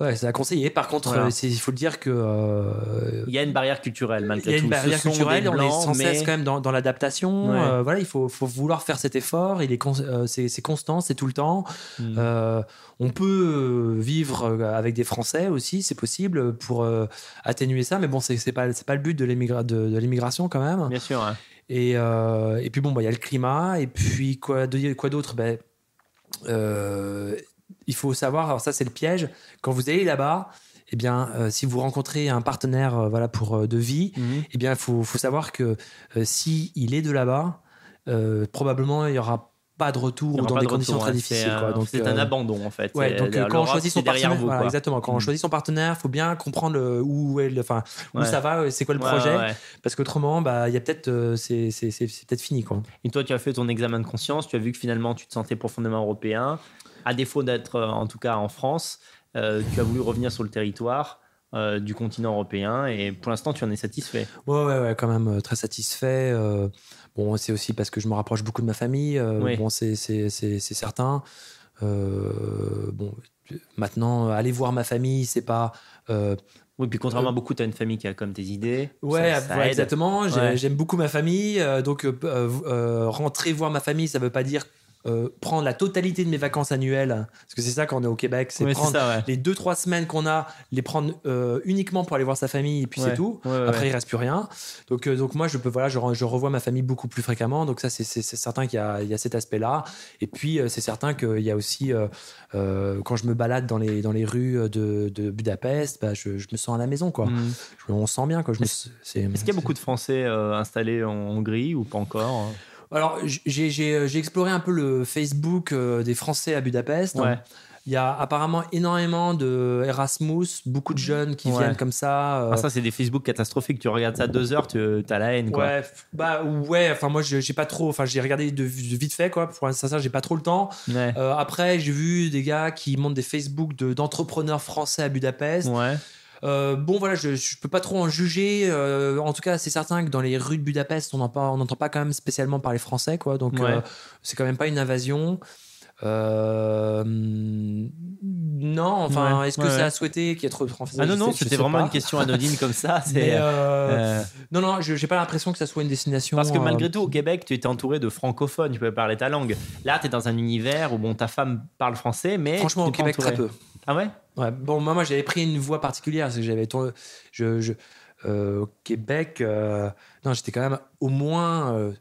Ouais, c'est à conseiller. Par contre, Voilà. euh, il faut le dire que euh, Il y a une barrière culturelle il malgré y a tout. une barrière culturelle, on est sans cesse quand même dans, dans l'adaptation. Ouais. Euh, voilà, il faut, faut vouloir faire cet effort. Il est, euh, c'est, c'est constant, c'est tout le temps. Euh, on peut vivre avec des Français aussi, c'est possible pour atténuer ça. Mais bon, c'est, c'est pas c'est pas le but de, l'immigra- de, de l'immigration quand même. Bien sûr. hein. Et, et puis bon, bah, il y a le climat. Et puis quoi, de- quoi d'autre? Ben, euh, Il faut savoir, alors ça c'est le piège, quand vous allez là-bas, eh bien, euh, si vous rencontrez un partenaire euh, voilà, pour, euh, de vie, Mhm. eh bien, il faut, faut savoir que si il est de là-bas, probablement il n'y aura pas de retour y ou dans des de conditions retour, très difficiles. C'est quoi. un, Donc, c'est un abandon en fait. Ouais, C'est- donc quand on choisit son partenaire, vous, voilà, exactement. Quand on Mm. choisit son partenaire, faut bien comprendre le- où est le, enfin, où Ouais. ça va, c'est quoi le projet, ouais, parce qu'autrement, bah, il y a peut-être, c'est, c'est, c'est, c'est peut-être fini, quoi. Et toi, tu as fait ton examen de conscience, tu as vu que finalement tu te sentais profondément européen. À défaut d'être, euh, en tout cas en France, euh, tu as voulu revenir sur le territoire euh, du continent européen et pour l'instant, tu en es satisfait. Ouais, ouais, ouais, quand même très satisfait. bon, c'est aussi parce que je me rapproche beaucoup de ma famille. Oui. Bon, c'est, certain. Bon, maintenant, aller voir ma famille, c'est pas. Oui, puis contrairement à beaucoup, tu as une famille qui a comme tes idées. Ouais, Ça- ça ouais, aide. exactement. Ouais. J'aime beaucoup ma famille. euh, donc, euh, rentrer voir ma famille, ça veut pas dire euh, prendre la totalité de mes vacances annuelles, parce que c'est ça quand on est au Québec, c'est prendre ça, ouais. les deux trois semaines qu'on a, les prendre euh, uniquement pour aller voir sa famille et puis Ouais. c'est tout. Ouais, Après il reste plus rien. Donc euh, donc moi je peux voilà, je, re- je revois ma famille beaucoup plus fréquemment. Donc ça c'est certain qu'il y y a cet aspect-là. Et puis c'est certain qu'il y a aussi quand je me balade dans les dans les rues de, de Budapest, bah, je, je me sens à la maison quoi. Je- on se sent bien quoi. Est-ce- qu'il y a beaucoup de Français installés en Hongrie ou pas encore hein? Alors, j'ai j'ai- j'ai exploré un peu le Facebook euh, des Français à Budapest. Ouais. Il y a apparemment énormément de Erasmus, beaucoup de jeunes qui Ouais. viennent comme ça. euh, Ah, ça, c'est des Facebook catastrophiques. Tu regardes ça deux heures, tu as la haine. Quoi. Ouais, bah ouais. Enfin moi j'ai pas trop. Enfin j'ai regardé de, de vite fait quoi. Pour l'instant ça j'ai pas trop le temps. Ouais. Euh, après j'ai vu des gars qui montent des Facebook de- d'entrepreneurs français à Budapest. Ouais. Euh, bon voilà, je, je peux pas trop en juger. Euh, en tout cas, c'est certain que dans les rues de Budapest, on n'entend pas, quand même spécialement parler français, quoi. Donc Ouais. euh, c'est quand même pas une invasion. Euh, non, enfin, Ouais, est-ce que ouais, ouais. à souhaiter qu'il y ait trop de français? Ah non, non, c'était vraiment pas. une question anodine comme ça. C'est, euh, euh, non, non, je- j'ai pas l'impression que ça soit une destination. Parce que malgré tout, au Québec, tu étais entouré de francophones, tu pouvais parler ta langue. Là, tu es dans un univers où bon, ta femme parle français, mais. franchement, au Québec, très peu. Ah ouais? Ouais, bon, moi, moi j'avais pris une voie particulière. c'est que j'avais tourné- je, je- euh, au Québec, euh, non, j'étais quand même au moins euh,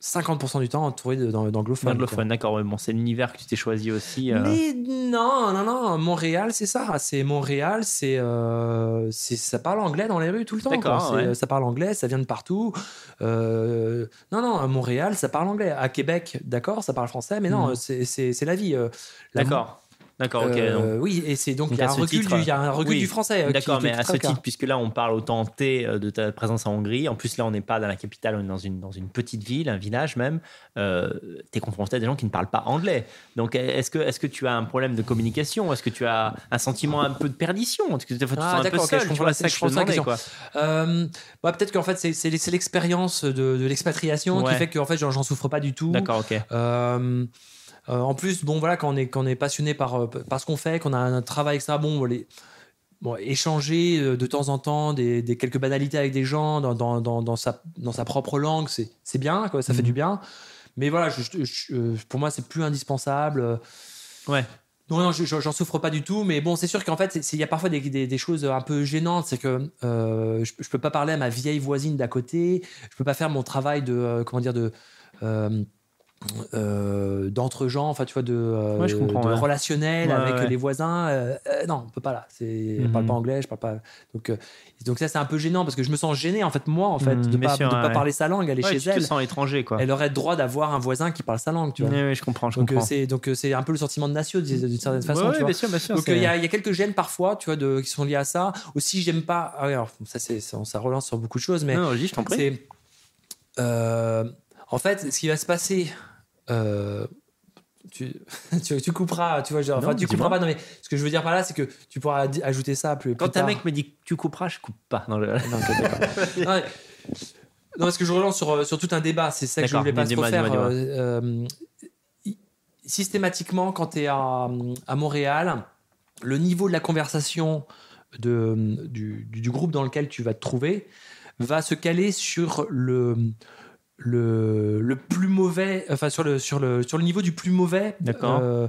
50% du temps entouré d'anglophones. d'accord. bon, c'est l'univers que tu t'es choisi aussi. euh. Mais non, non, non, Montréal, c'est ça. C'est Montréal, c'est, euh, ça parle anglais dans les rues tout le temps. D'accord, ouais. Ça parle anglais, ça vient de partout. Non, non, à Montréal, ça parle anglais. À Québec, d'accord, ça parle français, mais non, Mhm. c'est, la vie. D'accord. D'accord, ok. Euh, oui, et c'est donc il y a un recul, titre, du, il y a un recul oui, du français. euh, D'accord, mais à ce titre, puisque là on parle autant T euh, de ta présence en Hongrie, en plus là on n'est pas dans la capitale, on est dans une, dans une petite ville, un village même, euh, tu es confronté à des gens qui ne parlent pas anglais. Donc est-ce que, est que tu as un problème de communication? Est-ce que tu as un sentiment un peu de perdition? Est-ce que tu te sens Ah, un peu seul je Tu comprends vois, ça que je je te demandais, quoi. Euh, bah, peut-être qu'en fait, c'est, l'expérience de, de l'expatriation Ouais. qui fait que en fait, j'en souffre pas du tout. D'accord, ok. Euh, en plus, bon, voilà, quand on est, quand on est passionné par, euh, par ce qu'on fait, qu'on a un travail extra, bon, les, bon, échanger euh, de temps en temps des, des quelques banalités avec des gens dans, dans, dans, dans sa, dans sa propre langue, c'est, bien, quoi, ça fait Mhm. du bien. Mais voilà, je- je- je- pour moi, c'est plus indispensable. Ouais. Non, non, je- je- j'en souffre pas du tout, mais bon, c'est sûr qu'en fait, il y a parfois des, des- des choses un peu gênantes. C'est que euh, je, je peux pas parler à ma vieille voisine d'à côté, je peux pas faire mon travail de, euh, comment dire, de. euh, euh, d'entre-gens, enfin tu vois, de, euh, Ouais, je comprends, de ouais. relationnel Ouais, avec les voisins. euh, euh, non, on peut pas là. C'est, Mhm. parle pas anglais, je parle pas. Donc, donc ça, c'est un peu gênant parce que je me sens gêné en fait moi en fait Mhm, de pas, sûr, de pas parler sa langue, aller chez tu te elle. sens étranger, quoi. Elle aurait le droit d'avoir un voisin qui parle sa langue, tu vois. Oui, je comprends, je Donc c'est donc c'est un peu le sentiment de nation d'une certaine façon. Tu vois. bien sûr, bien sûr. Donc il y, a- il y a quelques gènes parfois, tu vois, de, qui sont liés à ça. Aussi, j'aime pas. ah alors, ça, c'est, ça, relance sur beaucoup de choses, mais Non, non, vas-y, je t'en prie. c'est. en fait, ce qui va se passer. Euh, tu, tu, tu couperas, tu vois, genre, Non, tu couperas pas. Non, mais ce que je veux dire par là, c'est que tu pourras ajouter ça plus. Quand plus un mec me dit tu couperas, je coupe pas. Non, je- parce que je relance sur, sur tout un débat. C'est ça que je voulais pas trop faire. euh, euh, systématiquement, quand tu es à, à Montréal, le niveau de la conversation de, du, du groupe dans lequel tu vas te trouver va se caler sur le, le, le plus mauvais, enfin sur le, sur le, sur le niveau du plus mauvais. D'accord. Euh,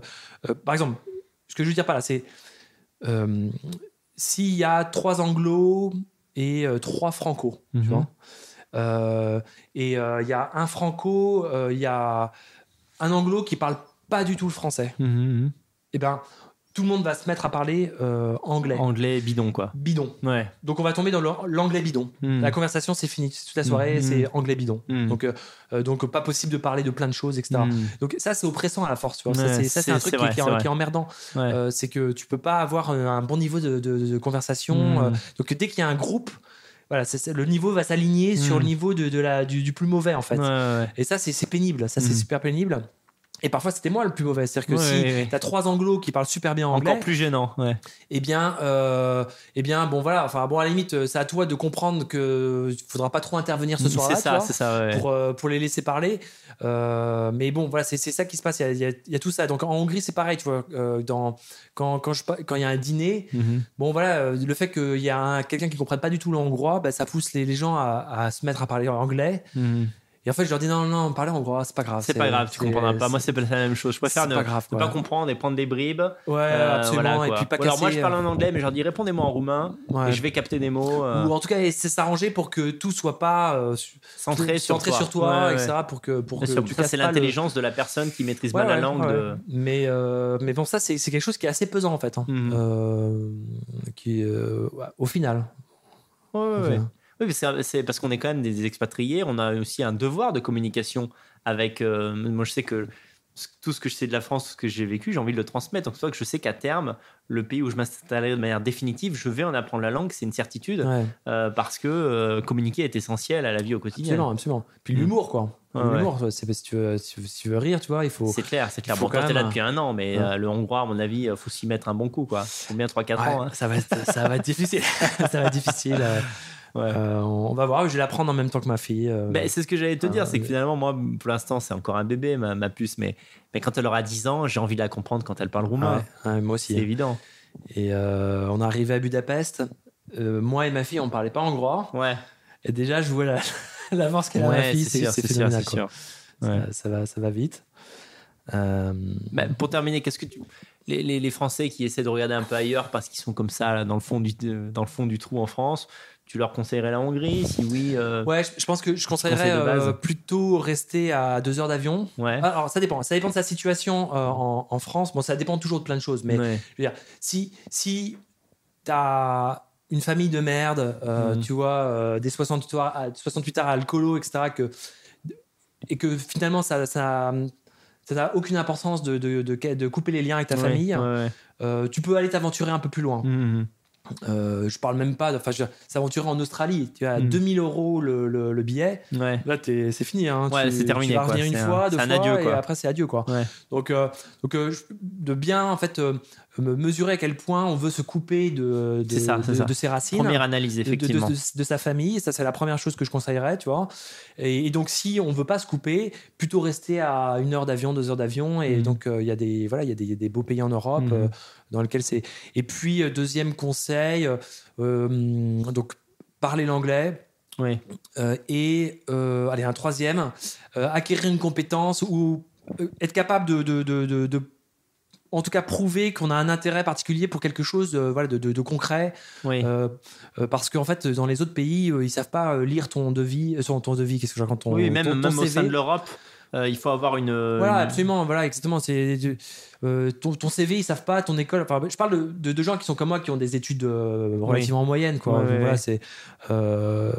euh, par exemple, ce que je veux dire par là, c'est euh, s'il y a trois anglos et trois franco, tu Mhm. vois. Et il y a un franco, il y a un anglo qui parle pas du tout le français. Mhm, mhm. Et ben, tout le monde va se mettre à parler euh, anglais. Anglais bidon, quoi. Bidon. Ouais. Donc on va tomber dans l'anglais bidon. Mhm. La conversation, c'est fini. Toute la soirée, Mhm. c'est anglais bidon. Mhm. Donc, euh, euh, donc pas possible de parler de plein de choses, etc. Donc ça, c'est oppressant à la force. Tu vois. Ça, Ouais, c'est- ça, c'est un truc qui, qui est, qui emmerdant. Ouais. Euh, c'est que tu peux pas avoir un, bon niveau de, de- de conversation. Donc dès qu'il y a un groupe, voilà, c'est- le niveau va s'aligner sur le niveau de, de la, du, du plus mauvais en fait. Et ça, c'est pénible. Ça, c'est super pénible. Et parfois, c'était moi le plus mauvais. C'est-à-dire que Ouais, si ouais, ouais. tu as trois anglos qui parlent super bien anglais, Encore plus gênant. Ouais. eh bien, euh, eh bien, bon, voilà. Enfin, bon, à la limite, c'est à toi de comprendre que faudra pas trop intervenir ce soir-là. C'est tu ça, vois c'est ça. ouais. pour, euh, pour les laisser parler. Euh, mais bon, voilà, c'est ça qui se passe. Il y a, il y a- il y a tout ça. Donc en Hongrie, c'est pareil, tu vois. euh, dans, quand, quand, je, pa- quand il y a un dîner, Mhm. bon, voilà, le fait qu'il y a un- quelqu'un qui ne comprenne pas du tout le hongrois, bah, ça pousse les, les gens à, à se mettre à parler anglais. Mhm. Et en fait, je leur dis non, non, parler hongrois, c'est pas grave. C'est pas grave, tu comprendras pas. Moi, c'est pas la même chose. Je préfère ne pas grave, ne quoi. pas comprendre et prendre des bribes. Ouais, Euh, absolument. voilà, et puis pas Ou alors moi, je casser, parle euh, en anglais, mais je leur dis répondez-moi en roumain ouais. et je vais capter des mots euh, Ou en tout cas, c'est s'arranger pour que tout soit pas euh, tout- sur centré sur toi, Ouais, etc. Pour que, pour que tu ça, c'est le- l'intelligence de la personne qui maîtrise mal la langue. De... Mais, mais bon, ça, c'est quelque chose qui est assez pesant en fait. hein. Mhm. Qui, au final. Ouais, ouais. Oui, c'est parce qu'on est quand même des expatriés, on a aussi un devoir de communication avec. euh, moi, je sais que tout ce que je sais de la France, tout ce que j'ai vécu, j'ai envie de le transmettre. Donc, c'est que je sais qu'à terme, le pays où je m'installerai de manière définitive, je vais en apprendre la langue, c'est une certitude, ouais, euh, parce que euh, communiquer est essentiel à la vie au quotidien. absolument, absolument. Puis Mhm. l'humour, quoi. Ouais. l'humour, c'est si tu veux- si tu veux rire, tu vois, il faut. C'est clair, c'est clair. Bon, quand t'es là depuis un an, mais Ouais. euh, le hongrois, à mon avis, il faut s'y mettre un bon coup, quoi. Faut bien 3-4 Ouais, ans. hein. ça, va être, ça va être difficile. ça va être difficile. Euh, Ouais. euh, on va voir. Je vais l'apprendre en même temps que ma fille. euh, Ben, c'est ce que j'allais te dire, euh, c'est que finalement, moi, pour l'instant, c'est encore un bébé, ma, ma puce, mais, mais quand elle aura 10 ans, j'ai envie de la comprendre quand elle parle roumain. ouais, ouais, moi C'est aussi. évident. Et euh, on est arrivé à Budapest. Euh, moi et ma fille, on parlait pas hongrois. Ouais, Et déjà, je vois la- l'avance qu'elle a ma fille. c'est C'est sûr, c'est c'est sûr, phénoménal. c'est sûr. Ça, ça va, ça va vite. Euh, Ben, pour terminer, qu'est-ce que tu... Les, les, les Français qui essaient de regarder un peu ailleurs parce qu'ils sont comme ça là, dans, le fond du, dans le fond du trou en France, tu leur conseillerais la Hongrie? Si oui, euh, Ouais, je, je pense que je conseillerais euh, plutôt rester à deux heures d'avion. ouais. Alors, ça dépend. Ça dépend de sa situation euh, en, en France. Bon, ça dépend toujours de plein de choses. Mais Ouais. je veux dire, si, si tu as une famille de merde, Mhm. tu vois, des 68 heures, à- 68 heures à alcoolo, etc., que, et que finalement, ça. ça ça n'a aucune importance de, de, de, de couper les liens avec ta Ouais, famille. tu peux aller t'aventurer un peu plus loin. Mhm. Euh, je parle même pas de. Enfin, s'aventurer en Australie. Tu as Mhm. 2000 euros le, le, le billet. Ouais. Là, c'est fini. Hein. Ouais, c'est terminé, Tu vas revenir une fois, deux un fois, adieu, et après, c'est adieu. Quoi. Ouais. Donc, euh, donc euh, de bien en fait euh, me mesurer à quel point on veut se couper de, de, ça, ses racines. Première analyse, de- de, de, effectivement. de- de sa famille, ça c'est la première chose que je conseillerais, tu vois. Et, et donc si on veut pas se couper, plutôt rester à une heure d'avion, deux heures d'avion. Et Mhm. donc il y a des voilà, il y a des, beaux pays en Europe Mhm. Dans lesquels c'est. Et puis euh, deuxième conseil, euh, euh, donc parler l'anglais. Oui. Et allez un troisième, acquérir une compétence ou être capable de, de, de, de- de- en tout cas prouver qu'on a un intérêt particulier pour quelque chose euh, voilà, de, de- de concret Oui. euh, parce qu'en fait dans les autres pays ils savent pas lire ton devis sur ton devis qu'est-ce que je raconte ton, oui, même, ton- ton même au sein de l'Europe, euh, il faut avoir une. Voilà, une- absolument, voilà, exactement. C'est euh, ton, ton CV, ils savent pas, ton école. Enfin, je parle de, de, de gens qui sont comme moi, qui ont des études euh, relativement moyennes, quoi. Ouais, Donc, ouais, voilà, ouais. c'est euh,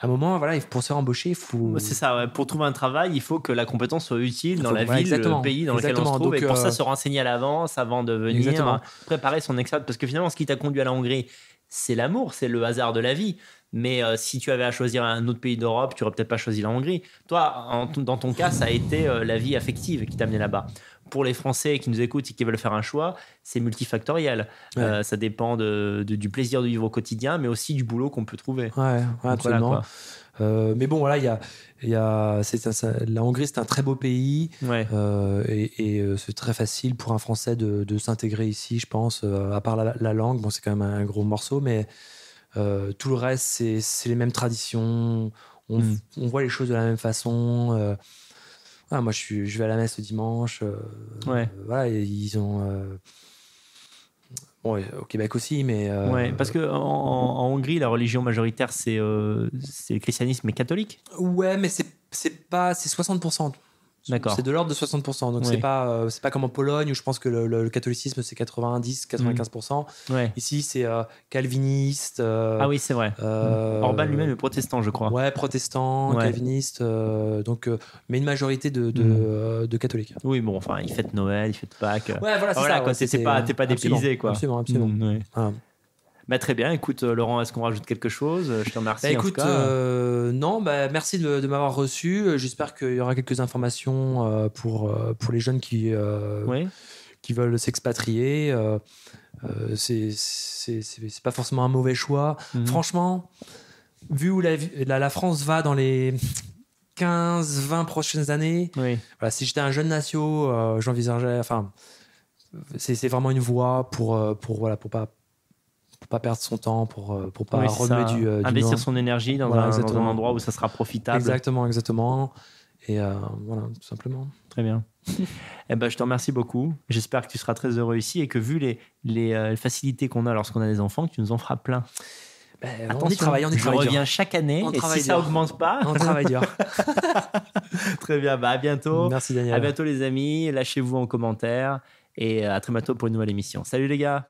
à un moment, voilà, pour se faire embaucher, il faut. C'est ça, pour trouver un travail, il faut que la compétence soit utile Il dans la ville, exactement. le pays dans lequel on se Exactement. trouve. et pour ça, euh, se renseigner à l'avance avant de venir, Exactement. euh, préparer son expat. Parce que finalement, ce qui t'a conduit à la Hongrie, c'est l'amour, c'est le hasard de la vie. Mais euh, si tu avais à choisir un autre pays d'Europe, tu n'aurais peut-être pas choisi la Hongrie. Toi, en- dans ton cas, ça a été euh, la vie affective qui t'a amené là-bas. Pour les Français qui nous écoutent et qui veulent faire un choix, c'est multifactoriel. Ouais. Euh, ça dépend de- de- du plaisir de vivre au quotidien, mais aussi du boulot qu'on peut trouver. Ouais, ouais, Donc absolument. mais bon, voilà, il y a, y a, c'est, ça- la Hongrie, c'est un très beau pays. Ouais. et et, c'est très facile pour un Français de, de s'intégrer ici, je pense, à part la, la langue. Bon, c'est quand même un gros morceau, mais euh, tout le reste, c'est, les mêmes traditions. On, Mm. on voit les choses de la même façon. euh. Voilà, moi, je, suis, je vais à la messe le dimanche. euh, Ouais. voilà, et ils ont. bon, au Québec aussi, mais. Ouais, parce que en, en- en Hongrie, la religion majoritaire, c'est le christianisme et catholique. Ouais, mais c'est pas c'est 60%. D'accord. C'est de l'ordre de 60%. Donc Oui. c'est pas euh, c'est pas comme en Pologne où je pense que le, le- le catholicisme c'est 90 95%. Ouais. Ici c'est euh, calviniste. euh, Ah oui, c'est vrai. euh, Orban lui-même est protestant, je crois. Ouais, protestant, Ouais. calviniste. euh, donc euh, mais une majorité de de, de catholiques. Oui, bon, enfin, il fête Noël, il fête Pâques. Ouais, voilà, c'est Voilà, ça. quoi, ouais, t'es- c'est- pas- t'es pas dépaysé, quoi. Absolument, absolument. Mm, ouais. Voilà. Bah, très bien. Écoute, euh, Laurent, est-ce qu'on rajoute quelque chose? Je te remercie. Bah, en tout écoute, cas. euh, non, bah, merci de, de m'avoir reçu. Euh, J'espère qu'il y aura quelques informations euh, pour, pour les jeunes qui, euh, Oui. qui veulent s'expatrier. C'est c'est pas forcément un mauvais choix. Mhm. Franchement, vu où la, la, la France va dans les 15-20 prochaines années, Oui. voilà, si j'étais un jeune natio, j'envisagerais. Enfin, c'est c'est vraiment une voie pour, pour, voilà, pour pas pour pas perdre son temps, pour euh, pour pas Oui, remuer du, euh, Investir son énergie dans, Voilà, un, dans un endroit où ça sera profitable. Exactement, exactement. Et euh, voilà, tout simplement. Très bien. eh ben, je te remercie beaucoup. J'espère que tu seras très heureux ici et que vu les, les euh, facilités qu'on a lorsqu'on a des enfants, tu nous en feras plein. Ben, on y travaille, on y travaille. reviens chaque année On et si ça augmente pas, On travaille dur. très bien. Bah, à bientôt. Merci Daniel. À bientôt les amis. Lâchez-vous en commentaire et à très bientôt pour une nouvelle émission. Salut les gars.